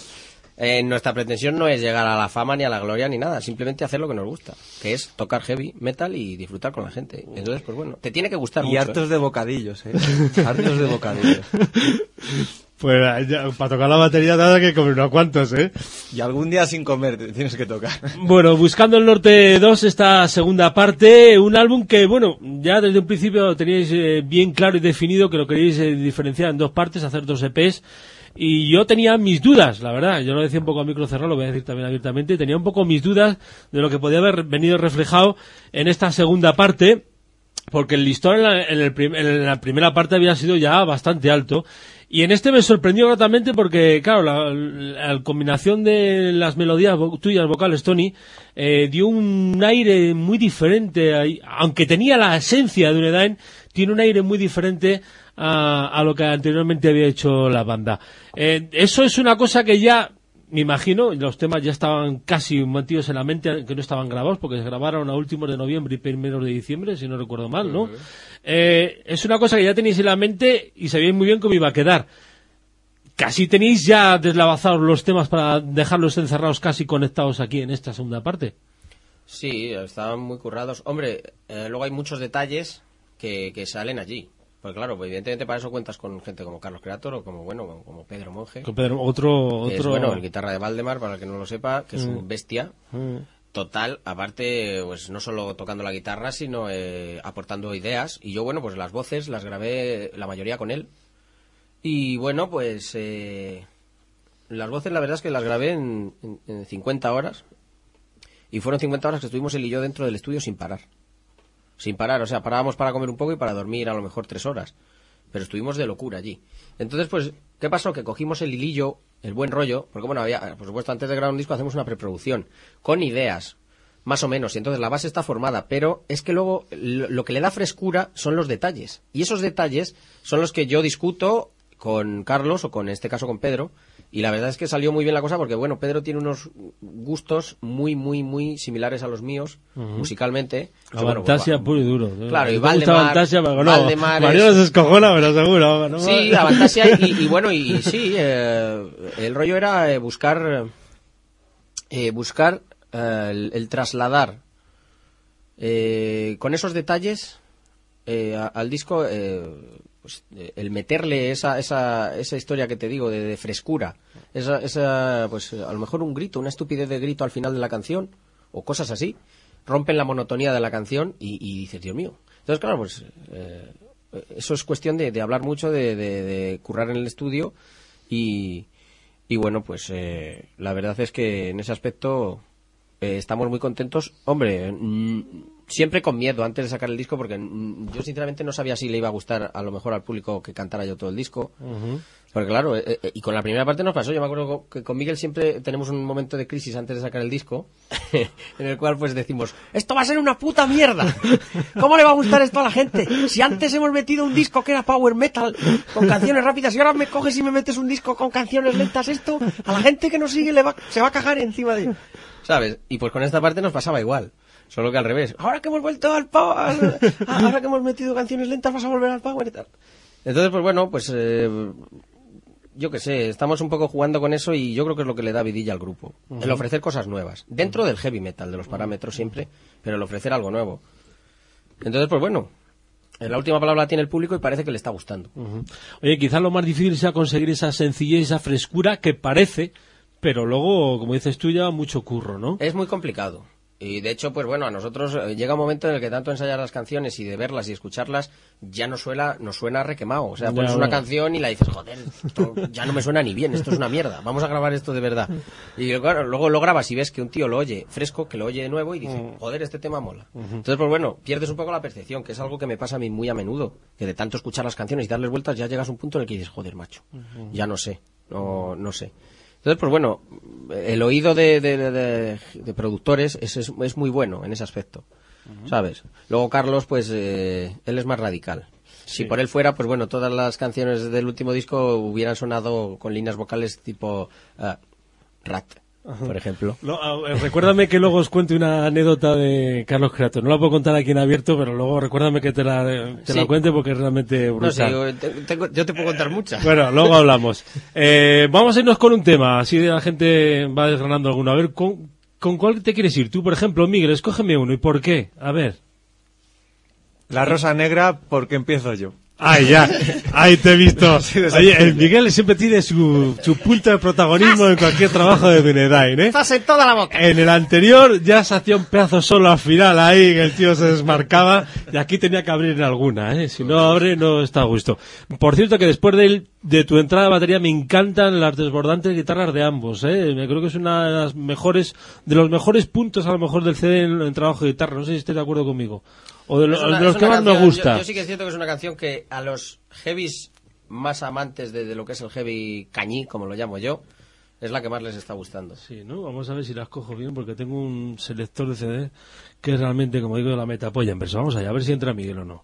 Eh, nuestra pretensión no es llegar a la fama ni a la gloria ni nada, simplemente hacer lo que nos gusta, que es tocar heavy metal y disfrutar con la gente. Entonces, pues bueno, te tiene que gustar Y mucho. hartos ¿eh? de bocadillos, ¿eh? hartos de bocadillos. Pues ya, para tocar la batería nada que comer unos cuantos, ¿eh? Y algún día sin comer te tienes que tocar. Bueno, Buscando el Norte 2, esta segunda parte, un álbum que, bueno, ya desde un principio teníais eh, bien claro y definido que lo queríais eh, diferenciar en dos partes, hacer dos EPs, y yo tenía mis dudas, la verdad, yo lo decía un poco a micro cerrado, lo voy a decir también abiertamente, tenía un poco mis dudas de lo que podía haber venido reflejado en esta segunda parte, porque el listón en la, en el prim- en la primera parte había sido ya bastante alto. Y en este me sorprendió gratamente porque, claro, la, combinación de las melodías tuyas vocales, Tony, eh, dio un aire muy diferente, aunque tenía la esencia de un Edain, tiene un aire muy diferente a, a lo que anteriormente había hecho la banda. Eh, eso es una cosa que ya me imagino, los temas ya estaban casi metidos en la mente, que no estaban grabados, porque se grabaron a últimos de noviembre y primeros de diciembre, si no recuerdo mal, ¿no? Eh, es una cosa que ya tenéis en la mente y sabíais muy bien cómo iba a quedar. Casi tenéis ya deslavazados los temas para dejarlos encerrados casi conectados aquí en esta segunda parte. Sí, estaban muy currados. Hombre, eh, luego hay muchos detalles que, que salen allí. Pues claro, pues evidentemente para eso cuentas con gente como Carlos Creator o como, bueno, como, Pedro Monje. Con Pedro- otro, que es, otro. bueno, el guitarra de Valdemar, para el que no lo sepa, que es Mm. un bestia. Mm. Total, aparte, pues no solo tocando la guitarra, sino eh, aportando ideas. Y yo, bueno, pues las voces las grabé la mayoría con él. Y bueno, pues eh, las voces la verdad es que las grabé en, en- en 50 horas. Y fueron 50 horas que estuvimos él y yo dentro del estudio sin parar. Sin parar, o sea, parábamos para comer un poco y para dormir a lo mejor tres horas. Pero estuvimos de locura allí. Entonces, pues, ¿qué pasó? Que cogimos el hilillo, el buen rollo, porque bueno, había, por supuesto, antes de grabar un disco hacemos una preproducción, con ideas, más o menos, y entonces la base está formada, pero es que luego lo, que le da frescura son los detalles. Y esos detalles son los que yo discuto con Carlos, o con en este caso con Pedro, y la verdad es que salió muy bien la cosa porque, bueno, Pedro tiene unos gustos muy, muy, muy similares a los míos, musicalmente. La bueno, Fantasia va- puro y duro. Claro, y Valdemar- Fantasia, pero no, Valdemar es- se escojona, pero seguro. ¿no? Sí, la Fantasia y, y bueno, y, sí, eh, el rollo era eh, buscar, eh, buscar eh, el, el trasladar eh, con esos detalles eh, a- al disco, pues, eh, el meterle esa, esa, esa historia que te digo de, frescura, esa, esa, pues a lo mejor un grito, una estupidez de grito al final de la canción o cosas así, rompen la monotonía de la canción y, y dices, Dios mío. Entonces, claro, pues eh, eso es cuestión de, de hablar mucho, de, de- de currar en el estudio y, y bueno, pues eh, la verdad es que en ese aspecto eh, estamos muy contentos. Hombre, mm, siempre con miedo antes de sacar el disco porque yo sinceramente no sabía si le iba a gustar a lo mejor al público que cantara yo todo el disco. Ujú. Porque claro, eh, eh, y con la primera parte nos pasó, yo me acuerdo que con Miguel siempre tenemos un momento de crisis antes de sacar el disco, en el cual pues decimos, esto va a ser una puta mierda, ¿cómo le va a gustar esto a la gente? Si antes hemos metido un disco que era power metal, con canciones rápidas, y ahora me coges y me metes un disco con canciones lentas, esto, a la gente que nos sigue le va, se va a cagar encima de... ¿Sabes? Y pues con esta parte nos pasaba igual. Solo que al revés. Ahora que hemos vuelto al power, ahora que hemos metido canciones lentas, vas a volver al power y tal. Entonces, pues bueno, pues eh, yo qué sé, estamos un poco jugando con eso y yo creo que es lo que le da vidilla al grupo. El ofrecer cosas nuevas. Dentro del heavy metal, de los parámetros siempre, pero el ofrecer algo nuevo. Entonces, pues bueno, La última palabra la tiene el público y parece que le está gustando. Oye, quizás lo más difícil sea conseguir esa sencillez, esa frescura que parece, pero luego, como dices tú, ya mucho curro, ¿no? Es muy complicado. Y de hecho, pues bueno, a nosotros eh, llega un momento en el que tanto ensayar las canciones y de verlas y escucharlas ya no suena, nos suena requemado. O sea, Ya, pones una bueno. canción y la dices, joder, esto ya no me suena ni bien, esto es una mierda, vamos a grabar esto de verdad. Y claro, luego lo grabas y ves que un tío lo oye fresco, que lo oye de nuevo y dice, joder, este tema mola. Entonces, pues bueno, pierdes un poco la percepción, que es algo que me pasa a mí muy a menudo, que de tanto escuchar las canciones y darles vueltas ya llegas a un punto en el que dices, joder, macho, ya no sé, no, no sé. Entonces, pues bueno, el oído de, de- de- de- de productores es, es, es muy bueno en ese aspecto, ¿sabes? Luego Carlos, pues eh, él es más radical. Si por él fuera, pues bueno, todas las canciones del último disco hubieran sonado con líneas vocales tipo ah, Rat, por ejemplo. No, ah, eh, recuérdame que luego os cuente una anécdota de Carlos Creato. No la puedo contar aquí en abierto, pero luego recuérdame que te la, te la cuente porque es realmente No brutal. yo, te- tengo- yo te puedo contar muchas. Bueno, luego hablamos. Eh, vamos a irnos con un tema, así la gente va desgranando alguno. A ver, ¿con, ¿con cuál te quieres ir? Tú, por ejemplo, Miguel, escógeme uno. ¿Y por qué? A ver. La rosa negra, porque empiezo yo. Ay, ya. Ahí te he visto. Oye, el Miguel siempre tiene su, su punto de protagonismo en cualquier trabajo de Dunedain, ¿eh? ¡Estás en toda la boca! En el anterior ya se hacía un pedazo solo al final ahí, que el tío se desmarcaba, y aquí tenía que abrir alguna, ¿eh? Si no abre, no está a gusto. Por cierto que después del- de tu entrada de batería me encantan las desbordantes guitarras de ambos, ¿eh? Me creo que es una de las mejores, de los mejores puntos a lo mejor del CD en, en trabajo de guitarra. No sé si estés de acuerdo conmigo. O de, lo- Es una- de los que más me gusta. Yo, yo sí que es cierto que es una canción que a los heavies más amantes de, de lo que es el heavy cañí, como lo llamo yo, es la que más les está gustando. Sí, ¿no? Vamos a ver si las cojo bien porque tengo un selector de CD que es realmente, como digo, la meta polla en verso. Vamos allá, a ver si entra Miguel o no.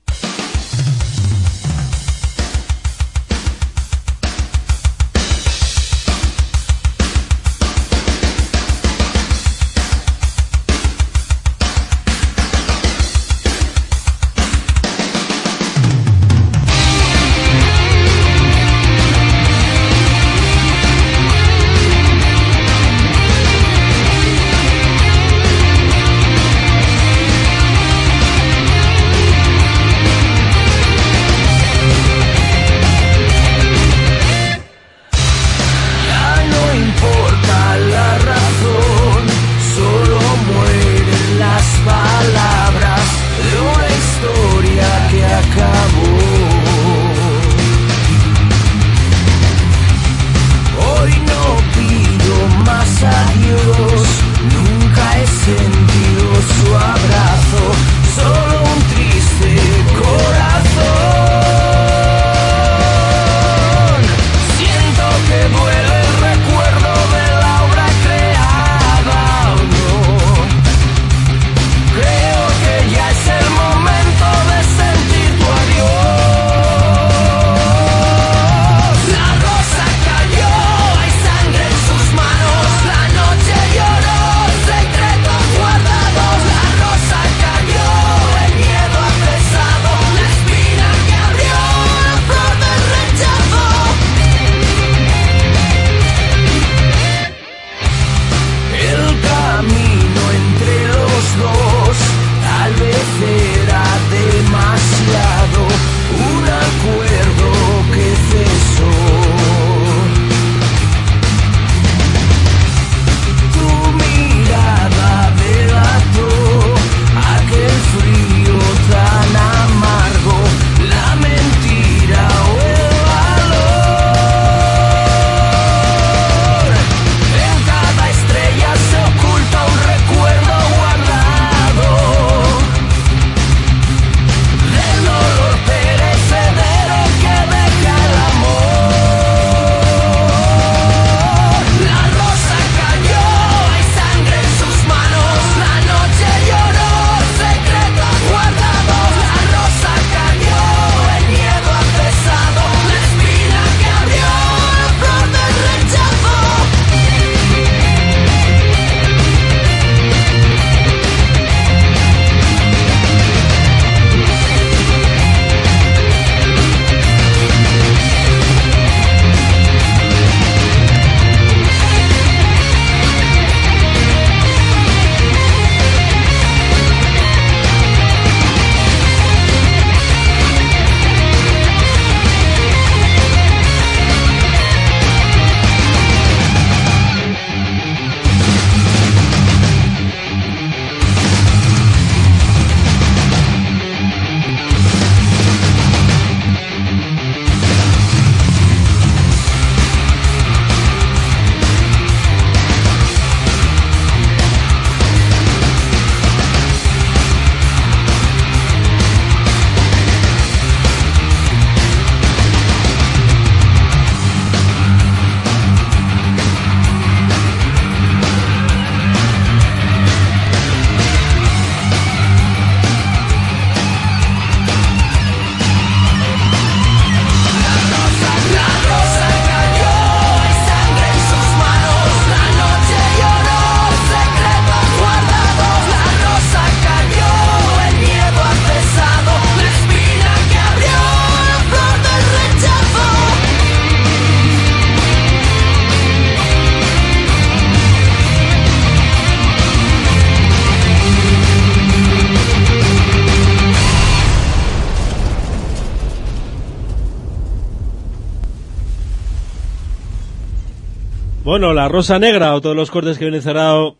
Rosa Negra o todos los cortes que viene cerrado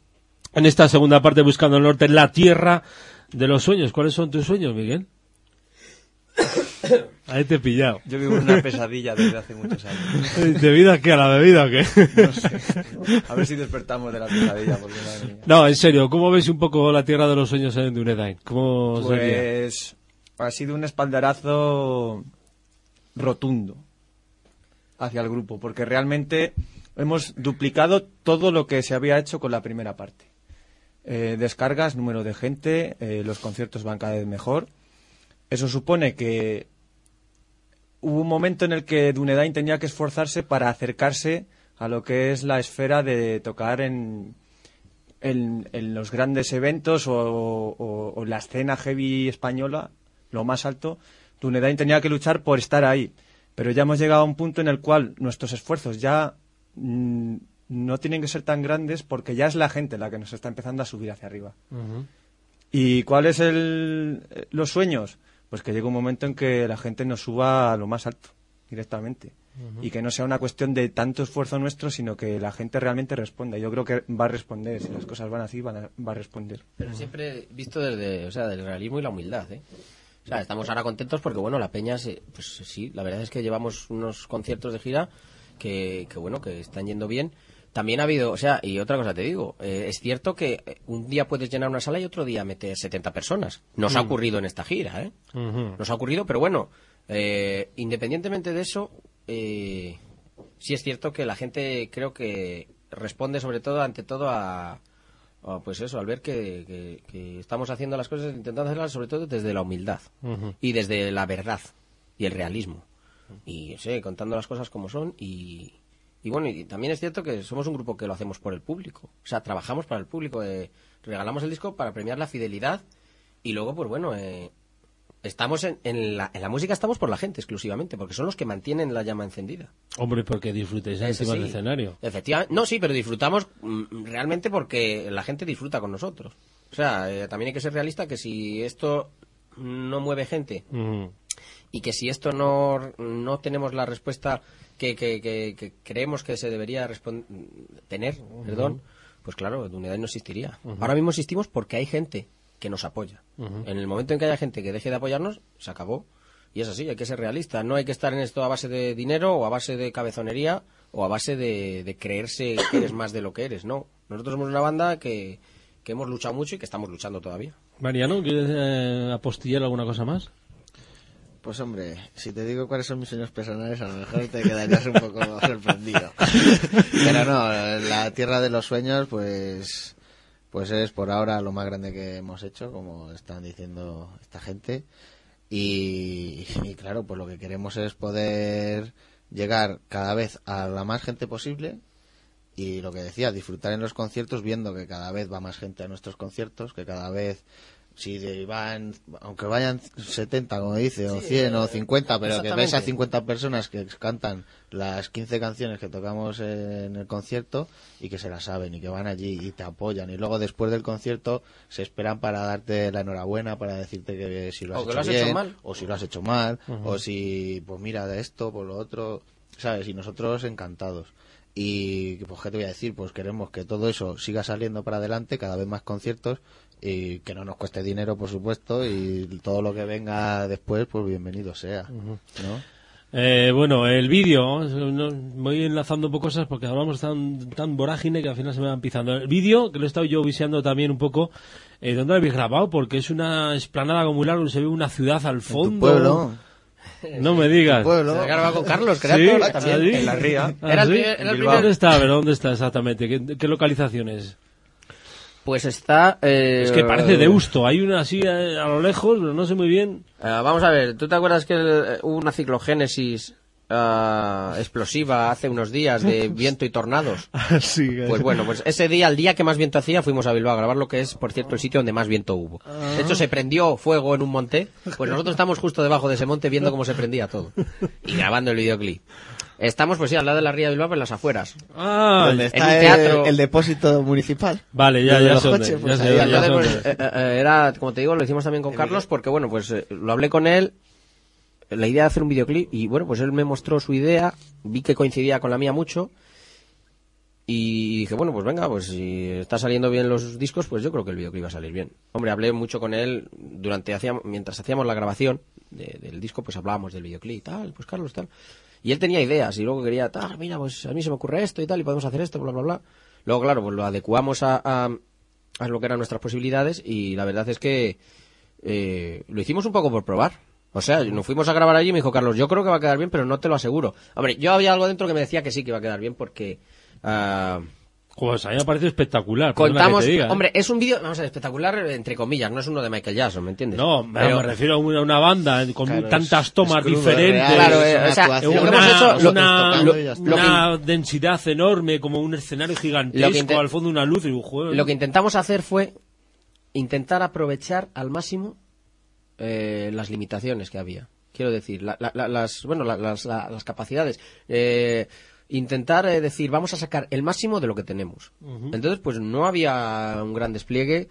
en esta segunda parte buscando el norte, la tierra de los sueños. ¿Cuáles son tus sueños, Miguel? Ahí te he pillado. Yo vivo una pesadilla desde hace muchos años. ¿Debido a qué? ¿A la bebida o qué? No sé. A ver si despertamos de la pesadilla, porque. No, en serio, ¿cómo ves un poco la tierra de los sueños en Dunedain? ¿Cómo sería? Pues ha sido un espaldarazo rotundo hacia el grupo, porque realmente hemos duplicado todo lo que se había hecho con la primera parte. Eh, descargas, número de gente, eh, los conciertos van cada vez mejor. Eso supone que hubo un momento en el que Dunedain tenía que esforzarse para acercarse a lo que es la esfera de tocar en, en, los grandes eventos o, o- la escena heavy española, lo más alto. Dunedain tenía que luchar por estar ahí. Pero ya hemos llegado a un punto en el cual nuestros esfuerzos ya no tienen que ser tan grandes porque ya es la gente la que nos está empezando a subir hacia arriba. ¿Y cuáles el los sueños? Pues que llegue un momento en que la gente nos suba a lo más alto directamente. Y que no sea una cuestión de tanto esfuerzo nuestro, sino que la gente realmente responda. Yo creo que va a responder. Si las cosas van así, van a- va a responder. Pero siempre visto desde, o sea, del realismo y la humildad, ¿eh? O sea, estamos ahora contentos porque, bueno, la Peña, se- pues sí, la verdad es que llevamos unos conciertos de gira que, que bueno, que están yendo bien. También ha habido, o sea, y otra cosa te digo, eh, es cierto que eh, un día puedes llenar una sala y otro día meter 70 personas. Nos ha Mm. ocurrido en esta gira, ¿eh? Nos ha ocurrido, pero bueno, eh, independientemente de eso, eh, sí es cierto que la gente creo que responde sobre todo, ante todo, a, a, pues eso, al ver que, que- que estamos haciendo las cosas, intentando hacerlas sobre todo desde la humildad y desde la verdad y el realismo. Y, sé, contando las cosas como son y... Y bueno, y también es cierto que somos un grupo que lo hacemos por el público. O sea, trabajamos para el público. eh, regalamos el disco para premiar la fidelidad y luego, pues bueno, eh, estamos en, en la, en la música estamos por la gente exclusivamente, porque son los que mantienen la llama encendida. Hombre, porque disfrutéis encima sí. del escenario. Efectivamente, no, sí, pero disfrutamos mm, realmente porque la gente disfruta con nosotros. O sea, eh, también hay que ser realista que si esto no mueve gente. Y que si esto no, no tenemos la respuesta que, que- que- que creemos que se debería tener, perdón, pues claro, Dunedad no existiría. Ahora mismo existimos porque hay gente que nos apoya. En el momento en que haya gente que deje de apoyarnos, se acabó. Y es así, hay que ser realista. No hay que estar en esto a base de dinero o a base de cabezonería o a base de, de creerse que eres más de lo que eres. No, nosotros somos una banda que, que hemos luchado mucho y que estamos luchando todavía. Mariano, ¿quieres eh, apostillar alguna cosa más? Pues hombre, si te digo cuáles son mis sueños personales, a lo mejor te quedarías un poco sorprendido. Pero no, la tierra de los sueños, pues, pues es por ahora lo más grande que hemos hecho, como están diciendo esta gente. Y, y claro, pues lo que queremos es poder llegar cada vez a la más gente posible y lo que decía, disfrutar en los conciertos viendo que cada vez va más gente a nuestros conciertos, que cada vez si de- van, aunque vayan 70, como dice, o Sí, 100 o eh, 50, pero que ves a exactamente. 50 personas que cantan las 15 canciones que tocamos en el concierto y que se las saben y que van allí y te apoyan y luego después del concierto se esperan para darte la enhorabuena, para decirte que si lo has, O hecho, lo has hecho bien, mal. o si lo has hecho mal, o si, pues mira, de esto, por lo otro, ¿sabes? Y nosotros encantados. Y, pues, ¿qué te voy a decir? Pues queremos que todo eso siga saliendo para adelante, cada vez más conciertos, y que no nos cueste dinero, por supuesto, y todo lo que venga después, pues bienvenido sea, ¿no? Eh, bueno, el vídeo, no- voy enlazando un poco cosas porque hablamos tan, tan vorágine que al final se me van pisando. El vídeo, que lo he estado yo viseando también un poco, eh, ¿dónde lo habéis grabado? Porque es una esplanada como muy larga, se ve una ciudad al En fondo. tu pueblo, No me digas. Se grababa con Carlos, Sí, Creator, ah, también. sí. En la ría. Ah, Era ¿sí? el. ¿Dónde está? ¿Pero dónde está exactamente? ¿Qué, qué localización es? Pues está... eh, Es que parece de Usto. Hay una así eh, a lo lejos, pero no sé muy bien. Eh, vamos a ver, ¿tú te acuerdas que eh, hubo una ciclogénesis ah, explosiva hace unos días de viento y tornados? sí, Pues bueno, pues ese día, el día que más viento hacía, fuimos a Bilbao a grabar lo que es, por cierto, el sitio donde más viento hubo. De hecho, se prendió fuego en un monte, pues nosotros estamos justo debajo de ese monte viendo cómo se prendía todo. Y grabando el videoclip. Estamos, pues sí, al lado de la ría de Bilbao, en las afueras. Ah, donde en está un el, teatro. el depósito municipal. Vale, ya, ya dónde, pues sé ya sé pues, eh, eh, era, como te digo, lo hicimos también con Carlos, porque bueno, pues eh, lo hablé con él, la idea de hacer un videoclip, y bueno, pues él me mostró su idea, vi que coincidía con la mía mucho, Y dije, bueno, pues venga, pues si está saliendo bien los discos, pues yo creo que el videoclip va a salir bien. Hombre, hablé mucho con él durante hacíamos, mientras hacíamos la grabación de- del disco, pues hablábamos del videoclip y tal, pues Carlos tal. Y él tenía ideas y luego quería, tal, mira, pues a mí se me ocurre esto y tal, y podemos hacer esto, bla, bla, bla. Luego, claro, pues lo adecuamos a, a, a lo que eran nuestras posibilidades y la verdad es que eh, lo hicimos un poco por probar. O sea, nos fuimos a grabar allí y me dijo Carlos, yo creo que va a quedar bien, pero no te lo aseguro. Hombre, yo había algo dentro que me decía que sí que iba a quedar bien porque... ah, Pues a mí me parece espectacular. que contamos... te diga, ¿eh? Hombre, es un vídeo, vamos a ver, espectacular entre comillas, no es uno de Michael Jackson, ¿me entiendes? No, me- Pero- me refiero a una, una banda con Claro, tantas es- tomas es crudo, diferentes. real, Claro, es una o sea, actuación. lo que una, hemos hecho- densidad enorme, como un escenario gigantesco, al fondo una luz y un juego. Lo que intentamos hacer fue intentar aprovechar al máximo eh, las limitaciones que había. Quiero decir, la- la- la- las, bueno, la- las, la- las capacidades. Eh, intentar eh, decir, vamos a sacar el máximo de lo que tenemos. Entonces, pues no había un gran despliegue,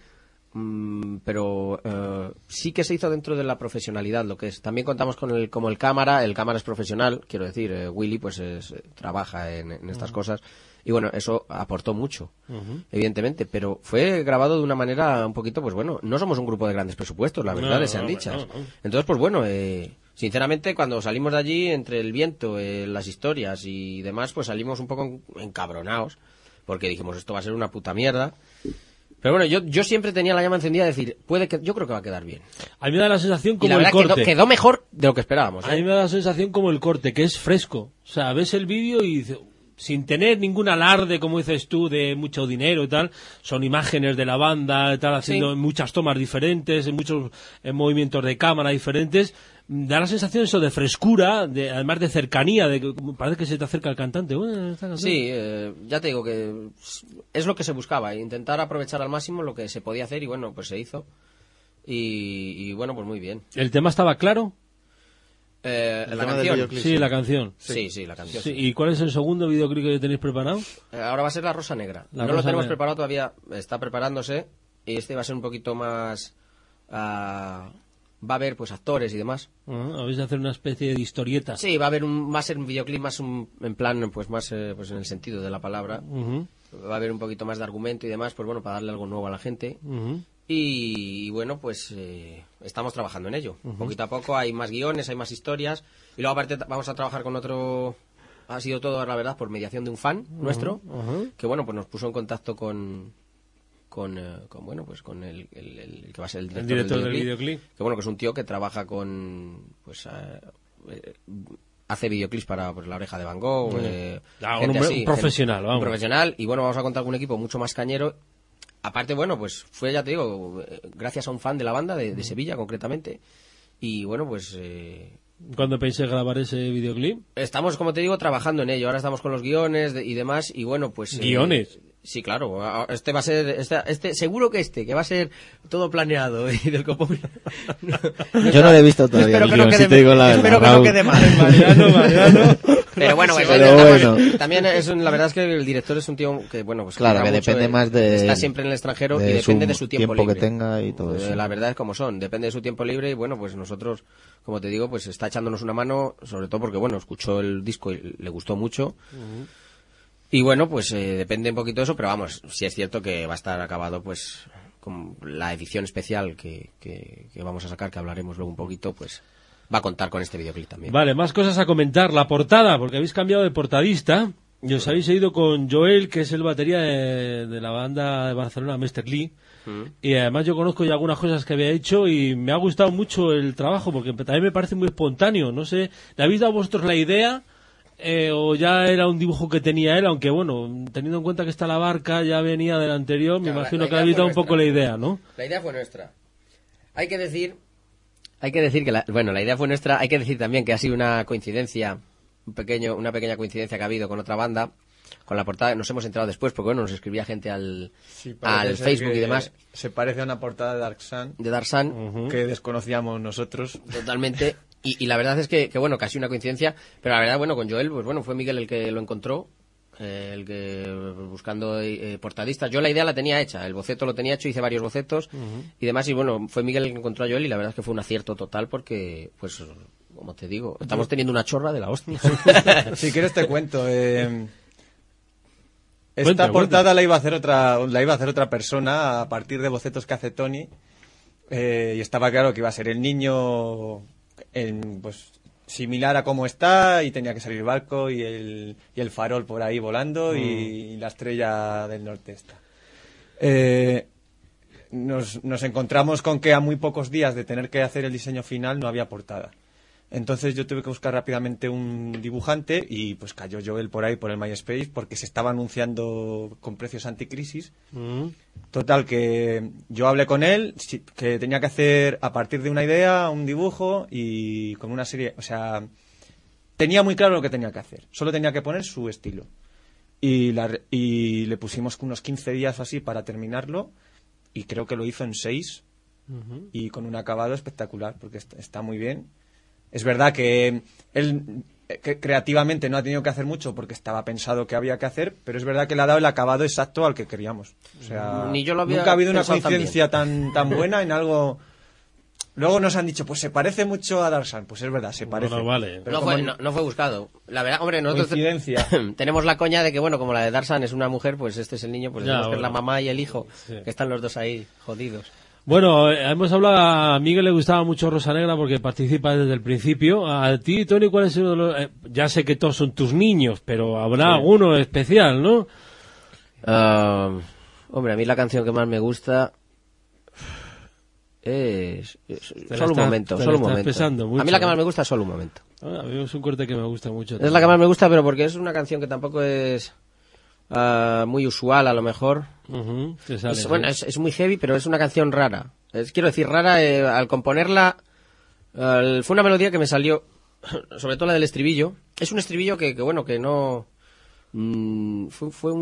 mm, pero eh, sí que se hizo dentro de la profesionalidad lo que es. También contamos con el, como el cámara, el cámara es profesional, quiero decir, eh, Willy pues es- eh, trabaja en, en estas cosas. Y bueno, eso aportó mucho, evidentemente, pero fue grabado de una manera un poquito, pues bueno, no somos un grupo de grandes presupuestos, la verdad, No, dichas. no, no. Entonces, pues bueno, eh, sinceramente, cuando salimos de allí, entre el viento, eh, las historias y demás, pues salimos un poco en- encabronados, porque dijimos, esto va a ser una puta mierda. Pero bueno, yo, yo siempre tenía la llama encendida de decir, puede que, yo creo que va a quedar bien. A mí me da la sensación Y como la el verdad corte. quedó mejor de lo que esperábamos. A ¿eh? mí me da la sensación como el corte, que es fresco. O sea, ves el vídeo y sin tener ningún alarde, como dices tú, de mucho dinero y tal, son imágenes de la banda y tal, haciendo Sí. muchas tomas diferentes, en muchos eh, movimientos de cámara diferentes. Da la sensación eso de frescura, de, además de cercanía, de que parece que se te acerca el cantante. Bueno. Sí, eh, ya te digo que es lo que se buscaba, intentar aprovechar al máximo lo que se podía hacer y bueno, pues se hizo. Y, y bueno, pues muy bien. ¿El tema estaba claro? Eh, El la canción. videoclip. Sí, la canción. Sí, sí, la canción. Sí, sí. ¿Y cuál es el segundo videoclip que tenéis preparado? Eh, Ahora va a ser la Rosa Negra. La no lo tenemos Negra. preparado todavía, está preparándose. Y este va a ser un poquito más. ah, va a haber pues actores y demás. ¿Habéis de hacer una especie de historieta? Sí, va a haber un, va a ser un videoclip más un- en plan, pues más eh, pues en el sentido de la palabra. Va a haber un poquito más de argumento y demás, pues bueno, para darle algo nuevo a la gente. Y, y bueno, pues eh, estamos trabajando en ello. Poquito a poco hay más guiones, hay más historias. Y luego aparte vamos a trabajar con otro... Ha sido todo, la verdad, por mediación de un fan nuestro, que bueno, pues nos puso en contacto con... Con, eh, con, bueno pues con el, el- que va a ser el director, director del videoclip, videoclip. que bueno que es un tío que trabaja con pues eh, eh, hace videoclips para pues, la oreja de Van Gogh eh, Ah, un gente así, un profesional, gente- vamos. un profesional y bueno vamos a contar con un equipo mucho más cañero aparte bueno pues fue ya te digo gracias a un fan de la banda de, de Sevilla concretamente y bueno pues eh, ¿Cuándo pensáis grabar ese videoclip? estamos como te digo trabajando en ello ahora estamos con los guiones de- y demás y bueno pues eh, ¿Guiones? Sí, claro. Este va a ser, este, este, seguro que este, que va a ser todo planeado y del copón. Yo no lo he visto todavía. Espero que no quede, si espero que no mal. Pero bueno, pues, Pero bueno. también es un- la verdad es que el director es un tío que bueno, pues Claro, que depende más de- está siempre en el extranjero y de depende su de su tiempo, tiempo que libre. tenga y todo eso. La verdad es como son, depende de su tiempo libre y bueno, pues nosotros, como te digo, pues está echándonos una mano, sobre todo porque bueno, escuchó el disco y le gustó mucho. Y bueno, pues eh, depende un poquito de eso, pero vamos, si es cierto que va a estar acabado, pues con la edición especial que, que, que vamos a sacar, que hablaremos luego un poquito, pues va a contar con este videoclip también. Vale, más cosas a comentar. La portada, porque habéis cambiado de portadista y os habéis ido con Joel, que es el batería de, de la banda de Barcelona, Mr. Lee. Y además yo conozco ya algunas cosas que había hecho y me ha gustado mucho el trabajo porque también me parece muy espontáneo. No sé, ¿le habéis dado vosotros la idea eh, o ya era un dibujo que tenía él? Aunque bueno, teniendo en cuenta que está la barca, ya venía del anterior, me Claro, imagino la que fue dado un poco la idea, ¿no? La idea fue nuestra. Hay que decir, hay que decir que la, bueno, la idea fue nuestra. Hay que decir también que ha sido una coincidencia, un pequeño, una pequeña coincidencia que ha habido con otra banda, con la portada. Nos hemos enterado después porque bueno, nos escribía gente al, Sí, al Facebook y demás Se parece a una portada de Dark Sun de Darsan. que desconocíamos nosotros. Totalmente. Y, y la verdad es que, que, bueno, casi una coincidencia. Pero la verdad, bueno, con Joel, pues bueno, fue Miguel el que lo encontró. eh, el que buscando eh, portadistas. Yo la idea la tenía hecha, el boceto lo tenía hecho, hice varios bocetos y demás. Y bueno, fue Miguel el que encontró a Joel y la verdad es que fue un acierto total porque, pues, como te digo, estamos teniendo una chorra de la hostia. si quieres te cuento. eh, Esta Cuenta, portada cuenta. la iba a hacer otra, la iba a hacer otra persona a partir de bocetos que hace Tony. eh, y estaba claro que iba a ser el niño en, pues, similar a cómo está y tenía que salir el barco y el, y el farol por ahí volando y, y la estrella del norte está. Eh, nos, nos encontramos con que a muy pocos días de tener que hacer el diseño final no había portada. Entonces yo tuve que buscar rápidamente un dibujante y pues cayó Joel por ahí por el MySpace porque se estaba anunciando con precios anticrisis. Mm. Total, que yo hablé con él, que tenía que hacer a partir de una idea un dibujo y con una serie, o sea, tenía muy claro lo que tenía que hacer, solo tenía que poner su estilo. Y, la y le pusimos unos 15 días o así para terminarlo y creo que lo hizo en 6 y con un acabado espectacular porque est- está muy bien. Es verdad que él eh, que creativamente no ha tenido que hacer mucho porque estaba pensado que había que hacer, pero es verdad que le ha dado el acabado exacto al que queríamos. O sea, Ni yo lo había nunca ha habido una coincidencia tan, tan buena en algo. Luego nos han dicho, pues se parece mucho a Darsan. Pues es verdad, se parece. Bueno, vale. Pero no, fue, no, no fue buscado. La verdad, hombre, nosotros Coincidencia. tenemos la coña de que, bueno, como la de Darsan es una mujer, pues este es el niño, pues Ya, que es la mamá y el hijo, Sí. que están los dos ahí jodidos. Bueno, eh, hemos hablado, a Miguel le gustaba mucho Rosa Negra porque participa desde el principio. A ti, Tony, ¿cuál es uno de los...? eh, ya sé que todos son tus niños, pero habrá alguno especial, ¿no? Ah, hombre, a mí la canción que más me gusta es... solo un momento, solo un momento. mucho, a mí la que más me gusta es solo un momento. Ah, es un corte que me gusta mucho. Es la que más me gusta, pero porque es una canción que tampoco es ah, muy usual, a lo mejor. Sale, Es, ¿no? bueno, es, es muy heavy, pero es una canción rara. Es, quiero decir, rara eh, al componerla. fue una melodía que me salió, sobre todo la del estribillo. Es un estribillo que, que, bueno, que no. mm, fue fue un,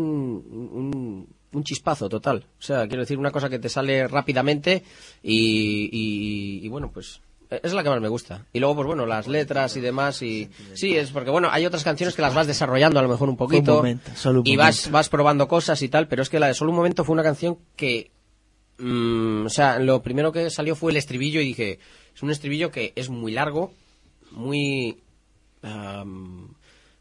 un, un chispazo total. O sea, quiero decir, una cosa que te sale rápidamente y, y, y, bueno, pues. Es la que más me gusta. Y luego, pues bueno, las letras y demás. y Sí, es porque, bueno, hay otras canciones que las vas desarrollando a lo mejor un poquito. momento, solo un y vas, momento. vas probando cosas y tal, pero es que la de Solo un momento fue una canción que Mm, o sea, lo primero que salió fue el estribillo y dije, es un estribillo que es muy largo, muy am,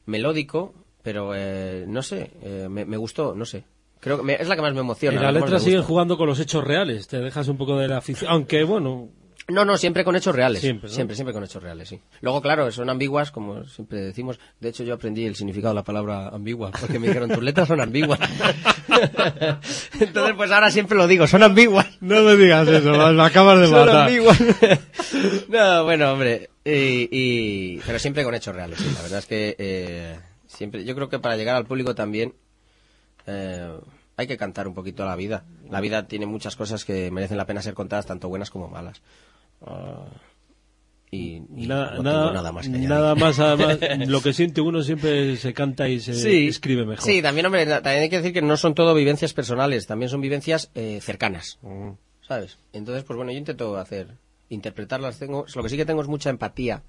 melódico, pero eh, no sé, eh, me, me gustó, no sé. Creo que me- es la que más me Y emociona. la letras me siguen gusta. jugando con los hechos reales, te dejas un poco de la afición. Aunque, bueno, No, no, siempre con hechos reales. Siempre, Siempre, ¿no? siempre, con hechos reales, sí. Luego, claro, son ambiguas, como siempre decimos. De hecho, yo aprendí el significado de la palabra ambigua, porque me dijeron, tus letras son ambiguas. Entonces, pues ahora siempre lo digo, son ambiguas. no me digas eso, me acabas de Son matar. ambiguas. no, bueno, hombre. Y, y- pero siempre con hechos reales, sí. La verdad es que eh, siempre, yo creo que para llegar al público también eh, hay que cantar un poquito a la vida. La vida tiene muchas cosas que merecen la pena ser contadas, tanto buenas como malas. Ah, y, y Nada, no nada, más que nada más, además, lo que siente uno siempre se canta y se Sí, escribe mejor. Sí, también, hombre, también hay que decir que no son todo vivencias personales, también son vivencias eh, cercanas, ¿sabes? Entonces, pues bueno, yo intento hacer, interpretarlas. Tengo, lo que sí que tengo es mucha empatía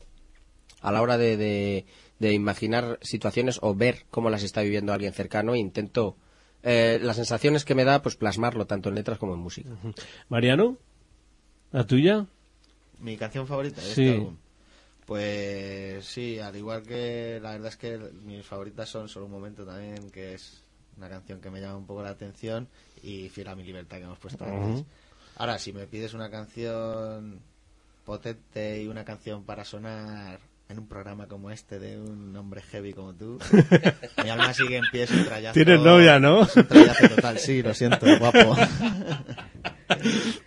a la hora de, de, de imaginar situaciones o ver cómo las está viviendo alguien cercano e intento eh, las sensaciones que me da, pues plasmarlo tanto en letras como en música. Mariano, ¿la tuya? Mi canción favorita de Sí. este álbum. Pues sí, al igual que la verdad es que mis favoritas son Solo un momento también, que es una canción que me llama un poco la atención y Fiel a mi libertad que hemos puesto antes. Ahora, si me pides una canción potente y una canción para sonar en un programa como este de un hombre heavy como tú, mi alma sigue en pie, es un trayazo. Tienes novia, ¿no? Es un trayazo total, sí, lo siento, guapo.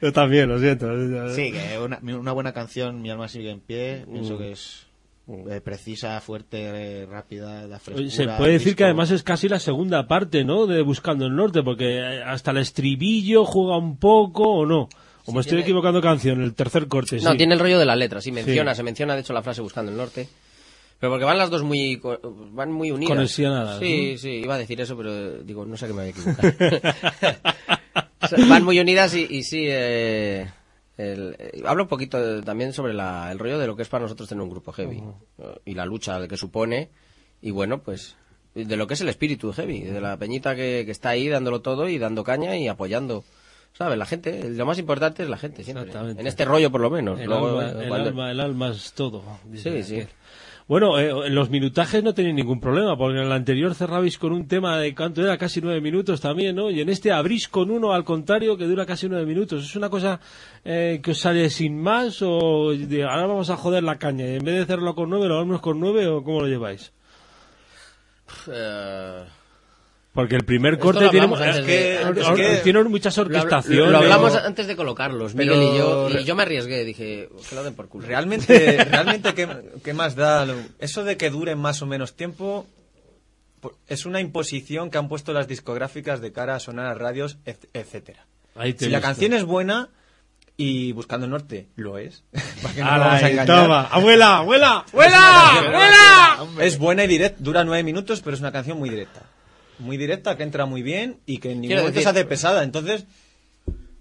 Yo también, lo siento. Sí, que una, una buena canción, Mi alma sigue en pie, Mm. pienso que es eh, precisa, fuerte, eh, rápida, da frescura. Se puede decir disco. que además es casi la segunda parte, ¿no? De Buscando el Norte, porque eh, hasta el estribillo juega un poco o no. O me estoy tiene- equivocando canción, el tercer corte. No, sí. tiene el rollo de la letra, sí, menciona, Sí. se menciona de hecho la frase buscando el norte. Pero porque van las dos muy van muy unidas. Conexionadas, Sí, ¿no? sí, iba a decir eso, pero eh, digo, no sé que me equivocado. O sea, van muy unidas y, y sí, eh, el- eh, hablo un poquito eh, también sobre la- el rollo de lo que es para nosotros tener un grupo heavy y la lucha que supone y bueno, pues de lo que es el espíritu heavy, de la peñita que, que está ahí dándolo todo y dando caña y apoyando. ¿Sabes? La gente, lo más importante es la gente siempre. Exactamente. En este rollo por lo menos. El, Luego, alma, eh, el alma- el alma es todo. Sí, sí. Bueno, eh, en los minutajes no tenéis ningún problema, porque en el anterior cerrabais con un tema de cuánto era, casi nueve minutos también, ¿no? Y en este abrís con uno al contrario que dura casi nueve minutos. ¿Es una cosa eh, que os sale sin más o de, ahora vamos a joder la caña y en vez de hacerlo con nueve lo vamos con nueve o cómo lo lleváis? Eh, Porque el primer corte tiene, es que- que- muchas orquestaciones. lo hablamos antes de colocarlos, Pero- Miguel y yo. Y yo me arriesgué, dije, que lo den por culo. Realmente, realmente ¿qué, qué más da? Lo- Eso de que dure más o menos tiempo po- es una imposición que han puesto las discográficas de cara a sonar a radios, et- etcétera. Ahí te Si la canción es buena y Buscando el Norte lo es, ¿para qué nos Ala, vamos a toma. Abuela, abuela, abuela, abuela. Es buena y directa, dura nueve minutos, pero es una canción muy directa. Muy directa, que entra muy bien y que en ningún Quiero momento decir- se hace pesada. Entonces,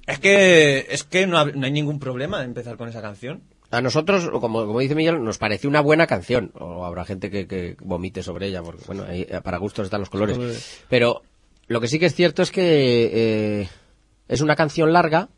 es que, es que no, hab- no hay ningún problema de empezar con esa canción. A nosotros, como, como dice Miguel, nos pareció una buena canción. O habrá gente que, que vomite sobre ella, porque bueno, ahí, para gustos están los colores. Colores. Pero lo que sí que es cierto es que eh, es una canción larga,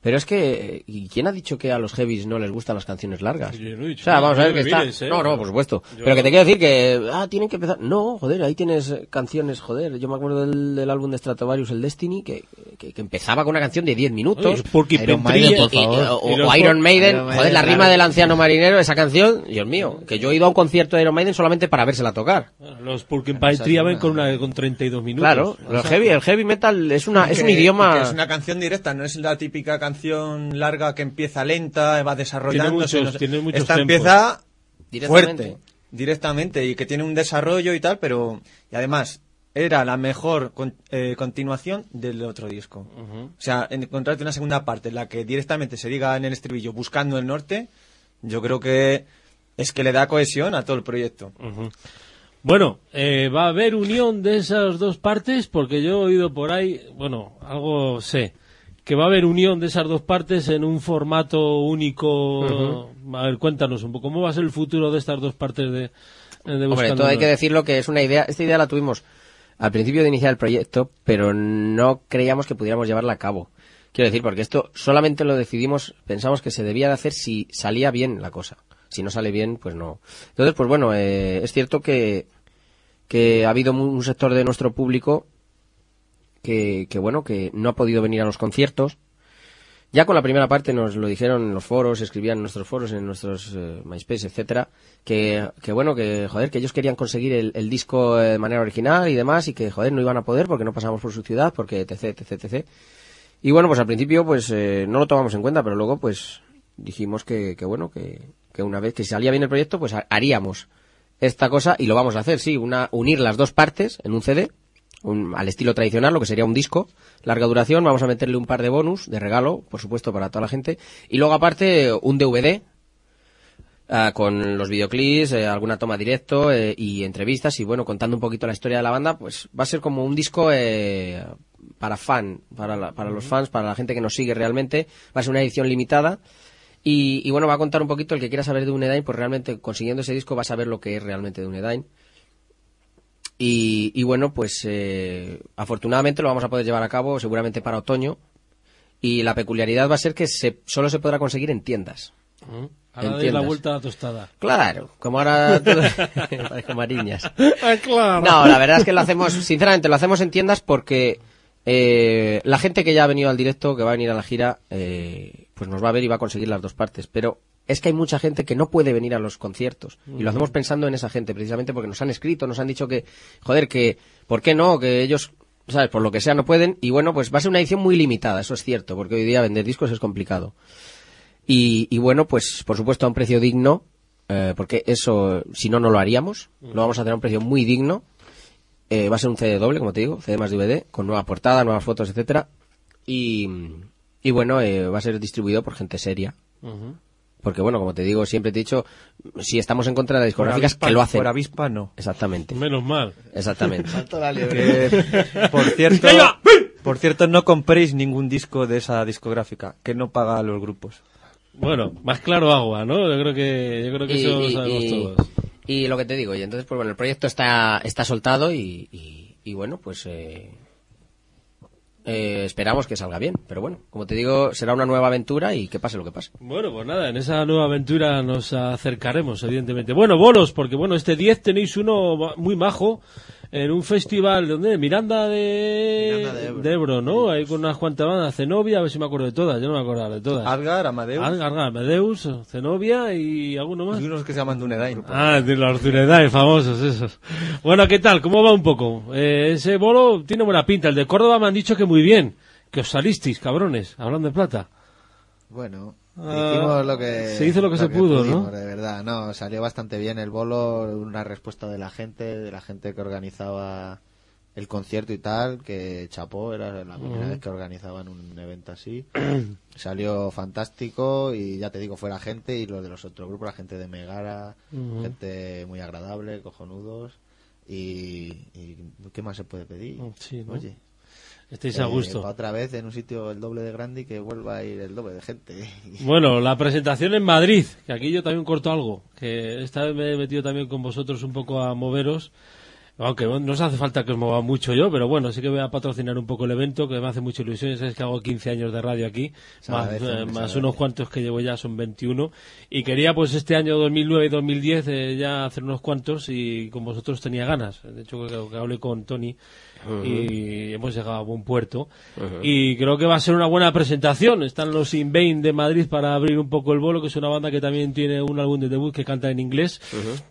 pero es que... ¿Y quién ha dicho que a los heavies no les gustan las canciones largas? Yo no he dicho o sea, vamos a ver que está... mires, ¿eh? No, no, por supuesto. Yo- Pero que te quiero decir que... Ah, tienen que empezar... No, joder, ahí tienes eh, canciones, joder. Yo me acuerdo del, del álbum de Stratovarius, el Destiny, que, que, que empezaba con una canción de 10 minutos. Oye, Porky Iron Maiden, por Y- y- favor. o, los o Iron Maiden, Iron joder, Maiden, la rima claro. del anciano marinero, esa canción, Dios mío, que yo he ido a un concierto de Iron Maiden solamente para vérsela tocar. Los Porcupine Tree ven con, una, con 32 minutos. Claro, el heavy, el heavy metal es una, es un Que- idioma. es una canción directa, no es la típica canción larga que empieza lenta, va desarrollándose. Tiene muchos- no sé. tiene muchos Esta tempos. empieza Directamente. fuerte, directamente, y que tiene un desarrollo y tal, pero. Y además, era la mejor con- eh, continuación del otro disco. O sea, encontrarte una segunda parte en la que directamente se diga en el estribillo buscando el norte, yo creo que es que le da cohesión a todo el proyecto. Bueno, eh, va a haber unión de esas dos partes porque yo he oído por ahí, bueno, algo sé, que va a haber unión de esas dos partes en un formato único. A ver, cuéntanos un poco, ¿cómo va a ser el futuro de estas dos partes de, de Hombre, todo hay que decirlo que es una idea, esta idea la tuvimos al principio de iniciar el proyecto, pero no creíamos que pudiéramos llevarla a cabo. Quiero decir, porque esto solamente lo decidimos, pensamos que se debía de hacer si salía bien la cosa. Si no sale bien, pues no. Entonces, pues bueno, eh, es cierto que, que ha habido un sector de nuestro público que, que, bueno, que no ha podido venir a los conciertos. Ya con la primera parte nos lo dijeron en los foros, escribían en nuestros foros, en nuestros eh, MySpace, etcétera, que, que bueno, que joder, que ellos querían conseguir el, disco eh, de manera original y demás y que joder no iban a poder porque no pasamos por su ciudad, porque etc, etc, etc. Y bueno, pues al principio pues eh, no lo tomamos en cuenta, pero luego pues dijimos que, que bueno, que, que una vez que salía bien el proyecto, pues ha- haríamos esta cosa y lo vamos a hacer, sí, una unir las dos partes en un CD, un- al estilo tradicional, lo que sería un disco, larga duración, vamos a meterle un par de bonus de regalo, por supuesto, para toda la gente, y luego aparte un DVD ah, con los videoclips, eh, alguna toma directo eh, y entrevistas y bueno, contando un poquito la historia de la banda, pues va a ser como un disco eh, para fan, para, la- para los fans, para la gente que nos sigue realmente, va a ser una edición limitada. Y, y bueno, va a contar un poquito el que quiera saber de Unedain, pues realmente consiguiendo ese disco va a saber lo que es realmente de Unedain. Y, y bueno, pues eh, afortunadamente lo vamos a poder llevar a cabo seguramente para otoño. Y la peculiaridad va a ser que se, solo se podrá conseguir en tiendas. Ahora dais la vuelta a la tostada. Claro, como ahora. Parezco mariñas. Ah, claro. No, la verdad es que lo hacemos, sinceramente, lo hacemos en tiendas porque eh, la gente que ya ha venido al directo, que va a venir a la gira, eh, pues nos va a ver y va a conseguir las dos partes. Pero es que hay mucha gente que no puede venir a los conciertos. Y lo hacemos pensando en esa gente, precisamente porque nos han escrito, nos han dicho que, joder, que, ¿por qué no? Que ellos, ¿sabes? Por lo que sea no pueden. Y bueno, pues va a ser una edición muy limitada, eso es cierto, porque hoy día vender discos es complicado. Y, y bueno, pues por supuesto a un precio digno, eh, porque eso, si no, no lo haríamos. Lo vamos a hacer a un precio muy digno. Eh, va a ser un CD doble, como te digo, CD más DVD, con nueva portada, nuevas fotos, etcétera. Y, y bueno, eh, va a ser distribuido por gente seria. Porque bueno, como te digo, siempre te he dicho, si estamos en contra de las discográficas, avispa- que lo hacen. por avispa, no. Exactamente. Menos mal. Exactamente. Que, por cierto, por cierto, no compréis ningún disco de esa discográfica, que no paga a los grupos. Bueno, más claro agua, ¿no? Yo creo que, yo creo que eso lo sabemos y- todos. y lo que te digo, y entonces, pues bueno, el proyecto está, está soltado y, y, y bueno, pues eh, eh, esperamos que salga bien. Pero bueno, como te digo, será una nueva aventura y que pase lo que pase. Bueno, pues nada, en esa nueva aventura nos acercaremos, evidentemente. Bueno, bolos, porque bueno, este 10 tenéis uno muy majo en un festival, ¿dónde? Miranda de, Miranda de Ebro. ¿no? Ahí con unas cuantas bandas, Zenobia, a ver si me acuerdo de todas, yo no me acuerdo de todas. Adgar, Amadeus Adgar, Amadeus, Zenobia y alguno más. y unos que se llaman Dunedain. Ah, de los Dunedain, famosos esos. Bueno, ¿qué tal? ¿Cómo va un poco? Eh, ese bolo tiene buena pinta. El de Córdoba me han dicho que muy bien. Que os salisteis, cabrones, hablando de plata. Bueno, hicimos lo que se hizo lo que se pudo, ¿no? De verdad, no, salió bastante bien el bolo, una respuesta de la gente, de la gente que organizaba el concierto y tal, que chapó, era la primera vez que organizaban un evento así. salió fantástico y ya te digo, fuera gente y los de los otros grupos, la gente de Megara, gente muy agradable, cojonudos. Y, y ¿qué más se puede pedir? Sí, ¿no? Oye, Estáis eh, a gusto. otra vez en un sitio el doble de grande y que vuelva a ir el doble de gente. Bueno, la presentación en Madrid, que aquí yo también corto algo, que esta vez me he metido también con vosotros un poco a moveros, aunque no os hace falta que os mueva mucho yo, pero bueno, sí que voy a patrocinar un poco el evento, que me hace mucha ilusión, sabes que hago 15 años de radio aquí, más, eh, más unos cuantos que llevo ya, son 21, y quería pues este año 2009 y 2010 eh, ya hacer unos cuantos y con vosotros tenía ganas, de hecho que, que hablé con Tony y hemos llegado a buen puerto. Y creo que va a ser una buena presentación. Están los In Vain de Madrid para abrir un poco el bolo, que es una banda que también tiene un álbum de debut que canta en inglés,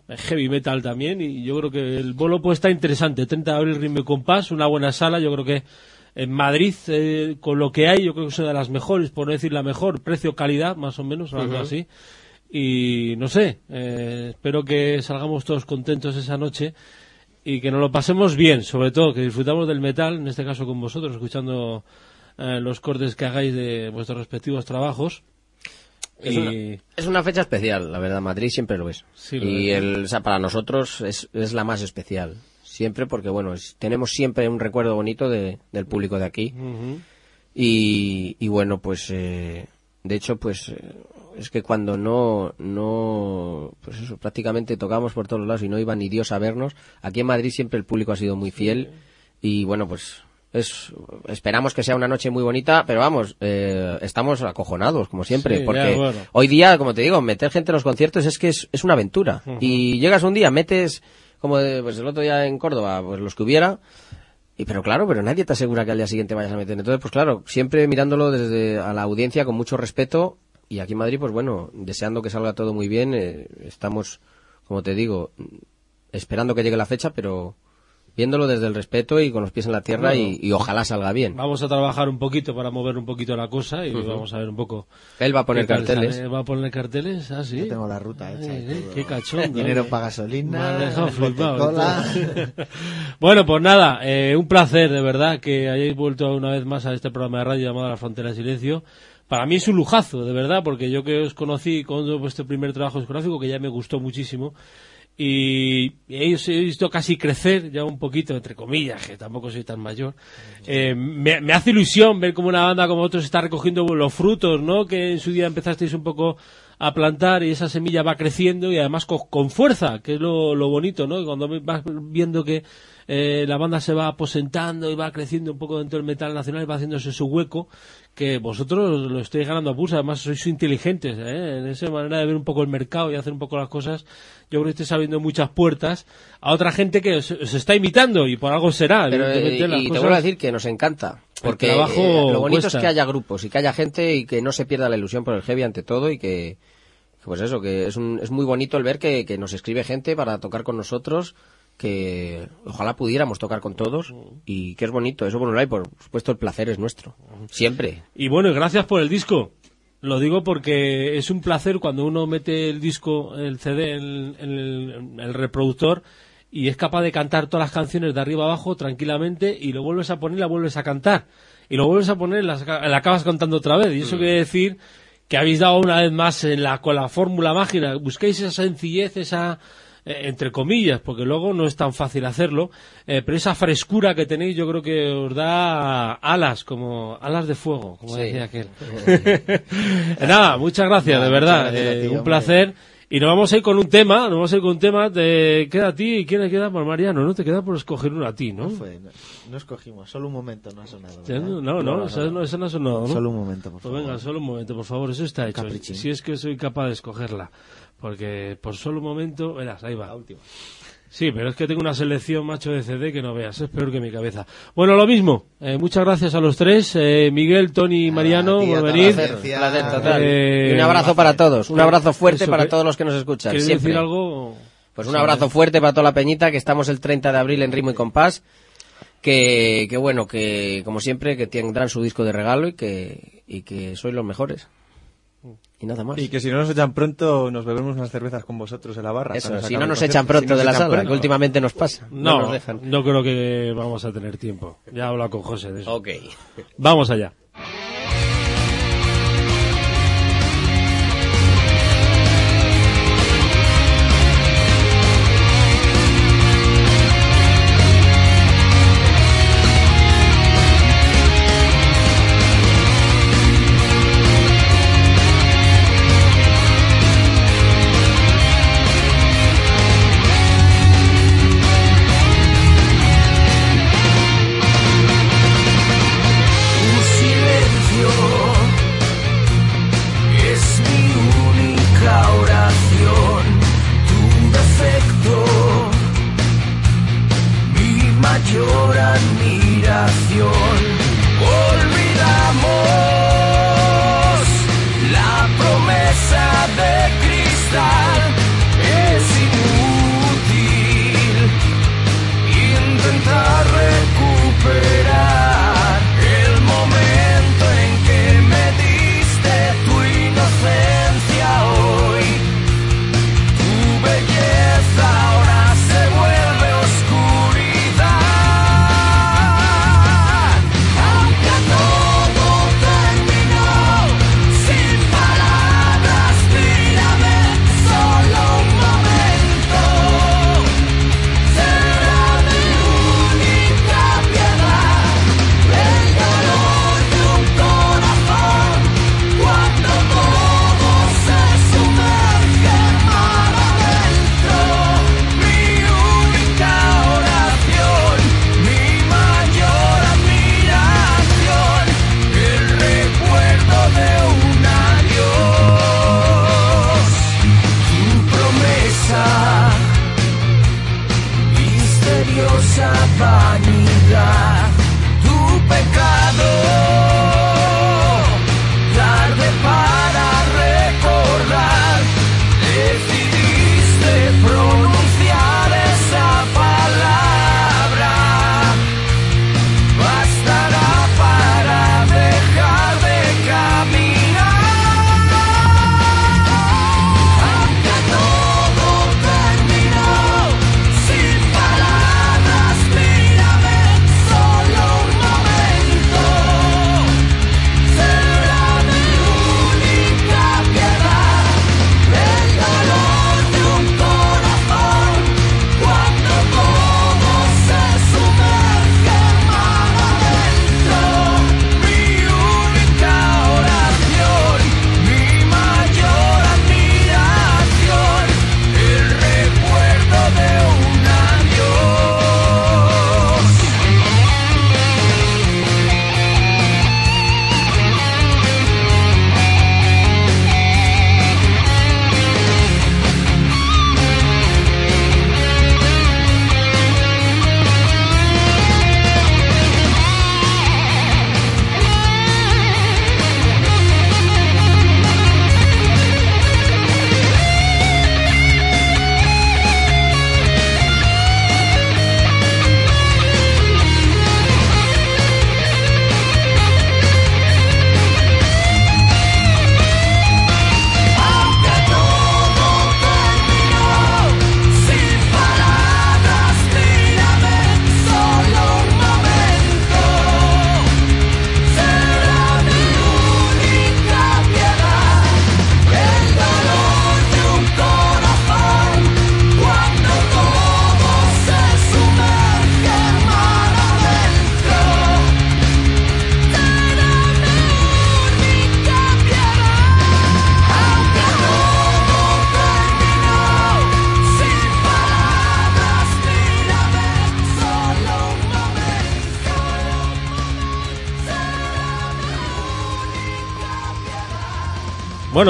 heavy metal también y yo creo que el bolo pues está interesante. 30 de abril ritmo y compás, una buena sala, yo creo que en Madrid, eh, con lo que hay, yo creo que es una de las mejores, por no decir la mejor, precio-calidad, más o menos, algo así. Y no sé, eh, espero que salgamos todos contentos esa noche y que nos lo pasemos bien, sobre todo que disfrutamos del metal, en este caso con vosotros, escuchando eh, los cortes que hagáis de vuestros respectivos trabajos. Es, y una, es una fecha especial, la verdad. Madrid siempre lo es. Sí, lo y es. el, o sea, para nosotros es, es la más especial. Siempre porque, bueno, es- tenemos siempre un recuerdo bonito de- del público de aquí. Y, y bueno, pues, eh, de hecho, pues, eh, es que cuando no, no, pues eso, prácticamente tocamos por todos lados y no iba ni Dios a vernos. Aquí en Madrid siempre el público ha sido muy fiel y bueno, pues, es, esperamos que sea una noche muy bonita, pero vamos, eh, estamos acojonados, como siempre, Sí, porque ya, bueno. hoy día, como te digo, meter gente en los conciertos es que es, es una aventura. Y llegas un día, metes, como de- pues el otro día en Córdoba, pues los que hubiera, y pero claro, pero nadie te asegura que al día siguiente vayas a meter. Entonces, pues claro, siempre mirándolo desde a la audiencia con mucho respeto. Y aquí en Madrid, pues bueno, deseando que salga todo muy bien. eh, estamos, como te digo, esperando que llegue la fecha, pero viéndolo desde el respeto y con los pies en la tierra y, y ojalá salga bien. Vamos a trabajar un poquito para mover un poquito la cosa y vamos a ver un poco. Él va a poner carteles. sale. ¿Va a poner carteles? Ah, sí. Yo tengo la ruta hecha. y Eh, todo. qué cachondo. Dinero eh. para gasolina, dejado flipado, bueno, pues nada, eh, un placer de verdad que hayáis vuelto una vez más a este programa de radio llamado La Frontera del Silencio. Para mí es un lujazo, de verdad, porque yo que os conocí con vuestro primer trabajo discográfico, que ya me gustó muchísimo, y he, he visto casi crecer ya un poquito, entre comillas, que tampoco soy tan mayor. Eh, me, me hace ilusión ver cómo una banda como otros está recogiendo los frutos, ¿no? Que en su día empezasteis un poco a plantar y esa semilla va creciendo y además con, con fuerza, que es lo, lo bonito, ¿no? Cuando vas viendo que eh, la banda se va aposentando y va creciendo un poco dentro del metal nacional y va haciéndose su hueco, que vosotros lo estáis ganando a pulso, además sois inteligentes, ¿eh? en esa manera de ver un poco el mercado y hacer un poco las cosas, yo creo que estáis abriendo muchas puertas a otra gente que os, os está imitando y por algo será. Pero, eh, las y te vuelvo a decir que nos encanta. Porque trabajo eh, lo bonito cuesta. es que haya grupos y que haya gente y que no se pierda la ilusión por el heavy ante todo y que, que pues eso, que es, un, es muy bonito el ver que, que nos escribe gente para tocar con nosotros, que ojalá pudiéramos tocar con todos y que es bonito. Eso por un lado y por supuesto el placer es nuestro. Siempre. Y bueno, gracias por el disco. Lo digo porque es un placer cuando uno mete el disco, el CD, el, el reproductor y es capaz de cantar todas las canciones de arriba abajo tranquilamente y lo vuelves a poner y la vuelves a cantar. Y lo vuelves a poner y la, acabas cantando otra vez. Y eso quiere decir que habéis dado una vez más en la, con la fórmula mágica. Busquéis esa sencillez, esa, eh, entre comillas, porque luego no es tan fácil hacerlo, eh, pero esa frescura que tenéis yo creo que os da alas, como alas de fuego, como Sí. decía aquel. Nada, muchas gracias, de verdad, gracias eh, ti, un hombre. placer. Y nos vamos a ir con un tema, nos vamos a ir con un tema, te queda a ti y quién le queda por Mariano, ¿no? Te queda por escoger uno a ti, ¿no? No fue, no, no escogimos, solo un momento no ha sonado. No, no, no, esa no, esa no ha sonado, ¿no? Solo un momento, por Pues favor. venga, solo un momento, por favor, eso está hecho. caprichín. Si es que soy capaz de escogerla. Porque por solo un momento, verás, ahí va. Sí, pero es que tengo una selección macho de CD que no veas, es peor que mi cabeza. Bueno, lo mismo, eh, muchas gracias a los tres, eh, Miguel, Tony y Mariano, por venir. la. Eh, y un abrazo para todos. Un abrazo fuerte Eso, para que- todos los que nos escuchan. ¿Queréis Siempre. decir algo? Pues un abrazo fuerte para toda la peñita, que estamos el 30 de abril en Ritmo y Compás. Que, que bueno, que como siempre, que tendrán su disco de regalo y que, y que sois los mejores. Y nada más. Y que si no nos echan pronto, nos bebemos unas cervezas con vosotros en la barra. Eso, si no nos echan pronto Si de la sala, pronto. que últimamente nos pasa. No, nos dejan. no creo que vamos a tener tiempo. Ya he hablado con José de eso. Ok. Vamos allá.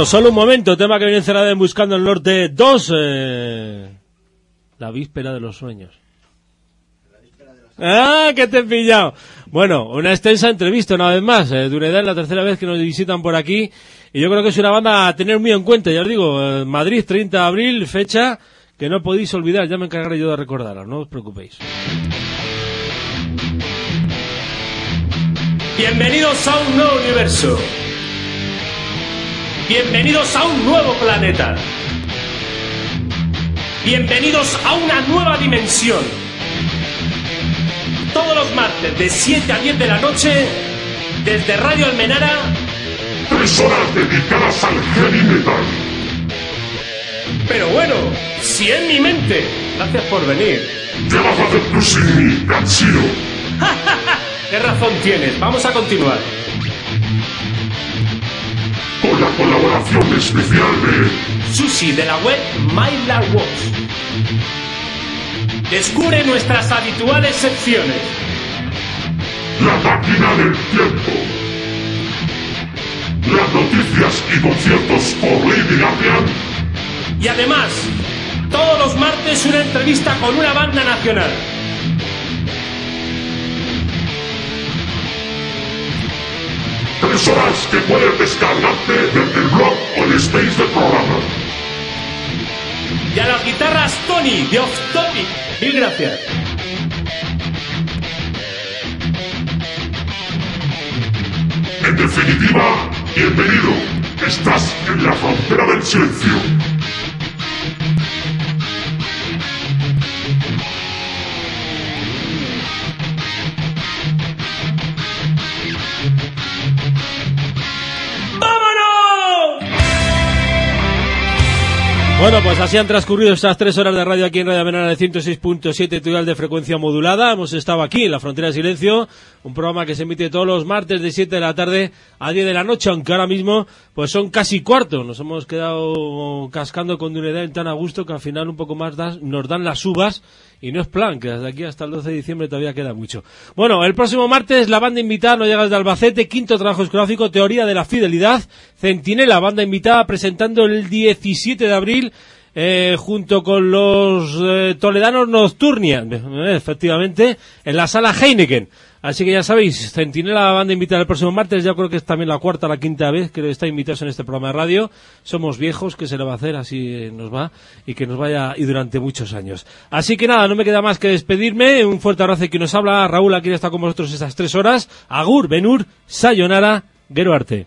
Solo un momento, tema que viene encerrado en Buscando el Norte 2, eh, la víspera de los sueños. ¡Ah, que te he pillado! Bueno, una extensa entrevista una vez más. Eh, es la tercera vez que nos visitan por aquí. Y yo creo que es una banda a tener muy en cuenta. Ya os digo, eh, Madrid, 30 de abril, fecha que no podéis olvidar. Ya me encargaré yo de recordarla, no os preocupéis. Bienvenidos a un nuevo universo. Bienvenidos a un nuevo planeta. Bienvenidos a una nueva dimensión. Todos los martes de 7 a 10 de la noche, desde Radio Almenara, Tres horas dedicadas al heavy metal. pero bueno, si en mi mente. Gracias por venir. ¿Qué vas a hacer tú sin mí, Gachiro? ¿Qué razón tienes? Vamos a continuar. Con la colaboración especial de Susi de la web MyLarWatch. Descubre nuestras habituales secciones. La máquina del tiempo. Las noticias y conciertos por Lady Gaga. Y además, todos los martes una entrevista con una banda nacional. Tres horas que puedes descargarte desde el blog o el space del programa. Y a las guitarras Tony de Off Topic. Mil gracias. En definitiva, bienvenido. Estás en la frontera del silencio. Bueno, pues así han transcurrido estas tres horas de radio aquí en Radio Menara de 106.7 tutorial de frecuencia modulada. Hemos estado aquí en la Frontera de Silencio, un programa que se emite todos los martes de 7 de la tarde a 10 de la noche, aunque ahora mismo pues son casi cuarto. Nos hemos quedado cascando con Dunedad tan a gusto que al final un poco más das- nos dan las uvas y no es plan, que desde aquí hasta el 12 de diciembre todavía queda mucho. Bueno, el próximo martes la banda invitada no llega desde Albacete, quinto trabajo discográfico, Teoría de la Fidelidad, Centinela, banda invitada presentando el 17 de abril eh, junto con los eh, toledanos Nocturnia, eh, efectivamente, en la sala Heineken. Así que ya sabéis, Centinela banda invitada el próximo martes, ya creo que es también la cuarta la quinta vez que está invitados en este programa de radio. Somos viejos, que se le va a hacer, así eh, nos va, y que nos vaya y durante muchos años. Así que nada, no me queda más que despedirme. Un fuerte abrazo de quien nos habla. Raúl aquí está con vosotros estas tres horas. Agur, Benur, Sayonara, Gero Arte.